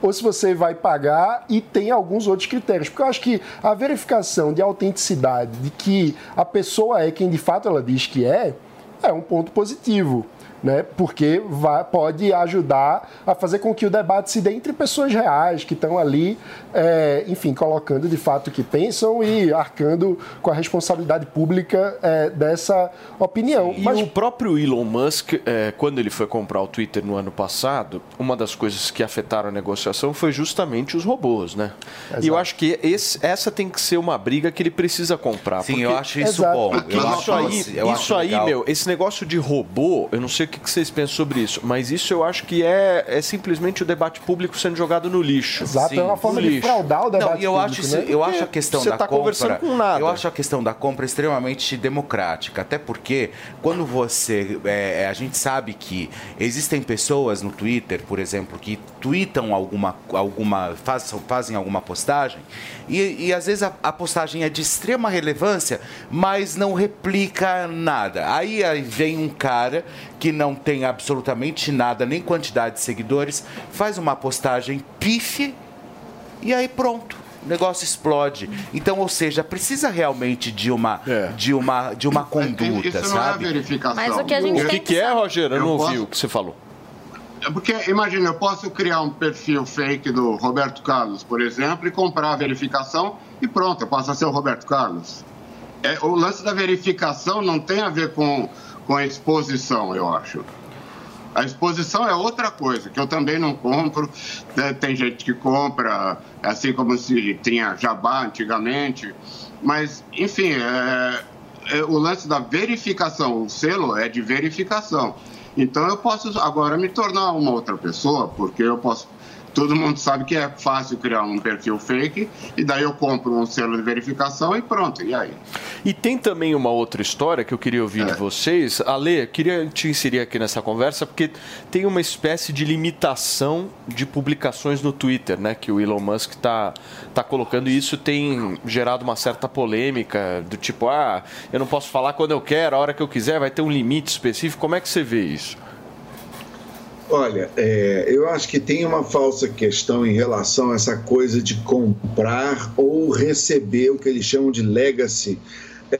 ou se você vai pagar e tem alguns outros critérios. Porque eu acho que a verificação de autenticidade, de que a pessoa é quem de fato ela diz que é, é um ponto positivo. Né? Porque vai, pode ajudar a fazer com que o debate se dê entre pessoas reais que estão ali, é, enfim, colocando de fato o que pensam e arcando com a responsabilidade pública é, dessa opinião. E o próprio Elon Musk, é, quando ele foi comprar o Twitter no ano passado, uma das coisas que afetaram a negociação foi justamente os robôs, né? E eu acho que esse- essa tem que ser uma briga que ele precisa comprar. Sim, porque- eu acho isso Exato. bom. Eu isso acho aí, eu isso acho aí legal. meu, esse negócio de robô, eu não sei o que vocês pensam sobre isso, mas isso eu acho que é, é simplesmente o debate público sendo jogado no lixo. Exato, é uma forma de fraudar o debate Não, e eu público, acho, isso- né? eu acho a questão você da tá compra. conversando com nada. Eu acho a questão da compra extremamente democrática, até porque quando você, é, a gente sabe que existem pessoas no Twitter, por exemplo, que tweetam alguma, alguma fazem, fazem alguma postagem e, e às vezes a, a postagem é de extrema relevância, mas não replica nada. Aí, aí vem um cara que não tem absolutamente nada, nem quantidade de seguidores, faz uma postagem pife e aí pronto. O negócio explode. Então, ou seja, precisa realmente de uma, de uma, de uma conduta, Isso não é sabe? verificação. Mas o que a gente O que, que é, Rogério? Eu não ouvi posso- o que você falou. É Porque, imagina, eu posso criar um perfil fake do Roberto Carlos, por exemplo, e comprar a verificação e pronto, eu passo a ser o Roberto Carlos. É, o lance da verificação não tem a ver com, com a exposição, eu acho. A exposição é outra coisa, que eu também não compro. né, Tem gente que compra, assim como se tinha jabá antigamente. Mas, enfim, é- é o lance da verificação, o selo é de verificação. Então eu posso agora me tornar uma outra pessoa, porque eu posso todo mundo sabe que é fácil criar um perfil fake e daí eu compro um selo de verificação e pronto, e aí? E tem também uma outra história que eu queria ouvir de vocês. Ale, queria te inserir aqui nessa conversa, porque tem uma espécie de limitação de publicações no Twitter, né? Que o Elon Musk está tá colocando, e isso tem gerado uma certa polêmica, do tipo, ah, eu não posso falar quando eu quero, a hora que eu quiser, vai ter um limite específico. Como é que você vê isso? Olha, é, eu acho que tem uma falsa questão em relação a essa coisa de comprar ou receber o que eles chamam de legacy.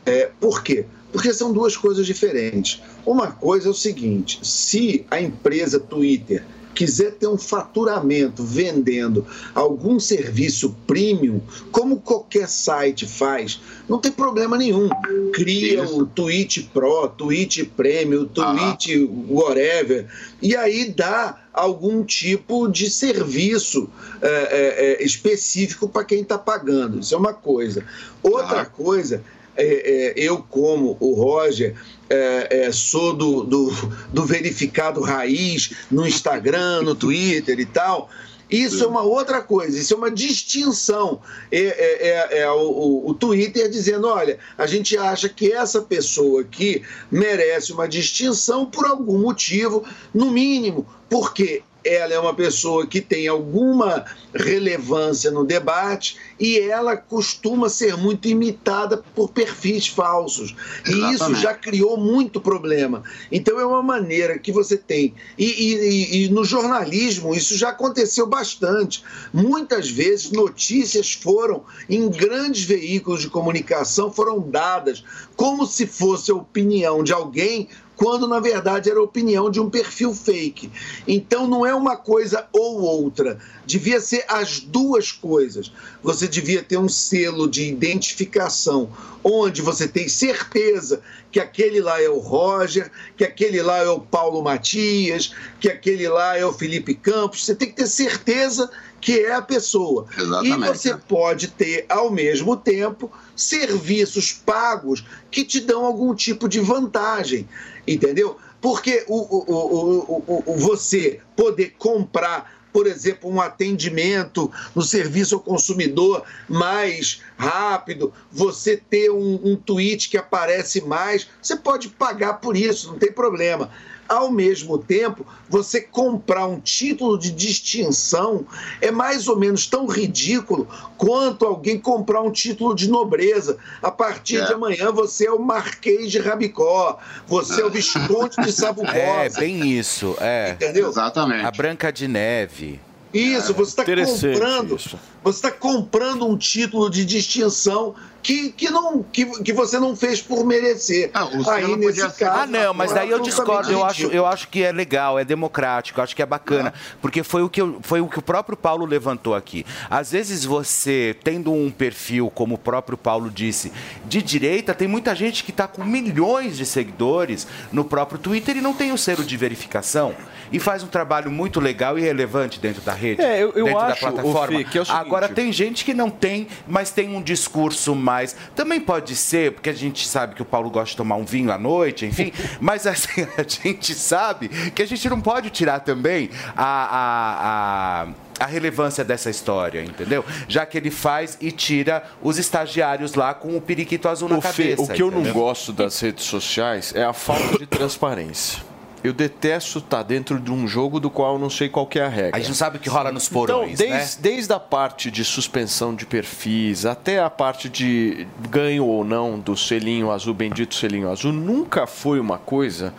É, por quê? Porque são duas coisas diferentes. Uma coisa é o seguinte: se a empresa Twitter quiser ter um faturamento vendendo algum serviço premium, como qualquer site faz, não tem problema nenhum. Cria o Twitch Pro, Twitch Premium, Twitch whatever, e aí dá algum tipo de serviço é, é, específico para quem está pagando. Isso é uma coisa. Outra coisa é, é, eu, como o Roger, é, é, sou do, do, do verificado raiz no Instagram, no Twitter e tal. Isso é uma outra coisa, isso é uma distinção. É, é, é- o- o Twitter dizendo: olha, a gente acha que essa pessoa aqui merece uma distinção por algum motivo, no mínimo, porque ela é uma pessoa que tem alguma relevância no debate e ela costuma ser muito imitada por perfis falsos. E isso Exatamente. já criou muito problema. Então é uma maneira que você tem. E, e- e- e no jornalismo isso já aconteceu bastante. Muitas vezes notícias foram em grandes veículos de comunicação foram dadas como se fosse a opinião de alguém quando na verdade era a opinião de um perfil fake. Então não é uma coisa ou outra, devia ser as duas coisas. Você devia ter um selo de identificação onde você tem certeza que aquele lá é o Roger, que aquele lá é o Paulo Matias, que aquele lá é o Felipe Campos. Você tem que ter certeza que é a pessoa. Exatamente. E você pode ter, ao mesmo tempo, serviços pagos que te dão algum tipo de vantagem, entendeu? Porque o, o, o, você poder comprar, por exemplo, um atendimento no serviço ao consumidor mais rápido, você ter um, um tweet que aparece mais, você pode pagar por isso, não tem problema. Ao mesmo tempo, você comprar um título de distinção é mais ou menos tão ridículo quanto alguém comprar um título de nobreza. A partir É. de amanhã você é o Marquês de Rabicó, você é o Visconde de Sabugosa. É, bem isso. É. Entendeu? Exatamente. A Branca de Neve. Isso, você está comprando, isso. você está comprando um título de distinção que, que, não, que, que você não fez por merecer. Aí nesse caso, Ah, não, mas daí eu discordo. Eu acho, eu acho que é legal, é democrático, eu acho que é bacana. Porque foi o, que eu- foi o que o próprio Paulo levantou aqui. Às vezes você, tendo um perfil, como o próprio Paulo disse, de direita, tem muita gente que está com milhões de seguidores no próprio Twitter e não tem o selo de verificação. E faz um trabalho muito legal e relevante dentro da rede, É, eu- eu dentro acho, da plataforma. Fê, é o seguinte- Agora, tem gente que não tem, mas tem um discurso mais. Também pode ser, porque a gente sabe que o Paulo gosta de tomar um vinho à noite, enfim, mas assim, a gente sabe que a gente não pode tirar também a. a, a a relevância dessa história, entendeu? Já que ele faz e tira os estagiários lá com o periquito azul na Ô, Fê, cabeça. o que eu não entendeu? gosto das redes sociais é a falta de transparência. Eu detesto estar dentro de um jogo do qual eu não sei qual que é a regra. A gente não sabe o que rola nos porões, então, né? desde, desde a parte de suspensão de perfis até a parte de ganho ou não do selinho azul, bendito selinho azul, nunca foi uma coisa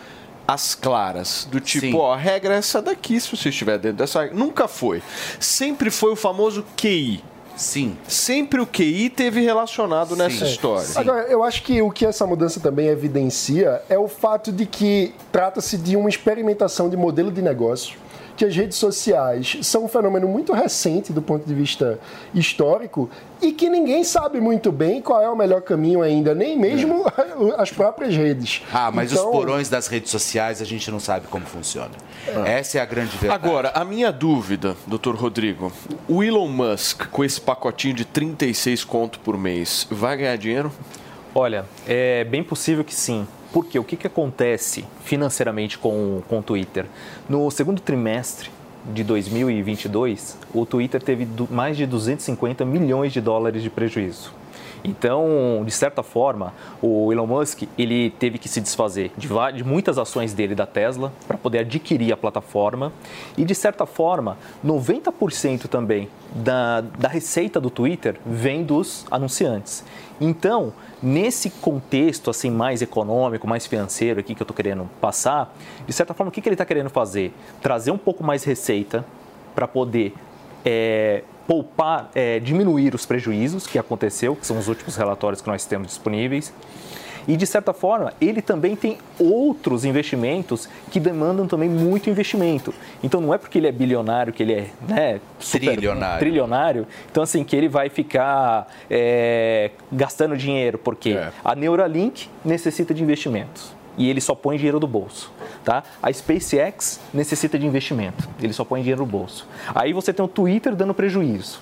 às claras, do tipo, Sim. ó, a regra é essa daqui se você estiver dentro dessa regra. Nunca foi. Sempre foi o famoso QI. Sim. Sempre o QI teve relacionado nessa história. Agora, eu acho que o que essa mudança também evidencia é o fato de que trata-se de uma experimentação de modelo de negócio, que as redes sociais são um fenômeno muito recente do ponto de vista histórico e que ninguém sabe muito bem qual é o melhor caminho ainda, nem mesmo as próprias redes. Ah, mas Então, os porões das redes sociais a gente não sabe como funciona. Essa é a grande verdade. Agora, a minha dúvida, doutor Rodrigo, o Elon Musk, com esse pacotinho de 36 conto por mês, vai ganhar dinheiro? Olha, é bem possível que sim. Porque o que, que acontece financeiramente com, com o Twitter? No segundo trimestre de 2022, o Twitter teve mais de 250 milhões de dólares de prejuízo. Então, de certa forma, o Elon Musk ele teve que se desfazer de, de muitas ações dele da Tesla para poder adquirir a plataforma e, de certa forma, 90% também da, da receita do Twitter vem dos anunciantes. Então, nesse contexto assim mais econômico, mais financeiro aqui que eu estou querendo passar, de certa forma, o que, que ele está querendo fazer? Trazer um pouco mais receita para poder é, poupar, é, diminuir os prejuízos que aconteceu, que são os últimos relatórios que nós temos disponíveis. E, de certa forma, ele também tem outros investimentos que demandam também muito investimento. Então, não é porque ele é bilionário que ele é né, super- Trilionário. trilionário. Então, assim, que ele vai ficar é, gastando dinheiro, porque a Neuralink necessita de investimentos. E ele só põe dinheiro do bolso. Tá? A SpaceX necessita de investimento. Ele só põe dinheiro no bolso. Aí você tem o Twitter dando prejuízo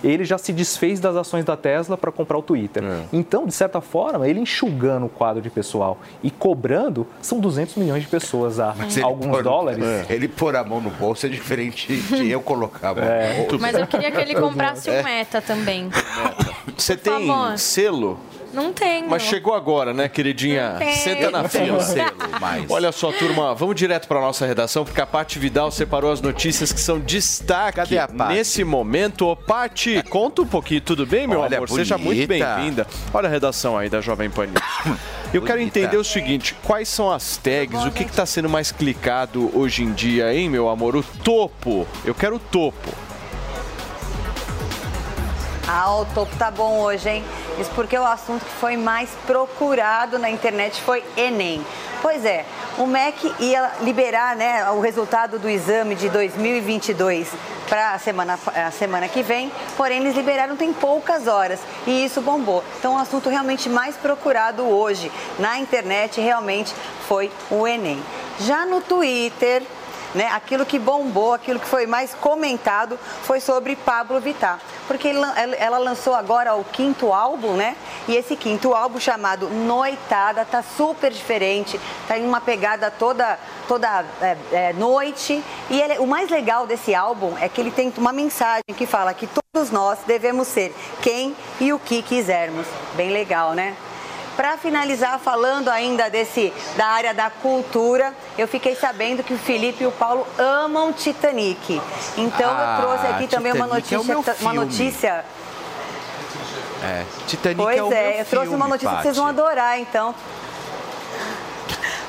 ele já se desfez das ações da Tesla para comprar o Twitter. Então, de certa forma, ele enxugando o quadro de pessoal e cobrando, são 200 milhões de pessoas a Mas ele alguns pôr- dólares. Ele pôr a mão no bolso é diferente de eu colocar a mão É. no bolso. Mas eu queria que ele comprasse É. um meta também. Você tem favor. selo? Não tenho. Mas chegou agora, né, queridinha? Tem. Senta na Não fila. tem. Olha só, turma, vamos direto para nossa redação, porque a Paty Vidal separou as notícias que são destaque Cadê a Paty? nesse momento. Ô, Paty, conta um pouquinho, tudo bem, meu Olha, amor? Seja muito bonita. bem-vinda. Olha a redação aí da Jovem Pan. Eu quero Bonita. entender o seguinte, quais são as tags, o que está sendo mais clicado hoje em dia, hein, meu amor? O topo, eu quero o topo. Ah, o topo tá bom hoje, hein? Isso porque o assunto que foi mais procurado na internet foi Enem. Pois é, o MEC ia liberar né, o resultado do exame de 2022 para a semana, a semana que vem, porém eles liberaram tem poucas horas e isso bombou. Então o assunto realmente mais procurado hoje na internet realmente foi o Enem. Já no Twitter, né, aquilo que bombou, aquilo que foi mais comentado foi sobre Pablo Vittar, porque ela lançou agora o quinto álbum, né? E esse quinto álbum chamado Noitada tá super diferente, tá em uma pegada toda toda é, é, noite. E ele- o mais legal desse álbum é que ele tem uma mensagem que fala que todos nós devemos ser quem e o que quisermos. Bem legal, né? Para finalizar, falando ainda desse da área da cultura, eu fiquei sabendo que o Felipe e o Paulo amam Titanic. Então Ah, eu trouxe aqui também uma Titanic é notícia, meu uma notícia. É, Titanic pois é o é, meu eu trouxe filme, uma notícia que vocês vão adorar, então.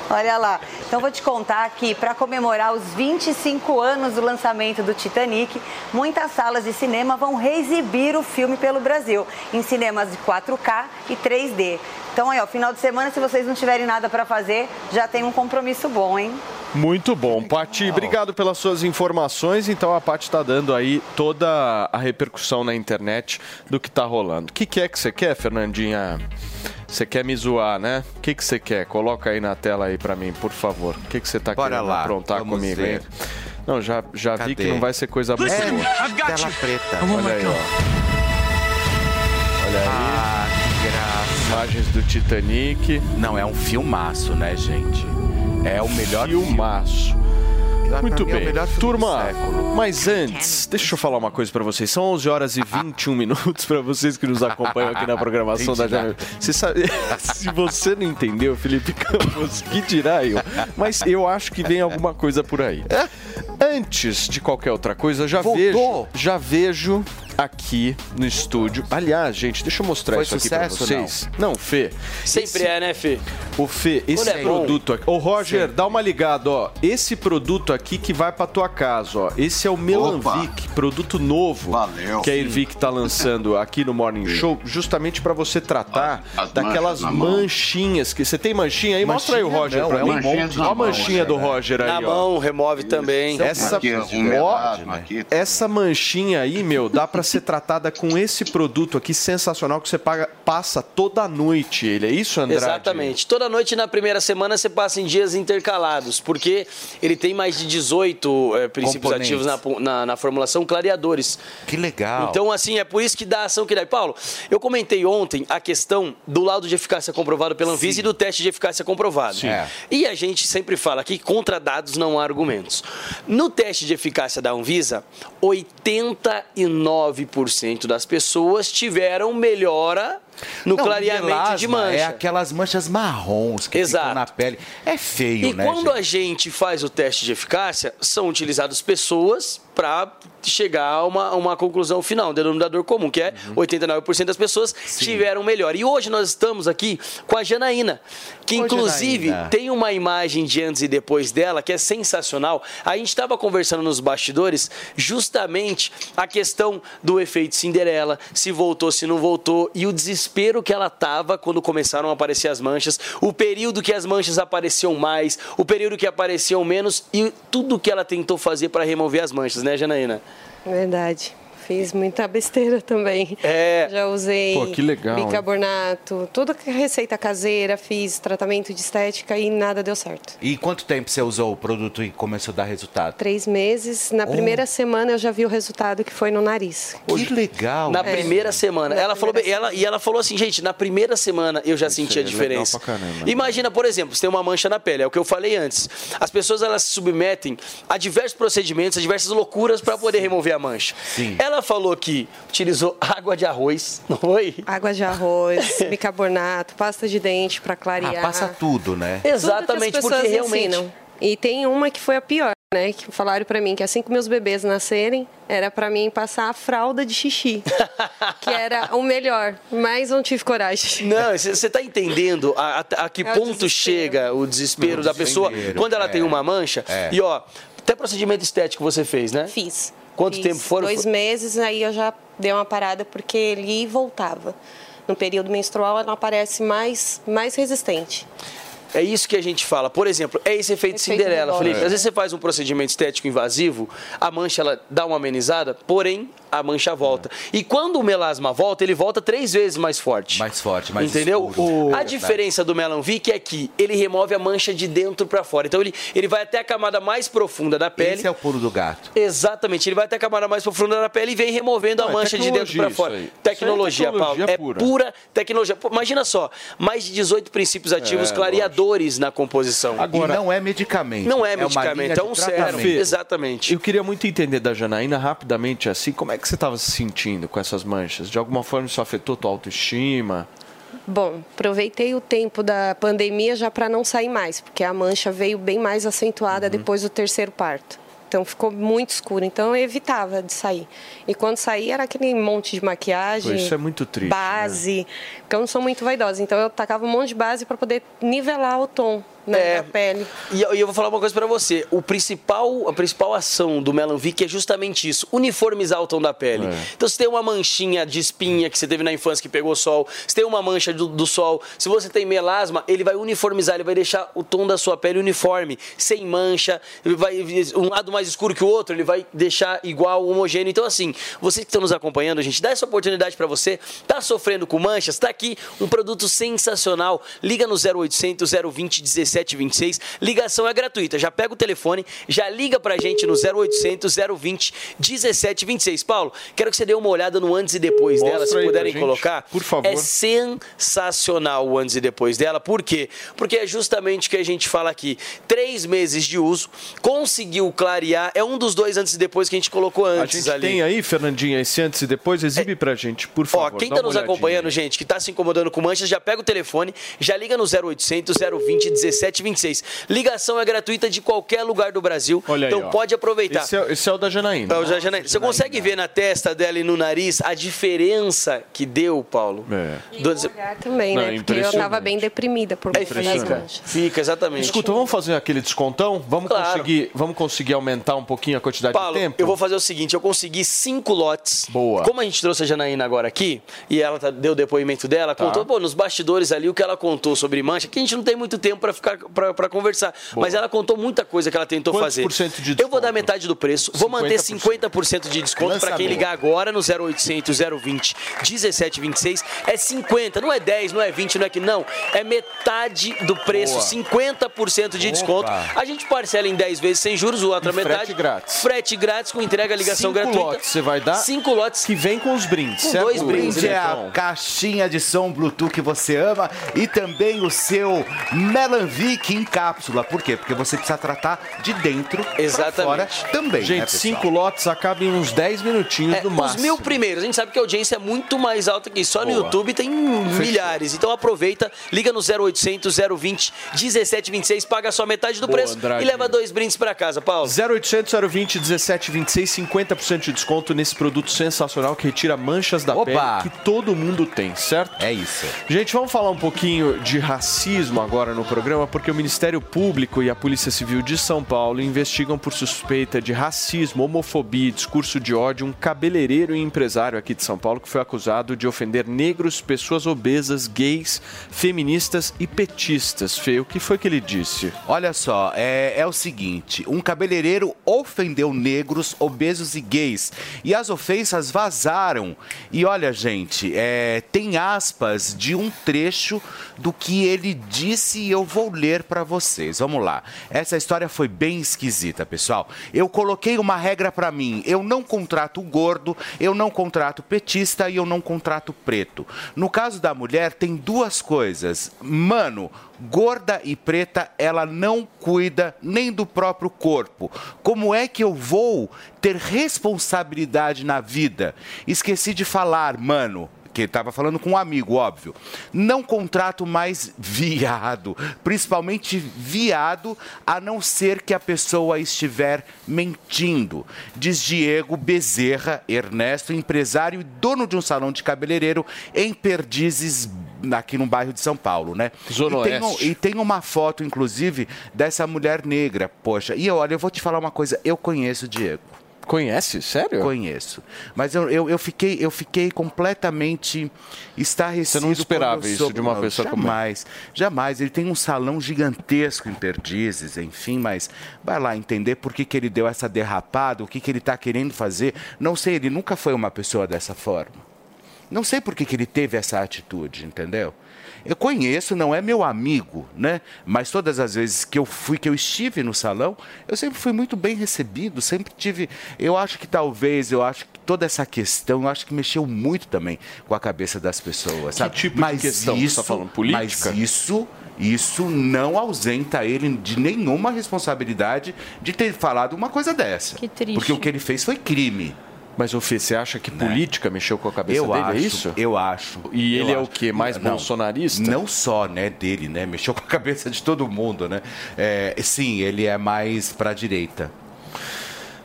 Olha lá. Então vou te contar que para comemorar os 25 anos do lançamento do Titanic, muitas salas de cinema vão reexibir o filme pelo Brasil, em cinemas de 4K e 3D. Então aí, ó, final de semana, se vocês não tiverem nada para fazer, já tem um compromisso bom, hein? Muito bom, Pati. Obrigado pelas suas informações. Então a Pati está dando aí toda a repercussão na internet do que está rolando. O que, que é que você quer, Fernandinha? Você quer me zoar, né? O que, que você quer? Coloca aí na tela aí para mim, por favor. O que, que você está querendo lá, aprontar vamos comigo, ver. hein? Não, já, já vi Cadê? que não vai ser coisa boa. Got Tela preta. Olha aí, ó. Olha aí. Ah, que graça. Imagens do Titanic. Não, é um filmaço, né, gente? É o melhor filmaço. Muito é o bem. melhor filme do Turma, século. mas antes, deixa eu falar uma coisa pra vocês. São 11 horas e 21 minutos pra vocês que nos acompanham aqui na programação da Jovem. Você sabe, se você não entendeu, Felipe Campos, que dirá eu? Mas eu acho que vem alguma coisa por aí. Antes de qualquer outra coisa, já Voltou. vejo, já vejo aqui no estúdio. Aliás, gente, deixa eu mostrar Foi isso aqui pra sucesso, vocês. Não, Fê. Sempre é, né, Fê? O Fê, esse é produto aqui. Ô, Roger, dá uma ligada, ó. Esse produto aqui que vai pra tua casa, ó. Esse é o Melanvic, produto novo. Valeu. Que a Irvic tá lançando aqui no Morning Show, justamente pra você tratar As daquelas manchinhas que você tem manchinha aí. Mostra aí o Manchinha Roger não, pra é um mim. Ó a manchinha do né? Roger aí, Na ó. mão, remove também. Essa, Aqui, ó, melado, aqui. essa manchinha aí, meu, dá pra para ser tratada com esse produto aqui sensacional que você paga, passa toda noite ele. É isso, Andrade? Exatamente. Toda noite na primeira semana você passa em dias intercalados, porque ele tem mais de 18 eh, princípios ativos na, na, na formulação clareadores. Que legal. Então, assim, é por isso que dá a ação que dá. E, Paulo, eu comentei ontem a questão do laudo de eficácia comprovado pela Anvisa e do teste de eficácia comprovado. Sim. É. E a gente sempre fala que contra dados não há argumentos. No teste de eficácia da Anvisa, 89% das pessoas tiveram melhora no Não, clareamento melasma de mancha. É aquelas manchas marrons que ficam na pele. É feio, E né? quando gente? a gente faz o teste de eficácia, são utilizadas pessoas para chegar a uma, uma conclusão final, um denominador comum, que é Uhum. 89% das pessoas tiveram melhor. E hoje nós estamos aqui com a Janaína, que Ô, inclusive Janaína. tem uma imagem de antes e depois dela que é sensacional. A gente estava conversando nos bastidores justamente a questão do efeito Cinderela, se voltou, se não voltou, e o desespero que ela tava quando começaram a aparecer as manchas, o período que as manchas apareciam mais, o período que apareciam menos e tudo que ela tentou fazer para remover as manchas, né, Janaína? Verdade. Fiz muita besteira também. É. Já usei Pô, que legal, hein? bicarbonato, toda que é receita caseira, fiz tratamento de estética e nada deu certo. E quanto tempo você usou o produto e começou a dar resultado? Três meses. Na Oh. primeira semana eu já vi o resultado que foi no nariz. Que legal. Na É. primeira semana. Ela falou, bem- ela, e ela falou assim, gente, na primeira semana eu já senti a é legal diferença. pra caramba. Imagina, por exemplo, você tem uma mancha na pele, é o que eu falei antes. As pessoas elas se submetem a diversos procedimentos, a diversas loucuras para poder remover a mancha. Sim. Ela falou que utilizou água de arroz, não foi? Água de arroz, bicarbonato, pasta de dente para clarear. Ah, passa tudo, né? Exatamente, Tudo que as porque realmente- ensinam. E tem uma que foi a pior, né? Que falaram pra mim que assim que meus bebês nascerem, era pra mim passar a fralda de xixi, que era o melhor, mas não tive coragem. Não, você está entendendo a, a- a que É o ponto chega o desespero o da pessoa quando ela é. tem uma mancha? É. E ó, até procedimento estético você fez, né? Fiz. Quanto Fiz tempo foram? Dois meses, aí eu já dei uma parada porque ele voltava. No período menstrual ela aparece mais, mais resistente. É isso que a gente fala. Por exemplo, é esse efeito, Efeito Cinderela. Felipe. É. Às vezes você faz um procedimento estético invasivo, a mancha ela dá uma amenizada, porém a mancha volta. E quando o melasma volta, ele volta três vezes mais forte. Mais forte, mais Entendeu? escuro. A diferença do Melanvic é que ele remove a mancha de dentro para fora. Então ele, ele vai até a camada mais profunda da pele. Esse é o pulo do gato. Exatamente, ele vai até a camada mais profunda da pele e vem removendo a Não, é mancha de dentro tecnologia para fora. isso aí. Tecnologia, Isso aí é Paulo. tecnologia É pura. pura tecnologia. Pô, imagina só, mais de 18 princípios ativos É, clareadores na composição. Agora, e não é medicamento. Não é uma medicamento, linha é de um sérum. Exatamente. Eu queria muito entender da Janaína, rapidamente assim, como é que você estava se sentindo com essas manchas? De alguma forma isso afetou tua autoestima? Bom, aproveitei o tempo da pandemia já para não sair mais, porque a mancha veio bem mais acentuada Uhum. depois do terceiro parto. Então ficou muito escuro, então eu evitava de sair. E quando saía era aquele monte de maquiagem, Pô, isso é muito triste, base, porque eu não sou muito vaidosa, então eu tacava um monte de base para poder nivelar o tom né, da pele. E eu, e eu vou falar uma coisa pra você. O principal, a principal ação do Melanvic é justamente isso: uniformizar o tom da pele. É. Então, se tem uma manchinha de espinha que você teve na infância que pegou sol, se tem uma mancha do, do sol, se você tem melasma, ele vai uniformizar, ele vai deixar o tom da sua pele uniforme, sem mancha, ele vai um lado mais escuro que o outro, ele vai deixar igual, homogêneo. Então, assim, vocês que estão nos acompanhando, gente, dá essa oportunidade pra você. Tá sofrendo com manchas? Tá aqui um produto sensacional. Liga no 0800 020 1726. Ligação é gratuita. Já pega o telefone, já liga pra gente no 0800 020 1726. Paulo, quero que você dê uma olhada no antes e depois Mostra dela, se puderem gente, colocar. por favor. É sensacional o antes e depois dela. Por quê? Porque é justamente o que a gente fala aqui. Três meses de uso, conseguiu clarear. É um dos dois antes e depois que a gente colocou A antes gente ali. tem aí, Fernandinha, esse antes e depois, exibe pra gente, por favor. Ó, quem tá nos acompanhando, gente, que tá se incomodando com manchas, já pega o telefone, já liga no 0800 020 1726. Ligação é gratuita de qualquer lugar do Brasil. Olha aí, então ó. pode aproveitar. Esse é, esse é o da Janaína. É o da Janaína. Você consegue ver na testa dela e no nariz a diferença que deu, Paulo? É. Do... Olhar também, Não, né? é Porque eu impressionante. tava bem deprimida por Aí conta das fica, manchas. fica, exatamente. Escuta, vamos fazer aquele descontão? Vamos, Claro. conseguir, vamos conseguir aumentar um pouquinho a quantidade Paulo, de tempo? eu vou fazer o seguinte, eu consegui cinco lotes. Boa. Como a gente trouxe a Janaína agora aqui, e ela tá- deu o depoimento dela, Tá. contou, pô, nos bastidores ali o que ela contou sobre mancha, que a gente não tem muito tempo pra ficar para conversar. Mas ela contou muita coisa que ela tentou Quantos fazer. por cento de Eu vou dar metade do preço, vou manter 50% de desconto para quem ligar agora no 0800 020 1726. É 50, não é 10, não é 20, não é que não. É metade do preço, Boa. 50% de desconto. A gente parcela em 10 vezes sem juros, a outra E frete metade. grátis. Frete grátis com entrega, ligação Cinco gratuita. lotes você vai dar? Cinco lotes. Que vem com os brindes, Com certo? dois O brindes. brinde é Então. a caixinha de som Bluetooth que você ama e também o seu Melanvic em cápsula. Por quê? Porque você precisa tratar de dentro pra fora também. Gente, né, cinco lotes acabam em uns 10 minutinhos É, no os máximo. mil primeiros, a gente sabe que a audiência é muito mais alta que isso. Só no Boa. YouTube tem milhares. Então aproveita, liga no 0800 020 1726, paga só metade do Boa, preço Andrade. e leva dois brindes pra casa, Paulo. 0800 020 1726, 50% de desconto nesse produto sensacional que retira manchas da Opa! pele que todo mundo tem, certo? É isso. Gente, vamos falar um pouquinho de racismo agora no programa, porque o Ministério Público e a Polícia Civil de São Paulo investigam por suspeita de racismo, homofobia e discurso de ódio um cabeleireiro e empresário aqui de São Paulo que foi acusado de ofender negros, pessoas obesas, gays, feministas e petistas. Fê, o que foi que ele disse? Olha só, é, é o seguinte: um cabeleireiro ofendeu negros, obesos e gays. E as ofensas vazaram. E olha, gente, é, tem aspas de um trecho do que ele disse e eu vou ler para vocês. Vamos lá. Essa história foi bem esquisita, pessoal. Eu coloquei uma regra para mim: eu não contrato gordo, eu não contrato petista e eu não contrato preto. No caso da mulher, tem duas coisas. Mano, gorda e preta, ela não cuida nem do próprio corpo. Como é que eu vou ter responsabilidade na vida? Esqueci de falar, mano. Que estava falando com um amigo, óbvio. Não contrato mais viado, principalmente viado, a não ser que a pessoa estiver mentindo. Diz Diego Bezerra Ernesto, empresário e dono de um salão de cabeleireiro em Perdizes, aqui no bairro de São Paulo, né? Zona e, tem um- e tem uma foto, inclusive, dessa mulher negra. Poxa, e olha, eu vou te falar uma coisa, eu conheço o Diego. Conhece? Sério? Conheço. Mas eu, eu, eu fiquei, eu fiquei completamente estarrecido. Você não esperava isso soube- de uma Não, pessoa como Jamais, jamais. Ele tem um salão gigantesco em Perdizes, enfim, mas vai lá entender por que, que ele deu essa derrapada, o que, que ele está querendo fazer. Não sei, ele nunca foi uma pessoa dessa forma. Não sei por que, que ele teve essa atitude, entendeu? Eu conheço, não é meu amigo, né? Mas todas as vezes que eu fui, que eu estive no salão, eu sempre fui muito bem recebido, sempre tive. Eu acho que talvez, eu acho que toda essa questão, eu acho que mexeu muito também com a cabeça das pessoas, sabe? tipo de mas questão que você isso, tá falando? Política? Mas isso, isso não ausenta ele de nenhuma responsabilidade de ter falado uma coisa dessa. Que triste. Porque o que ele fez foi crime. Mas, Fê, você acha que política mexeu com a cabeça eu dele, acho, é isso? Eu acho. E ele Eu é o acho. quê? Mais Não, bolsonarista? Não só, né, dele, né? Mexeu com a cabeça de todo mundo, né? É, sim, ele é mais pra direita.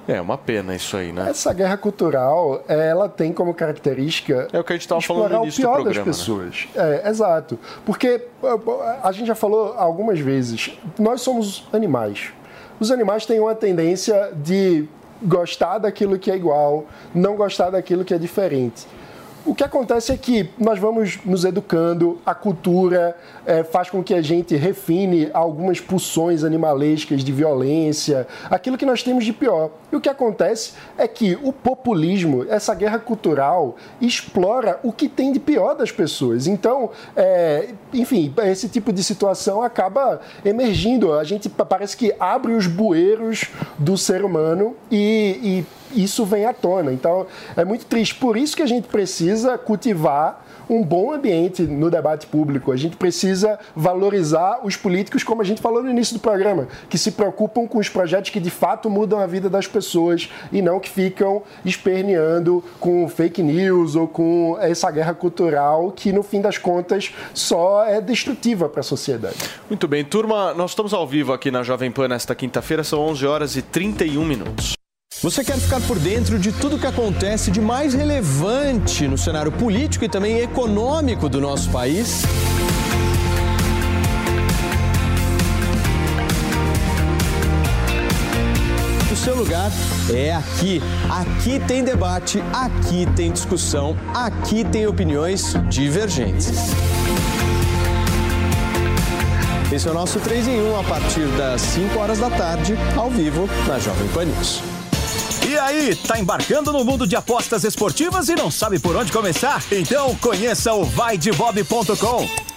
É uma pena isso aí, né? Essa guerra cultural, ela tem como característica. É o que a gente estava falando no o início do pior programa. das pessoas. É, exato. Porque a gente já falou algumas vezes, nós somos animais. Os animais têm uma tendência de gostar daquilo que é igual, não gostar daquilo que é diferente. O que acontece é que nós vamos nos educando, a cultura eh, faz com que a gente refine algumas pulsões animalescas de violência, aquilo que nós temos de pior. E o que acontece é que o populismo, essa guerra cultural, explora o que tem de pior das pessoas. Então, eh, enfim, esse tipo de situação acaba emergindo. A gente pa- parece que abre os bueiros do ser humano e, e isso vem à tona. Então, é muito triste. Por isso que a gente precisa cultivar um bom ambiente no debate público. A gente precisa valorizar os políticos, como a gente falou no início do programa, que se preocupam com os projetos que de fato mudam a vida das pessoas e não que ficam esperneando com fake news ou com essa guerra cultural que, no fim das contas, só é destrutiva para a sociedade. Muito bem, turma, nós estamos ao vivo aqui na Jovem Pan nesta quinta-feira, são 11 horas e 31 minutos. Você quer ficar por dentro de tudo que acontece de mais relevante no cenário político e também econômico do nosso país? Seu lugar é aqui. Aqui tem debate, aqui tem discussão, aqui tem opiniões divergentes. Esse é o nosso 3 em 1 a partir das 5 horas da tarde, ao vivo, na Jovem Pan News. E aí, tá embarcando no mundo de apostas esportivas e não sabe por onde começar? Então conheça o vaidebob.com.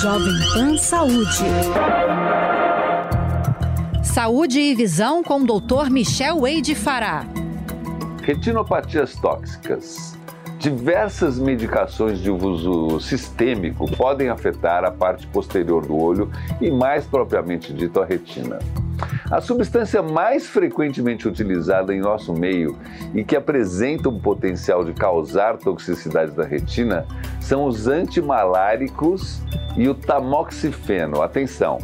Jovem Pan Saúde. Saúde e visão com o Dr. Michel Wade Fará. Retinopatias tóxicas. Diversas medicações de uso sistêmico podem afetar a parte posterior do olho e, mais propriamente dito, a retina. A substância mais frequentemente utilizada em nosso meio e que apresenta um potencial de causar toxicidade da retina são os antimaláricos e o tamoxifeno. Atenção!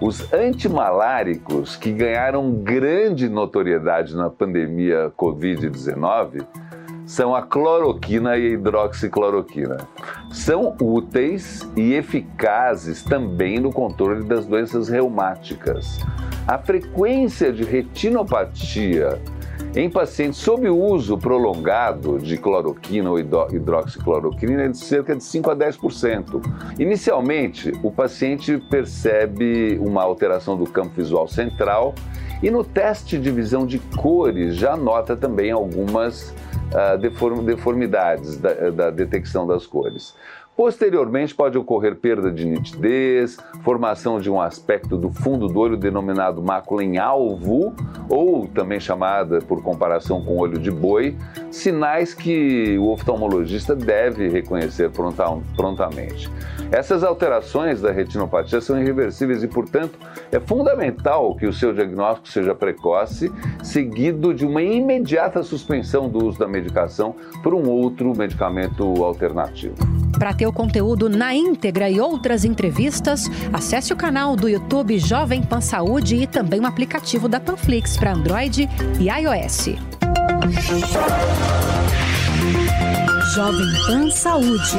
Os antimaláricos que ganharam grande notoriedade na pandemia Covid-19 são a cloroquina e a hidroxicloroquina. São úteis e eficazes também no controle das doenças reumáticas. A frequência de retinopatia em pacientes sob uso prolongado de cloroquina ou hidro- hidroxicloroquina é de cerca de 5 a 10%. Inicialmente, o paciente percebe uma alteração do campo visual central e no teste de visão de cores já nota também algumas deformidades da, da detecção das cores. Posteriormente, pode ocorrer perda de nitidez, formação de um aspecto do fundo do olho denominado mácula em alvo, ou também chamada por comparação com olho de boi, sinais que o oftalmologista deve reconhecer pronta- prontamente. Essas alterações da retinopatia são irreversíveis e, portanto, é fundamental que o seu diagnóstico seja precoce, seguido de uma imediata suspensão do uso da medicação por um outro medicamento alternativo. Para ter o conteúdo na íntegra e outras entrevistas, acesse o canal do YouTube Jovem Pan Saúde e também o aplicativo da Panflix para Android e iOS. Jovem Pan Saúde.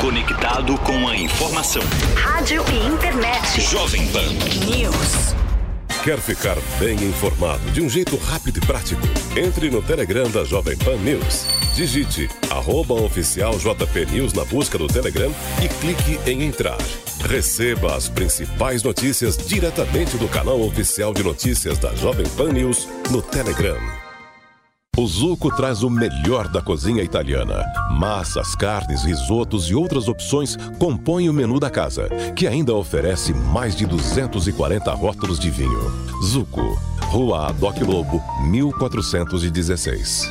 Conectado com a informação. Rádio e internet. Jovem Pan. News. Quer ficar bem informado de um jeito rápido e prático? Entre no Telegram da Jovem Pan News. Digite arroba oficial JP News na busca do Telegram e clique em entrar. Receba as principais notícias diretamente do canal oficial de notícias da Jovem Pan News no Telegram. O Zuco traz o melhor da cozinha italiana. Massas, carnes, risotos e outras opções compõem o menu da casa, que ainda oferece mais de 240 rótulos de vinho. Zuco, Rua Adoc Lobo, 1416.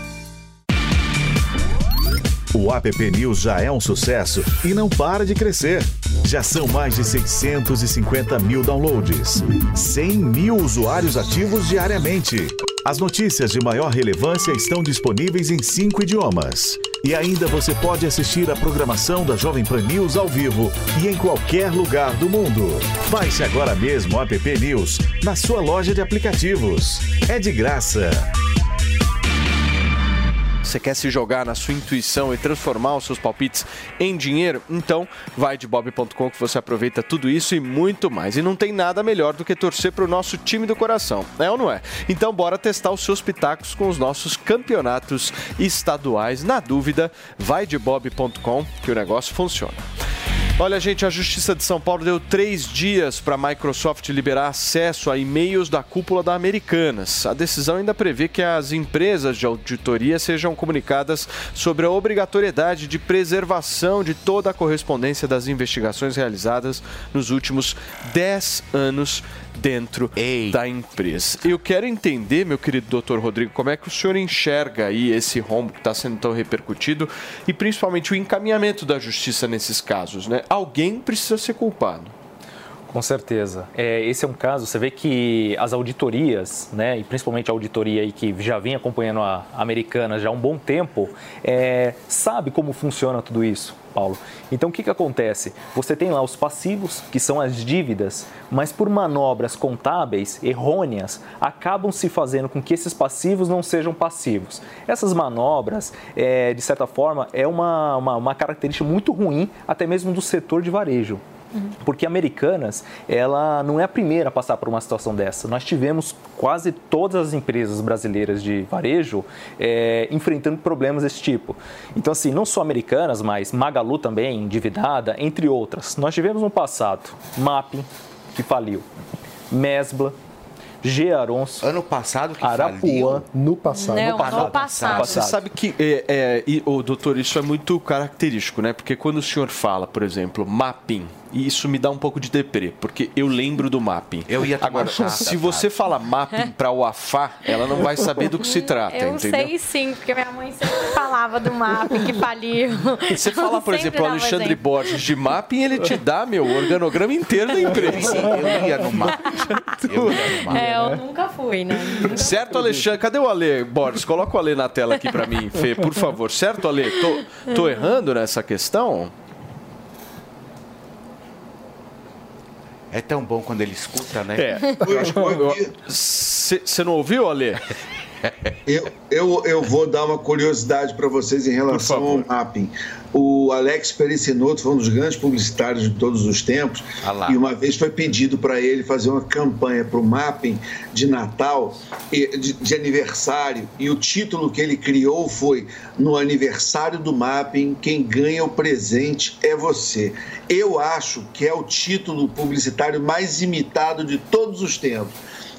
O app News já é um sucesso e não para de crescer. Já são mais de 650 mil downloads, 100 mil usuários ativos diariamente. As notícias de maior relevância estão disponíveis em cinco idiomas. E ainda você pode assistir a programação da Jovem Pan News ao vivo e em qualquer lugar do mundo. Baixe agora mesmo o app News na sua loja de aplicativos. É de graça. Você quer se jogar na sua intuição e transformar os seus palpites em dinheiro? Então, vai de bob.com que você aproveita tudo isso e muito mais. E não tem nada melhor do que torcer para o nosso time do coração, é ou não é? Então, bora testar os seus pitacos com os nossos campeonatos estaduais. Na dúvida, vai de bob.com que o negócio funciona. Olha, gente, a Justiça de São Paulo deu três dias para a Microsoft liberar acesso a e-mails da cúpula da Americanas. A decisão ainda prevê que as empresas de auditoria sejam comunicadas sobre a obrigatoriedade de preservação de toda a correspondência das investigações realizadas nos últimos 10 anos dentro da empresa. Eu quero entender, meu querido doutor Rodrigo, como é que o senhor enxerga aí esse rombo que está sendo tão repercutido e principalmente o encaminhamento da justiça nesses casos, né? Alguém precisa ser culpado. Com certeza. É, esse é um caso, você vê que as auditorias, né, e principalmente a auditoria aí que já vem acompanhando a americana já há um bom tempo, é, sabe como funciona tudo isso. Paulo. Então o que, que acontece? Você tem lá os passivos, que são as dívidas, mas por manobras contábeis errôneas, acabam se fazendo com que esses passivos não sejam passivos. Essas manobras, é, de certa forma, é uma, uma, uma característica muito ruim, até mesmo do setor de varejo. Porque Americanas, ela não é a primeira a passar por uma situação dessa. Nós tivemos quase todas as empresas brasileiras de varejo é, enfrentando problemas desse tipo. Então, assim, não só Americanas, mas Magalu também, endividada, entre outras. Nós tivemos no passado Mapping, que faliu, Mesbla, G. Aronso. Ano passado que Arapuã. No passado. Não, no passado. no passado. Você sabe que, é, é, e, ô, doutor, isso é muito característico, né? Porque quando o senhor fala, por exemplo, mapping, e isso me dá um pouco de deprê, porque eu lembro do mapping. Eu ia Agora, chata, se você fala mapping para o Afá, ela não vai saber do que se trata, Eu entendeu? sei sim, porque minha mãe sempre falava do MAP que faliu. Você fala, por Sempre exemplo, o Alexandre exemplo. Borges de mapping, ele te dá, meu, organograma inteiro da empresa. Eu ia no mapping. Eu ia no mapping. É, eu nunca fui, né? Certo, Alexandre? Cadê o Ale? Borges, coloca o Ale na tela aqui pra mim, Fê, por favor. Certo, Ale? Tô, tô errando nessa questão? É tão bom quando ele escuta, né? É. Você não ouviu, Ale? Eu, eu, eu vou dar uma curiosidade para vocês em relação ao mapping. O Alex Pericinoto foi um dos grandes publicitários de todos os tempos e uma vez foi pedido para ele fazer uma campanha para o mapping de Natal, de, de aniversário, e o título que ele criou foi No aniversário do mapping, quem ganha o presente é você. Eu acho que é o título publicitário mais imitado de todos os tempos.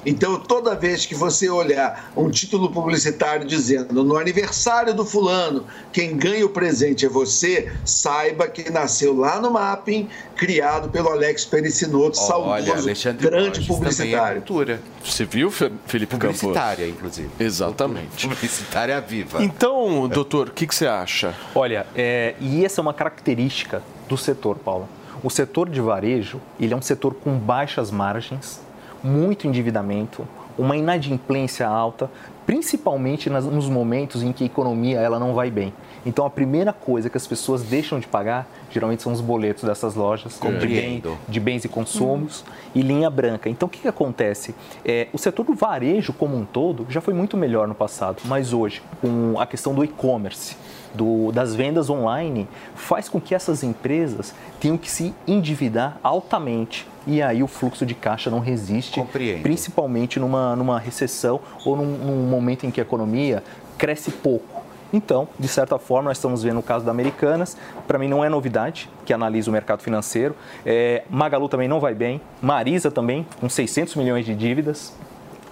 Então, toda vez que você olhar um título publicitário dizendo no aniversário do fulano, quem ganha o presente é você, saiba que nasceu lá no Mapping, criado pelo Alex Pericinoto, Olha, saudoso, Alexandre grande Borges publicitário. Também é cultura. Você viu, Fe- Felipe Campos? Publicitária, inclusive. Exatamente. Publicitária viva. Então, doutor, o que que você acha? Olha, é, e essa é uma característica do setor, Paulo. O setor de varejo, ele é um setor com baixas margens, muito endividamento, uma inadimplência alta, principalmente nas- nos momentos em que a economia ela não vai bem. Então, a primeira coisa que as pessoas deixam de pagar, geralmente são os boletos dessas lojas de, bem- de bens e consumos e linha branca. Então, o que, que acontece? É, o setor do varejo como um todo já foi muito melhor no passado, mas hoje, com a questão do e-commerce, do- das vendas online, faz com que essas empresas tenham que se endividar altamente. E aí o fluxo de caixa não resiste, principalmente numa, numa recessão ou num, num momento em que a economia cresce pouco. Então, de certa forma, nós estamos vendo o caso da Americanas. Para mim, não é novidade que analisa o mercado financeiro. É, Magalu também não vai bem. Marisa também, com 600 milhões de dívidas.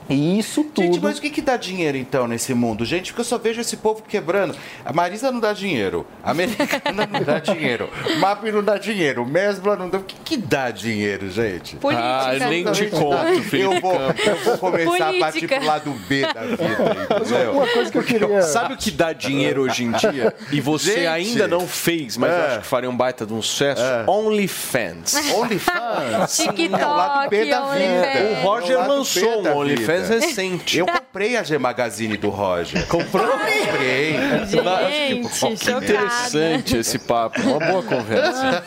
E isso tudo. Gente, mas o que, que dá dinheiro então nesse mundo? Gente, porque eu só vejo esse povo quebrando. A Marisa não dá dinheiro, a Americana não dá dinheiro, MAP não dá dinheiro, Mesbla não dá. O que, que dá dinheiro, gente? Política. Ah, eu nem te conto, Felipe Eu vou, eu vou começar a partir Política. pro lado B da vida. entendeu? Uma coisa que eu queria. Sabe o que dá dinheiro hoje em dia? E você Gente. ainda não fez, mas eu É. acho que faria um baita de um sucesso? OnlyFans. OnlyFans. TikTok, É o lado B da vida. O Roger É lançou um OnlyFans vida. recente. Eu comprei a G Magazine do Roger. Comprou? Comprei. Gente, Que chocada. interessante esse papo, uma boa conversa.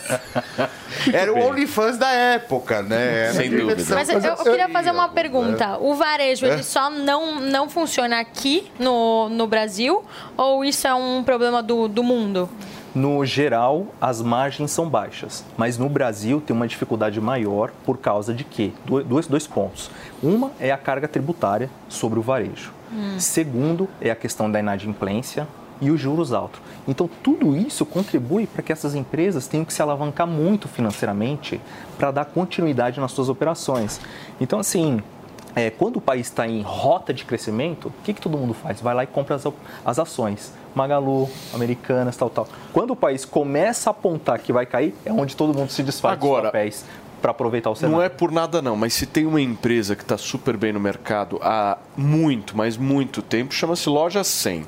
Era o OnlyFans da época, né? Era Sem dúvida. Mas eu, eu queria fazer uma né? pergunta. O varejo, É. ele só não, não funciona aqui no, no Brasil? Ou isso é um problema do, do mundo? No geral, as margens são baixas, mas no Brasil tem uma dificuldade maior por causa de quê? Do- Dois, dois pontos. Uma é a carga tributária sobre o varejo. Hum. Segundo é a questão da inadimplência. e os juros altos. Então, tudo isso contribui para que essas empresas tenham que se alavancar muito financeiramente para dar continuidade nas suas operações. Então, assim, é, quando o país está em rota de crescimento, o que, que todo mundo faz? Vai lá e compra as, as ações. Magalu, Americanas, tal, tal. Quando o país começa a apontar que vai cair, é onde todo mundo se desfaz Agora, dos papéis para aproveitar o cenário. Não é por nada não, mas se tem uma empresa que está super bem no mercado há muito, mas muito tempo, chama-se Loja 100.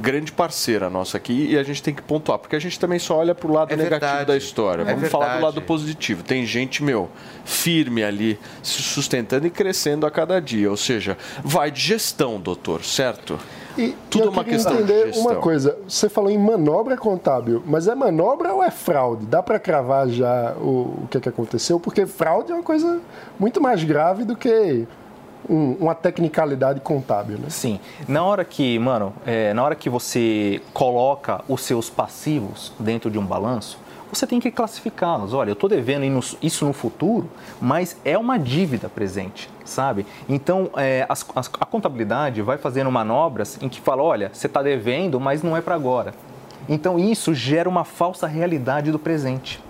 Grande parceira nossa aqui e a gente tem que pontuar, porque a gente também só olha para o lado É negativo verdade. da história. É Vamos falar do lado positivo. Tem gente, meu, firme ali, se sustentando e crescendo a cada dia. Ou seja, vai de gestão, doutor, certo? E, Tudo eu uma questão de entender gestão. uma coisa. Você falou em manobra contábil, mas é manobra ou é fraude? Dá para cravar já o, o que, é que aconteceu? Porque fraude é uma coisa muito mais grave do que um- uma tecnicalidade contábil, né? Sim. Na hora que, mano, é, na hora que você coloca os seus passivos dentro de um balanço, você tem que classificá-los. Olha, eu estou devendo isso- no futuro, mas é uma dívida presente, sabe? Então, é, as- a contabilidade vai fazendo manobras em que fala, olha, você está devendo, mas não é para agora. Então, isso gera uma falsa realidade do presente.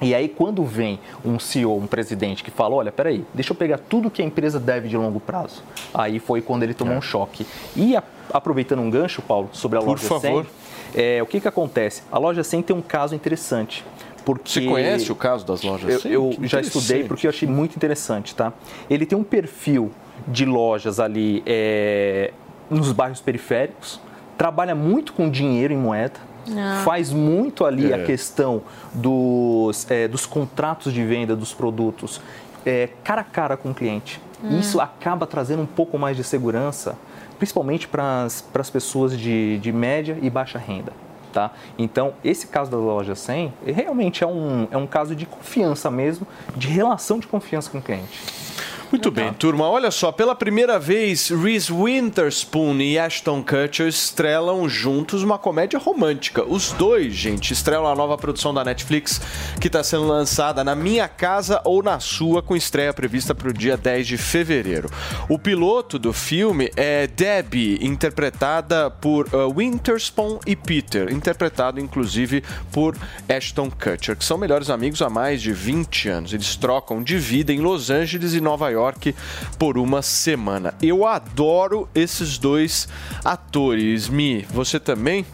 E aí, quando vem um CEO, um presidente que fala, olha, peraí, deixa eu pegar tudo que a empresa deve de longo prazo. Aí foi quando ele tomou um choque. E a- aproveitando um gancho, Paulo, sobre a Por loja favor. 100, é, o que, que acontece? A loja 100 tem um caso interessante. Porque Você conhece o caso das lojas eu, 100? eu Que já estudei porque eu achei muito interessante, tá? Ele tem um perfil de lojas ali é, nos bairros periféricos, trabalha muito com dinheiro em moeda, Ah. faz muito ali É. a questão dos, é, dos contratos de venda dos produtos é, cara a cara com o cliente. Hum. Isso acaba trazendo um pouco mais de segurança, principalmente para as pessoas de, de média e baixa renda. Tá? Então, esse caso da loja 100 realmente é um, é um caso de confiança mesmo, de relação de confiança com o cliente. Muito bem, turma. Olha só, pela primeira vez, Reese Witherspoon e Ashton Kutcher estrelam juntos uma comédia romântica. Os dois, gente, estrelam a nova produção da Netflix que está sendo lançada na minha casa ou na sua, com estreia prevista para o dia 10 de fevereiro. O piloto do filme é Debbie, interpretada por uh, Witherspoon e Peter, interpretado inclusive por Ashton Kutcher, que são melhores amigos há mais de 20 anos. Eles trocam de vida em Los Angeles e Nova York por uma semana. Eu adoro esses dois atores. Mi, você também?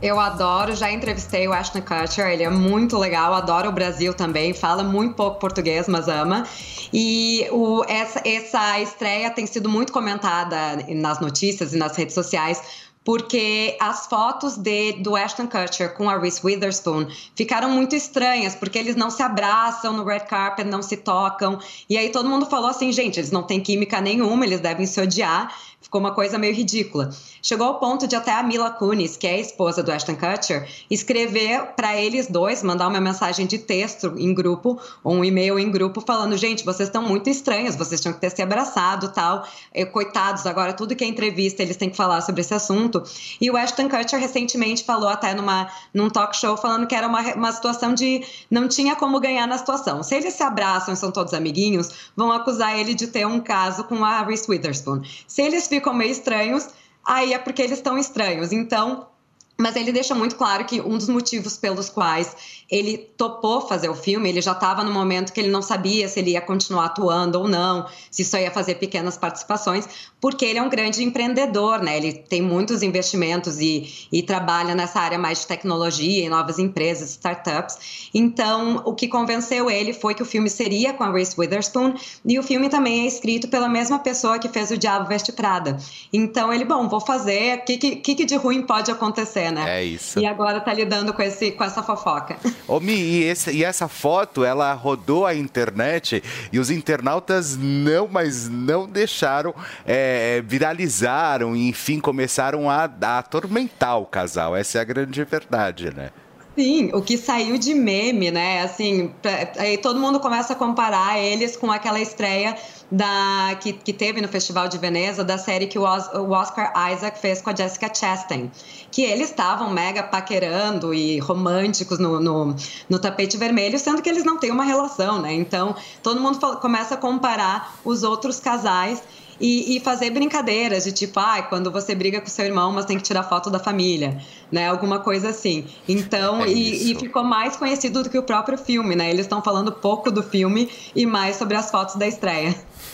Eu adoro, já entrevistei o Ashton Kutcher, ele é muito legal, adora o Brasil também, fala muito pouco português, mas ama. E o, essa, essa estreia tem sido muito comentada nas notícias e nas redes sociais, porque as fotos de, do Ashton Kutcher com a Reese Witherspoon ficaram muito estranhas, porque eles não se abraçam no red carpet, não se tocam. E aí todo mundo falou assim, gente, eles não têm química nenhuma, eles devem se odiar. Ficou uma coisa meio ridícula. Chegou ao ponto de até a Mila Kunis, que é a esposa do Ashton Kutcher, escrever para eles dois, mandar uma mensagem de texto em grupo, um e-mail em grupo, falando: gente, vocês estão muito estranhos, vocês tinham que ter se abraçado tal. Eh, Coitados, agora tudo que é entrevista eles têm que falar sobre esse assunto. E o Ashton Kutcher recentemente falou até numa, num talk show falando que era uma, uma situação de não tinha como ganhar na situação. Se eles se abraçam e são todos amiguinhos, vão acusar ele de ter um caso com a Reese Witherspoon. Se eles ficam meio estranhos, aí é porque eles estão estranhos. Então, mas ele deixa muito claro que um dos motivos pelos quais ele topou fazer o filme, ele já estava no momento que ele não sabia se ele ia continuar atuando ou não, se só ia fazer pequenas participações, porque ele é um grande empreendedor, né? Ele tem muitos investimentos e, e trabalha nessa área mais de tecnologia, em novas empresas, startups. Então, o que convenceu ele foi que o filme seria com a Reese Witherspoon e o filme também é escrito pela mesma pessoa que fez O Diabo Veste Prada. Então, ele, bom, vou fazer, o que, que, que de ruim pode acontecer, né? É isso. E agora tá lidando com, esse, com essa fofoca. Ô, Mi, e, esse- e essa foto, ela rodou a internet e os internautas não, mas não deixaram, é, viralizaram e, enfim, começaram a, a atormentar o casal. Essa é a grande verdade, né? Sim, o que saiu de meme, né? Assim, pra- aí todo mundo começa a comparar eles com aquela estreia da que, que teve no Festival de Veneza da série que o, Os- o Oscar Isaac fez com a Jessica Chastain. Que eles estavam mega paquerando e românticos no, no, no tapete vermelho, sendo que eles não têm uma relação, né? Então todo mundo começa a comparar os outros casais. e, e fazer brincadeiras de tipo, ah, quando você briga com seu irmão, mas tem que tirar foto da família, né? Alguma coisa assim. Então, É e, e ficou mais conhecido do que o próprio filme, né? Eles estão falando pouco do filme e mais sobre as fotos da estreia.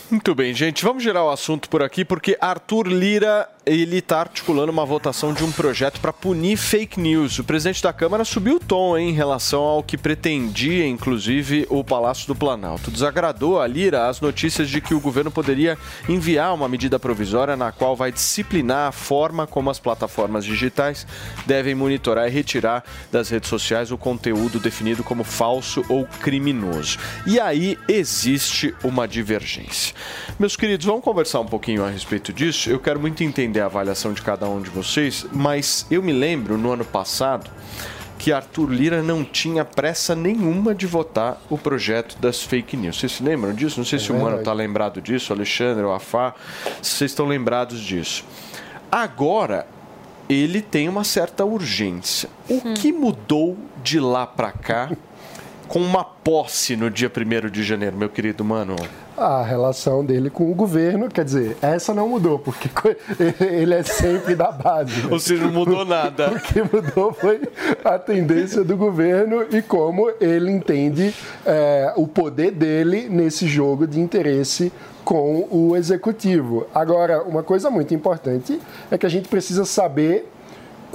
Muito bem, gente, vamos girar o assunto por aqui porque Arthur Lira ele está articulando uma votação de um projeto para punir fake news. O presidente da Câmara subiu o tom hein, em relação ao que pretendia, inclusive, o Palácio do Planalto. Desagradou a Lira as notícias de que o governo poderia enviar uma medida provisória na qual vai disciplinar a forma como as plataformas digitais devem monitorar e retirar das redes sociais o conteúdo definido como falso ou criminoso. E aí existe uma divergência. Meus queridos, vamos conversar um pouquinho a respeito disso. Eu quero muito entender a avaliação de cada um de vocês, mas eu me lembro no ano passado que Arthur Lira não tinha pressa nenhuma de votar o projeto das fake news. Vocês se lembram disso? Não sei se o Mano está lembrado disso, o Alexandre, o Afá, se vocês estão lembrados disso. Agora, ele tem uma certa urgência. O que mudou de lá para cá com uma posse no dia 1 de janeiro, meu querido Mano? A relação dele com o governo, quer dizer, essa não mudou, porque ele é sempre da base. né? Ou seja, não mudou nada. O que mudou foi a tendência do governo e como ele entende é, o poder dele nesse jogo de interesse com o executivo. Agora, uma coisa muito importante é que a gente precisa saber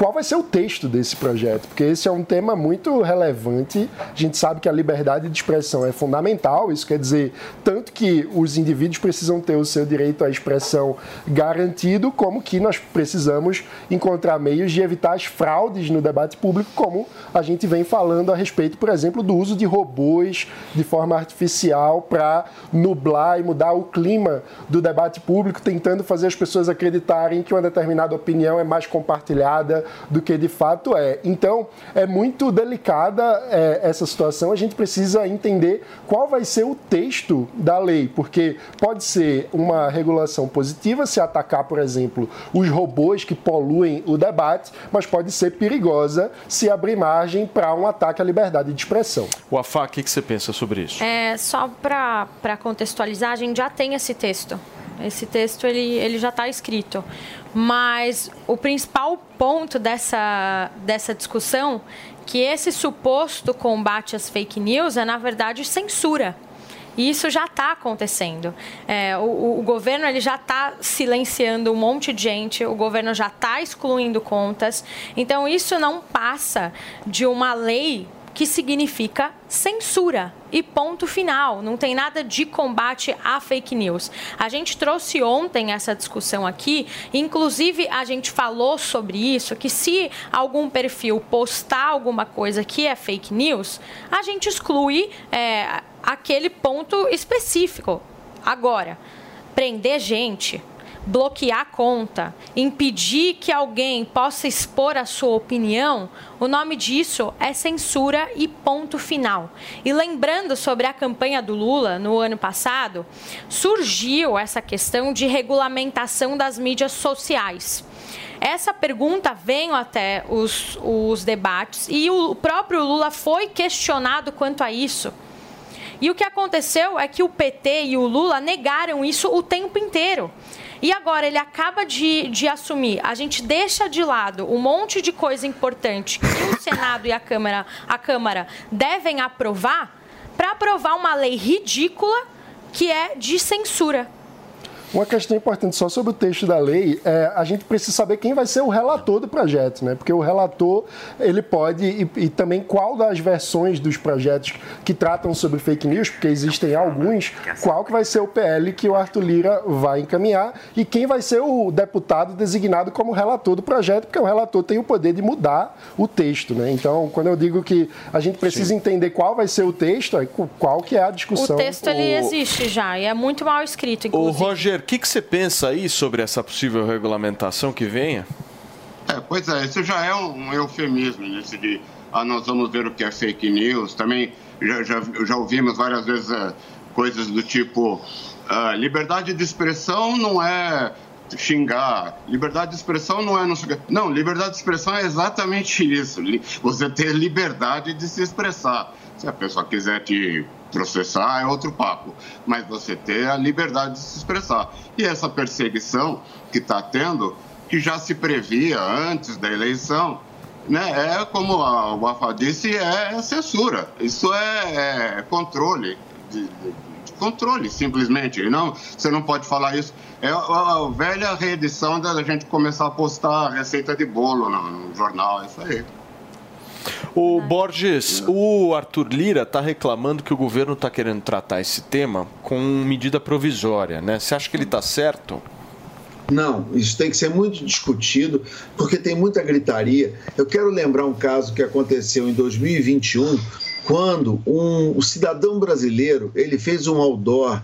qual vai ser o texto desse projeto, porque esse é um tema muito relevante. A gente sabe que a liberdade de expressão é fundamental, isso quer dizer tanto que os indivíduos precisam ter o seu direito à expressão garantido, como que nós precisamos encontrar meios de evitar as fraudes no debate público, como a gente vem falando a respeito, por exemplo, do uso de robôs de forma artificial para nublar e mudar o clima do debate público, tentando fazer as pessoas acreditarem que uma determinada opinião é mais compartilhada do que de fato é. Então, é muito delicada é, essa situação. A gente precisa entender qual vai ser o texto da lei, porque pode ser uma regulação positiva se atacar, por exemplo, os robôs que poluem o debate, mas pode ser perigosa se abrir margem para um ataque à liberdade de expressão. O Afá, o que, que você pensa sobre isso? É, só para contextualizar, a gente já tem esse texto. Esse texto ele, ele já está escrito. Mas o principal ponto dessa, dessa discussão que esse suposto combate às fake news é, na verdade, censura. E isso já está acontecendo. É, o, o governo ele já está silenciando um monte de gente, o governo já está excluindo contas. Então, isso não passa de uma lei que significa censura. E ponto final. Não tem nada de combate à fake news. A gente trouxe ontem essa discussão aqui, inclusive a gente falou sobre isso, que se algum perfil postar alguma coisa que é fake news, a gente exclui é, aquele ponto específico. Agora, prender gente, bloquear a conta, impedir que alguém possa expor a sua opinião, o nome disso é censura e ponto final. E lembrando sobre a campanha do Lula no ano passado, surgiu essa questão de regulamentação das mídias sociais. Essa pergunta veio até os, os debates e o próprio Lula foi questionado quanto a isso. E o que aconteceu é que o PT e o Lula negaram isso o tempo inteiro. E agora ele acaba de, de assumir. A gente deixa de lado um monte de coisa importante que o Senado e a Câmara, a Câmara devem aprovar para aprovar uma lei ridícula que é de censura. Uma questão importante só sobre o texto da lei é a gente precisa saber quem vai ser o relator do projeto, né? Porque o relator ele pode e, e também qual das versões dos projetos que tratam sobre fake news, porque existem alguns, qual que vai ser o PL que o Arthur Lira vai encaminhar e quem vai ser o deputado designado como relator do projeto, porque o relator tem o poder de mudar o texto, né? Então, quando eu digo que a gente precisa Sim. entender qual vai ser o texto, é qual que é a discussão. O texto ele existe já e é muito mal escrito, inclusive. Roger, o que, que você pensa aí sobre essa possível regulamentação que venha? É, pois é, isso já é um eufemismo, nesse de ah, nós vamos ver o que é fake news. Também já, já, já ouvimos várias vezes é, coisas do tipo ah, liberdade de expressão não é xingar, liberdade de expressão não é não. Não, liberdade de expressão é exatamente isso. Você ter liberdade de se expressar. Se a pessoa quiser te processar é outro papo, mas você ter a liberdade de se expressar. E essa perseguição que está tendo, que já se previa antes da eleição, né, é como a, o Afa disse, é censura. Isso é, é controle, de, de, controle, simplesmente. Não, você não pode falar isso. É a, velha reedição da gente começar a postar receita de bolo no, no jornal, é isso aí. O Borges, o Arthur Lira está reclamando que o governo está querendo tratar esse tema com medida provisória, né? Você acha que ele está certo? Não, isso tem que ser muito discutido, porque tem muita gritaria. Eu quero lembrar um caso que aconteceu em 2021, quando um, um cidadão brasileiro ele fez um outdoor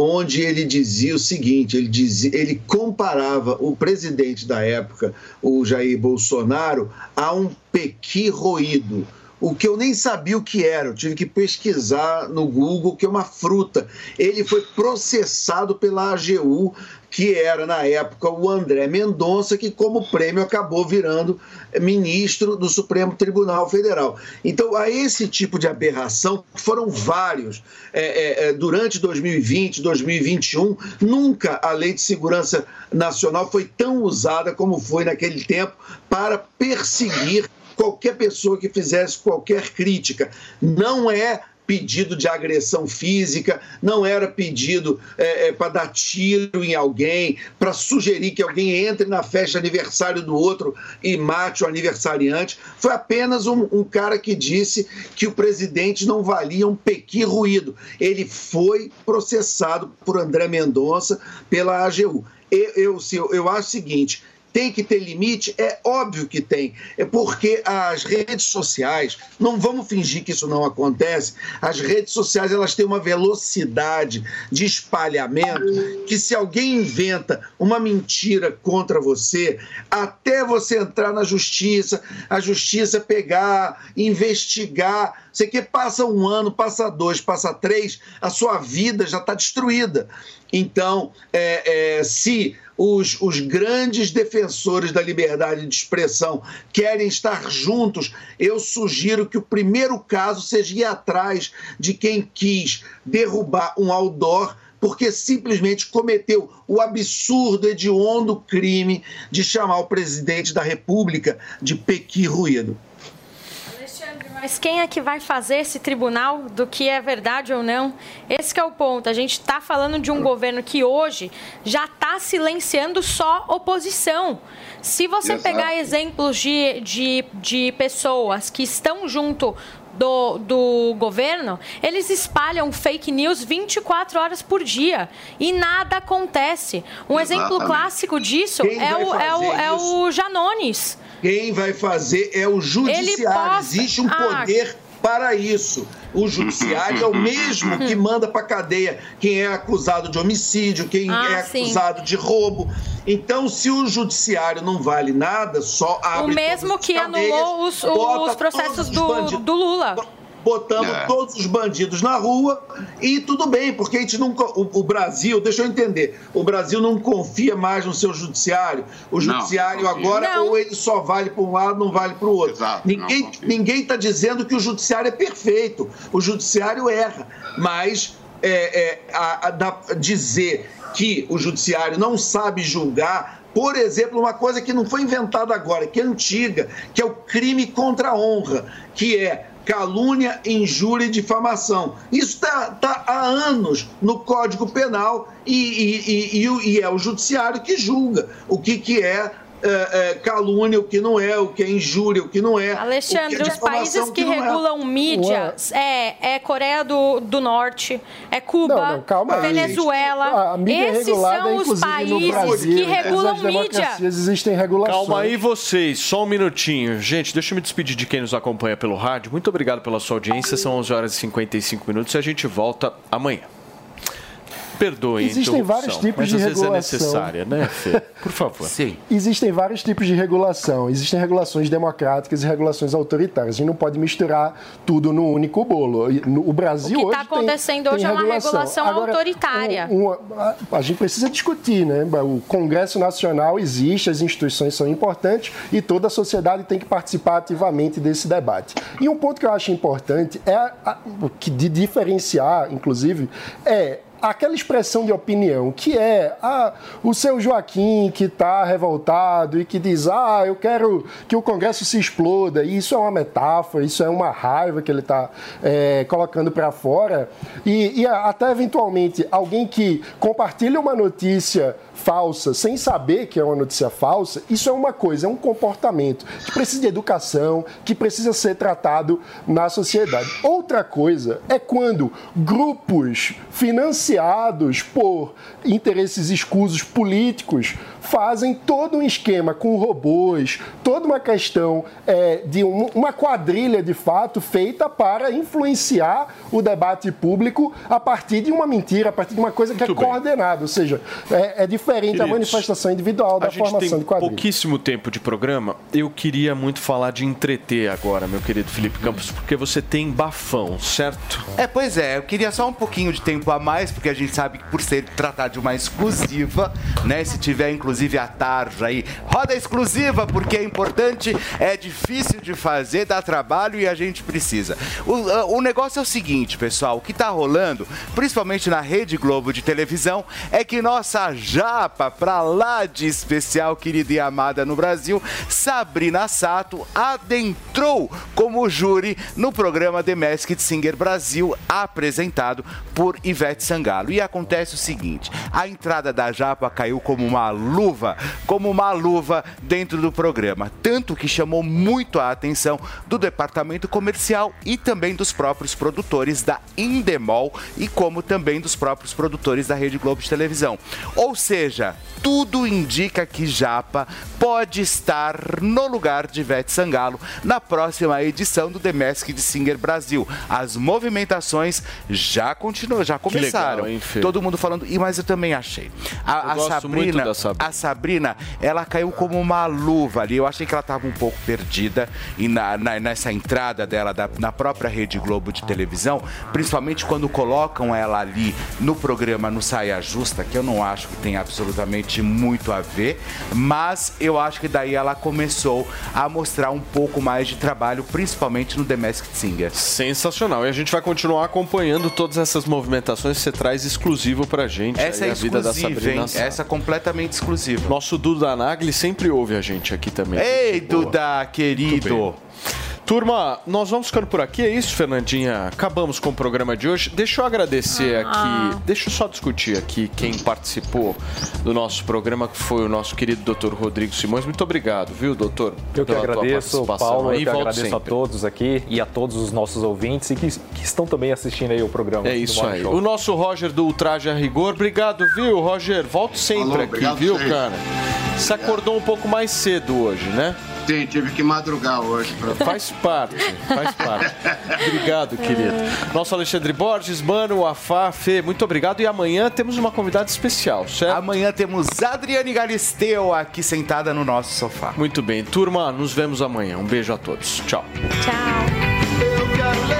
onde ele dizia o seguinte: ele, dizia, ele comparava o presidente da época, o Jair Bolsonaro, a um pequi roído o que eu nem sabia o que era, eu tive que pesquisar no Google, que é uma fruta. Ele foi processado pela AGU, que era na época o André Mendonça, que como prêmio acabou virando ministro do Supremo Tribunal Federal. Então, a esse tipo de aberração, foram vários. É, é, é durante 2020, 2021, nunca a Lei de Segurança Nacional foi tão usada como foi naquele tempo para perseguir qualquer pessoa que fizesse qualquer crítica. Não é pedido de agressão física, não era pedido é, é, para dar tiro em alguém, para sugerir que alguém entre na festa aniversário do outro e mate o aniversariante. Foi apenas um, um cara que disse que o presidente não valia um pequi ruído. Ele foi processado por André Mendonça pela AGU. Eu, eu, eu acho o seguinte: tem que ter limite? É óbvio que tem. É porque as redes sociais, não vamos fingir que isso não acontece, as redes sociais elas têm uma velocidade de espalhamento que se alguém inventa uma mentira contra você, até você entrar na justiça, a justiça pegar, investigar, você que passa um ano, passa dois, passa três, a sua vida já está destruída. Então, é, é, se os, os grandes defensores da liberdade de expressão querem estar juntos, eu sugiro que o primeiro caso seja ir atrás de quem quis derrubar um outdoor porque simplesmente cometeu o absurdo, hediondo crime de chamar o presidente da República de Pequi Ruído. Mas quem é que vai fazer esse tribunal do que é verdade ou não? Esse é o ponto. A gente está falando de um governo que hoje já está silenciando só oposição. Se você Exato. pegar exemplos de, de, de pessoas que estão junto do, do governo, eles espalham fake news 24 horas por dia e nada acontece. Um Exatamente. exemplo clássico disso é o, é, o, é o Janones. Quem vai fazer é o judiciário. Existe um ah. poder para isso. O judiciário é o mesmo que manda para cadeia quem é acusado de homicídio, quem ah, é acusado sim. de roubo. Então, se o judiciário não vale nada, só abre. O mesmo que cadeias, anulou os, os processos do, do Lula botamos é. todos os bandidos na rua e tudo bem, porque a gente não. O, o, Brasil, deixa eu entender, o Brasil não confia mais no seu judiciário. O judiciário não, agora, não. ou ele só vale para um lado, não vale para o outro. Exato, ninguém ninguém está dizendo que o judiciário é perfeito. O judiciário erra, mas é, é, a, a, a dizer que o judiciário não sabe julgar por exemplo, uma coisa que não foi inventada agora, que é antiga, que é o crime contra a honra, que é calúnia, injúria e difamação. Isso está tá há anos no Código Penal e, e, e, e, é o Judiciário que julga o que, que é é, é, calúnia, o que não é, o que é injúria, o que não é. Alexandre, é os países que, que é. regulam é. mídia é, é Coreia do, do Norte, é Cuba, não, não, calma Venezuela. Esses são os países Brasil, que regulam mídia. Existem regulações. Calma aí vocês, só um minutinho. Gente, deixa eu me despedir de quem nos acompanha pelo rádio. Muito obrigado pela sua audiência. São 11 horas e 55 minutos e a gente volta amanhã. Perdoem a Existem vários tipos mas de às vezes é regulação. necessária, né, Fê? Por favor. Sim. Existem vários tipos de regulação. Existem regulações democráticas e regulações autoritárias. A gente não pode misturar tudo no único bolo. O Brasil O que hoje está tem- acontecendo tem hoje é uma regulação. regulação Agora, autoritária. um- um- a, a gente precisa discutir, né? O Congresso Nacional existe, as instituições são importantes e toda a sociedade tem que participar ativamente desse debate. E um ponto que eu acho importante é a- a- o que de diferenciar, inclusive, é aquela expressão de opinião que é ah, o seu Joaquim que está revoltado e que diz ah eu quero que o Congresso se exploda e isso é uma metáfora isso é uma raiva que ele está colocando para fora. E, e até eventualmente alguém que compartilha uma notícia falsa sem saber que é uma notícia falsa, isso é uma coisa, é um comportamento que precisa de educação, que precisa ser tratado na sociedade. Outra coisa é quando grupos financiados por interesses escusos políticos fazem todo um esquema com robôs, toda uma questão é, de um- uma quadrilha de fato feita para influenciar o debate público a partir de uma mentira, a partir de uma coisa que é coordenada, ou seja, é, é diferente a Queridos, manifestação individual da a gente formação tem de quadrilha. pouquíssimo tempo de programa. Eu queria muito falar de entreter agora, meu querido Felipe Campos, porque você tem bafão, certo? É, pois é, eu queria só um pouquinho de tempo a mais, porque a gente sabe que por ser tratar de uma exclusiva, né? Se tiver inclusive a tarja aí, roda exclusiva, porque é importante, é difícil de fazer, dá trabalho e a gente precisa. O, o negócio é o seguinte, pessoal, o que tá rolando, principalmente na Rede Globo de televisão, é que nossa japa pra lá de especial, querida e amada no Brasil, Sabrina Sato, adentrou como júri no programa The Masked Singer Brasil, apresentado por Ivete Sangalo. E acontece o seguinte: a entrada da Japa caiu como uma luva, como uma luva dentro do programa, tanto que chamou muito a atenção do departamento comercial e também dos próprios produtores da Indemol e como também dos próprios produtores da Rede Globo de televisão. Ou seja, tudo indica que Japa pode estar no lugar de Ivete Sangalo na próxima edição do The Masked Singer Brasil. As movimentações já continuam, já começaram. legal, hein? Todo mundo falando, e mas eu também achei. A, a Sabrina, Sabrina. a Sabrina, ela caiu como uma luva ali. Eu achei que ela estava um pouco perdida e na, na- nessa entrada dela da- na própria Rede Globo de televisão, principalmente quando colocam ela ali no programa no Saia Justa, que eu não acho que tem absolutamente muito a ver, mas eu acho que daí ela começou a mostrar um pouco mais de trabalho, principalmente no The Masked Singer. Sensacional. E a gente vai continuar acompanhando todas essas movimentações que você traz exclusivo pra gente. Essa aí, é a vida da exclusiva, Sabrina hein? Essa é completamente exclusiva. Nosso Duda Nagli sempre ouve a gente aqui também. Ei, Boa. Duda, querido. Turma, nós vamos ficando por aqui, é isso, Fernandinha? Acabamos com o programa de hoje. Deixa eu agradecer Ah. aqui, deixa eu só discutir aqui quem participou do nosso programa, que foi o nosso querido doutor Rodrigo Simões. Muito obrigado, viu, doutor? Eu que agradeço, participação Paulo, aí. eu que agradeço sempre. a todos aqui e a todos os nossos ouvintes e que, que estão também assistindo aí o programa. É isso aí. Show. O nosso Roger do Ultraje a Rigor, obrigado, viu, Roger? Volto sempre Falou, aqui, viu, vocês. cara? Você acordou um pouco mais cedo hoje, né? Sim, tive que madrugar hoje. Pra... Faz parte, faz parte. Obrigado, querido. Nosso Alexandre Borges, Mano, Afá, Fê, muito obrigado. E amanhã temos uma convidada especial, certo? Amanhã temos Adriane Galisteu aqui sentada no nosso sofá. Muito bem. Turma, nos vemos amanhã. Um beijo a todos. Tchau. Eu